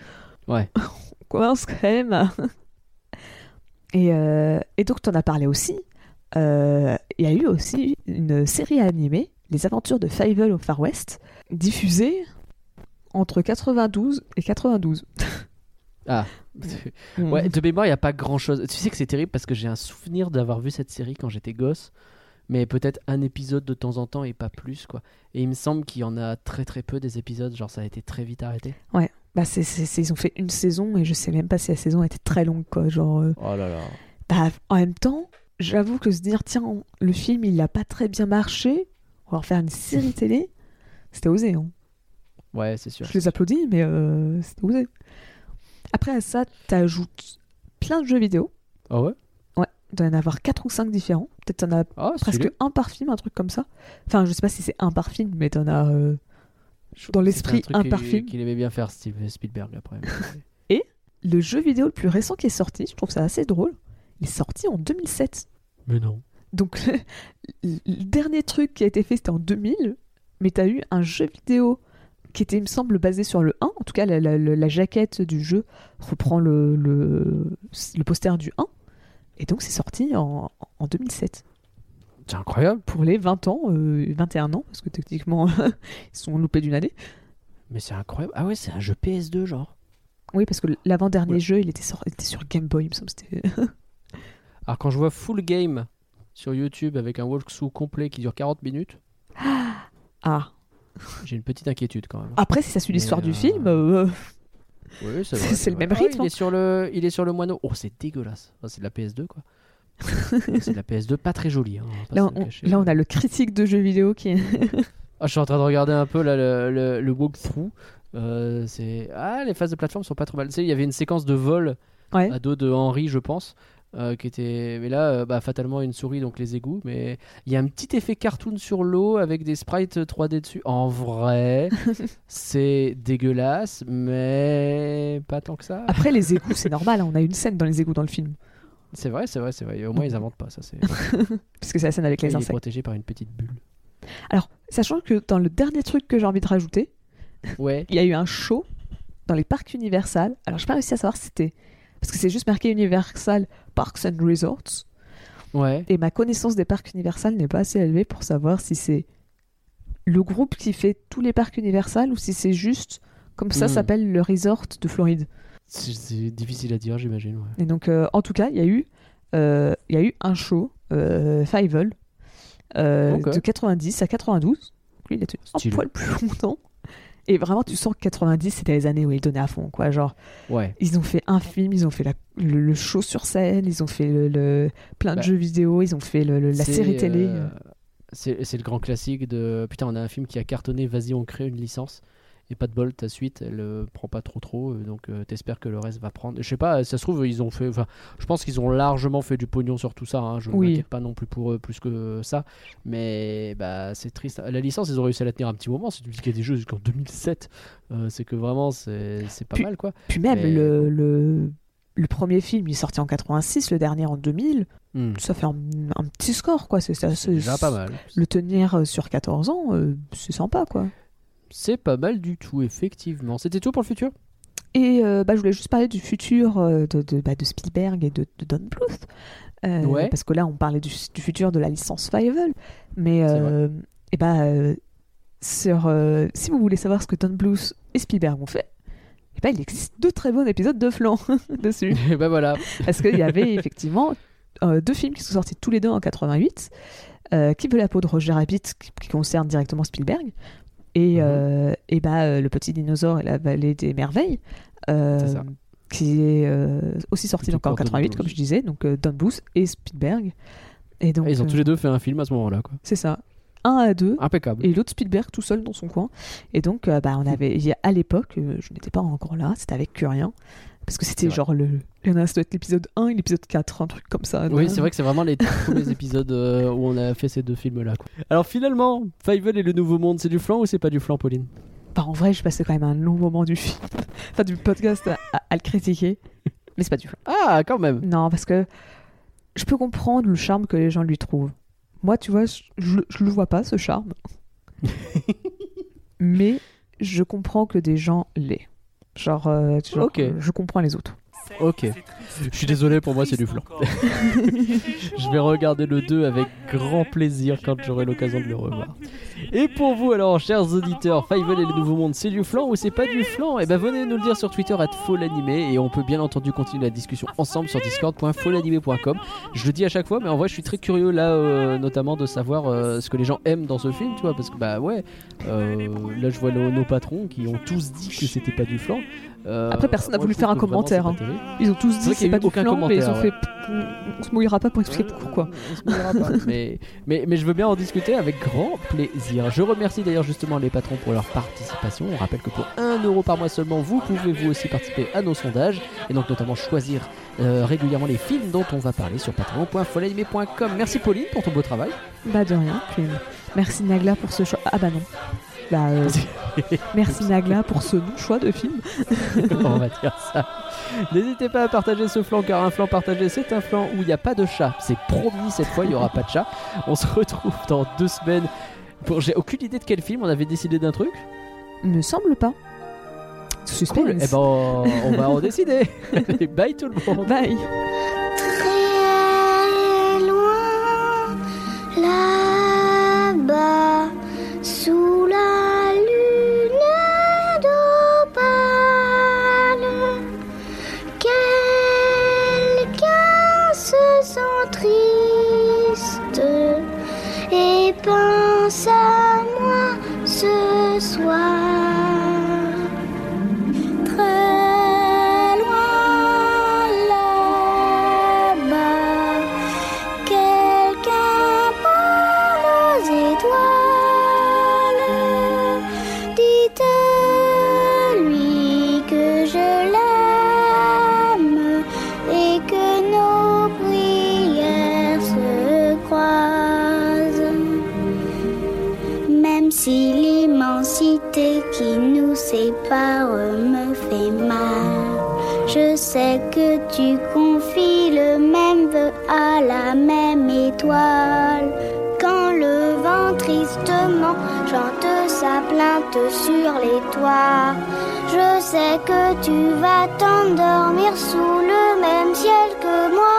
Ouais. on commence quand même à- et, euh, et donc, tu en as parlé aussi. euh, Il y a eu aussi une série animée, Les Aventures de Fievel au Far West, diffusée entre 92 et 92. Ah. Ouais, de mémoire, il n'y a pas grand chose. Tu sais que c'est terrible parce que j'ai un souvenir d'avoir vu cette série quand j'étais gosse, mais peut-être un épisode de temps en temps et pas plus, quoi. Et il me semble qu'il y en a très très peu des épisodes, genre ça a été très vite arrêté. Bah, c'est, c'est- c'est- ils ont fait une saison et je sais même pas si la saison était très longue, quoi. Genre, euh, Oh là là. bah, en même temps, j'avoue que se dire, tiens, le film, il a pas très bien marché, on va en faire une série télé, c'était osé, hein. Ouais, c'est sûr. Je les applaudis, mais euh, c'était osé. Après à ça, t'ajoutes plein de jeux vidéo. Ah ouais? Il doit y en avoir 4 ou 5 différents. Peut-être t'en as Ah, presque stylé. un par film, un truc comme ça. Enfin, je sais pas si c'est un par film, mais t'en as. euh, dans l'esprit, un par film. Qu'il aimait bien faire Steve Spielberg après. Le jeu vidéo le plus récent qui est sorti, je trouve ça assez drôle. Il est sorti en 2007. Mais non. Donc, le, le dernier truc qui a été fait, c'était en 2000. Mais t'as eu un jeu vidéo qui était, il me semble, basé sur le 1. En tout cas, la, la- la- la jaquette du jeu reprend le, le, le poster du 1. Et donc, c'est sorti en, en 2007. C'est incroyable. Pour les 20 ans, euh, 21 ans, parce que techniquement, ils sont loupés d'une année. Mais c'est incroyable. Ah ouais, c'est un jeu PS2, genre. Oui, parce que l'avant-dernier Ouais. jeu, il était, sur, il était sur Game Boy, il me semble. Alors quand je vois Full Game sur YouTube avec un walkthrough complet qui dure 40 minutes, Ah. J'ai une petite inquiétude quand même. Après, si ça suit l'histoire du euh, film, euh, Oui, c'est- vrai, c'est le vrai. même Ah, rythme, il, hein. est sur le, il est sur le moineau. Oh, c'est dégueulasse. Enfin, c'est de la PS2, quoi. c'est de la PS2 pas très jolie. hein, on va pas là, se le on, cacher. là, on a le critique de jeux vidéo qui est... Ah, je suis en train de regarder un peu là, le, le, le walkthrough. Euh, c'est ah les phases de plateforme sont pas trop mal. Tu sais, il y avait une séquence de vol Ouais. à dos de Henry, je pense, euh, qui était. Mais là, euh, bah, fatalement une souris, donc les égouts. Mais il y a un petit effet cartoon sur l'eau avec des sprites 3D dessus. En vrai, c'est dégueulasse, mais pas tant que ça. Après, les égouts, c'est normal. hein, On a une scène dans les égouts dans le film. C'est vrai, c'est vrai, c'est vrai. Au moins, ils inventent pas ça. C'est. Parce que c'est la scène avec les il est insectes. protégé par une petite bulle. Alors, sachant que dans le dernier truc que j'ai envie de rajouter, Ouais. il y a eu un show dans les parcs Universal. Alors, j'ai pas réussi à savoir si c'était... Parce que c'est juste marqué Universal Parks and Resorts. Ouais. Et ma connaissance des parcs Universal n'est pas assez élevée pour savoir si c'est le groupe qui fait tous les parcs Universal ou si c'est juste comme ça Hmm. s'appelle le resort de Floride. C'est- difficile à dire, j'imagine. Ouais. Et donc, euh, en tout cas, il y a eu, euh, y a eu un show, euh, Fievel, euh, Ok. de 90 à 92. Lui, il était un Stylé. poil plus longtemps. Et vraiment, tu sens que 90, c'était les années où ils donnaient à fond, quoi. Genre, Ouais. ils ont fait un film, ils ont fait la- le, le show sur scène, ils ont fait le, le- plein de Bah, jeux vidéo, ils ont fait le- la série télé. euh, c'est le grand classique de putain, on a un film qui a cartonné, vas-y, on crée une licence. Et pas de bol, ta suite, elle euh, prend pas trop trop, euh, donc euh, t'espères que le reste va prendre. Je sais pas, ça se trouve, ils ont fait. Enfin, je pense qu'ils ont largement fait du pognon sur tout ça. hein, je Oui. m'inquiète pas non plus pour eux plus que ça. Mais bah, c'est triste. La licence, ils ont réussi à la tenir un petit moment. Si tu dis qu'il y a des jeux jusqu'en 2007, euh, c'est que vraiment, c'est pas Puis- mal quoi. Puis même Mais- le, le, le premier film il est sorti en 86, le dernier en 2000. Hmm. Ça fait un, un petit score, quoi. C'est déjà pas mal. Le tenir sur 14 ans, c'est sympa, quoi. C'est pas mal du tout, effectivement. C'était tout pour le futur? Et euh, bah, je voulais juste parler du futur euh, de, de, bah, de Spielberg et de, de Don Bluth. Euh, Ouais. Parce que là, on parlait du, du futur de la licence Fievel. Mais et bah, euh, sur, si vous voulez savoir ce que Don Bluth et Spielberg ont fait, et bah, il existe deux très bons épisodes de flanc dessus. Et ben voilà. Parce qu'il y avait effectivement deux films qui sont sortis tous les deux en 88. Euh, qui veut la peau de Roger Rabbit, qui, qui concerne directement Spielberg, et, Mhm. euh, et bah, euh, Le Petit Dinosaure et la Vallée des Merveilles, euh, ça. qui est aussi sorti donc en corps de 88, Don comme je disais, donc Don Bluth et Spielberg. Et donc, Et ils ont tous les deux fait un film à ce moment-là, quoi. c'est ça. Un à deux, Impeccable. et l'autre Spielberg tout seul dans son coin. Et donc, euh, bah, on avait, à l'époque, euh, je n'étais pas encore là, c'était avec Curien. Parce que c'était genre le. Il y en a, ça doit être l'épisode 1 et l'épisode 4, un truc comme ça. Oui, c'est vrai que c'est vraiment les premiers épisodes euh, où on a fait ces deux films-là. Alors finalement, Fievel et le Nouveau Monde, c'est du flan ou c'est pas du flan, Pauline? Bah, en vrai, je passais quand même un long moment du film, enfin du podcast à, à- à le critiquer. Mais c'est pas du flan. Ah, quand même. Non, parce que je peux comprendre le charme que les gens lui trouvent. Moi, tu vois, je, je, je le vois pas, ce charme. Mais je comprends que des gens l'aient. Genre, euh, genre, Ok. euh, je comprends les autres. Ok. Je suis désolé, pour moi, c'est du flan. Je vais regarder le 2 avec grand plaisir quand j'aurai l'occasion de le revoir. Et pour vous alors, chers auditeurs, Fievel et le Nouveau Monde, c'est du flan ou c'est pas du flan? Eh ben venez nous le dire sur Twitter at Folanimé et on peut bien entendu continuer la discussion ensemble sur discord.folanimé.com. Je le dis à chaque fois, mais en vrai, je suis très curieux là, euh, notamment de savoir euh, ce que les gens aiment dans ce film, tu vois, parce que bah ouais, euh, là je vois nos, nos patrons qui ont tous dit que c'était pas du flan. Euh, Après, personne n'a voulu faire un commentaire, hein. Ils ont tous dit c'est pas du aucun flan, mais ils ont fait. On se mouillera pas pour expliquer pourquoi. On pas. mais, mais, mais je veux bien en discuter avec grand plaisir. Je remercie d'ailleurs justement les patrons pour leur participation. On rappelle que pour 1 euro par mois seulement, vous pouvez vous aussi participer à nos sondages et donc notamment choisir euh, régulièrement les films dont on va parler sur patreon.folanimé.com. Merci Pauline pour ton beau travail. Bah, de rien. Merci Nagla pour ce choix. Ah, bah non. Bah, euh, merci Nagla pour ce non-choix de film. on va dire ça. N'hésitez pas à partager ce flanc car un flanc partagé c'est un flanc où il n'y a pas de chat. C'est promis cette fois, il n'y aura pas de chat. On se retrouve dans deux semaines. Pour... J'ai aucune idée de quel film, on avait décidé d'un truc. Me semble pas. Suspense. Cool. Eh ben, on va en décider. Allez, Bye tout le monde. Bye. Très loin, là-bas, sous la triste et pense à moi ce soir. Me fait mal, je sais que tu confies le même vœu à la même étoile. Quand le vent tristement chante sa plainte sur les toits, je sais que tu vas t'endormir sous le même ciel que moi.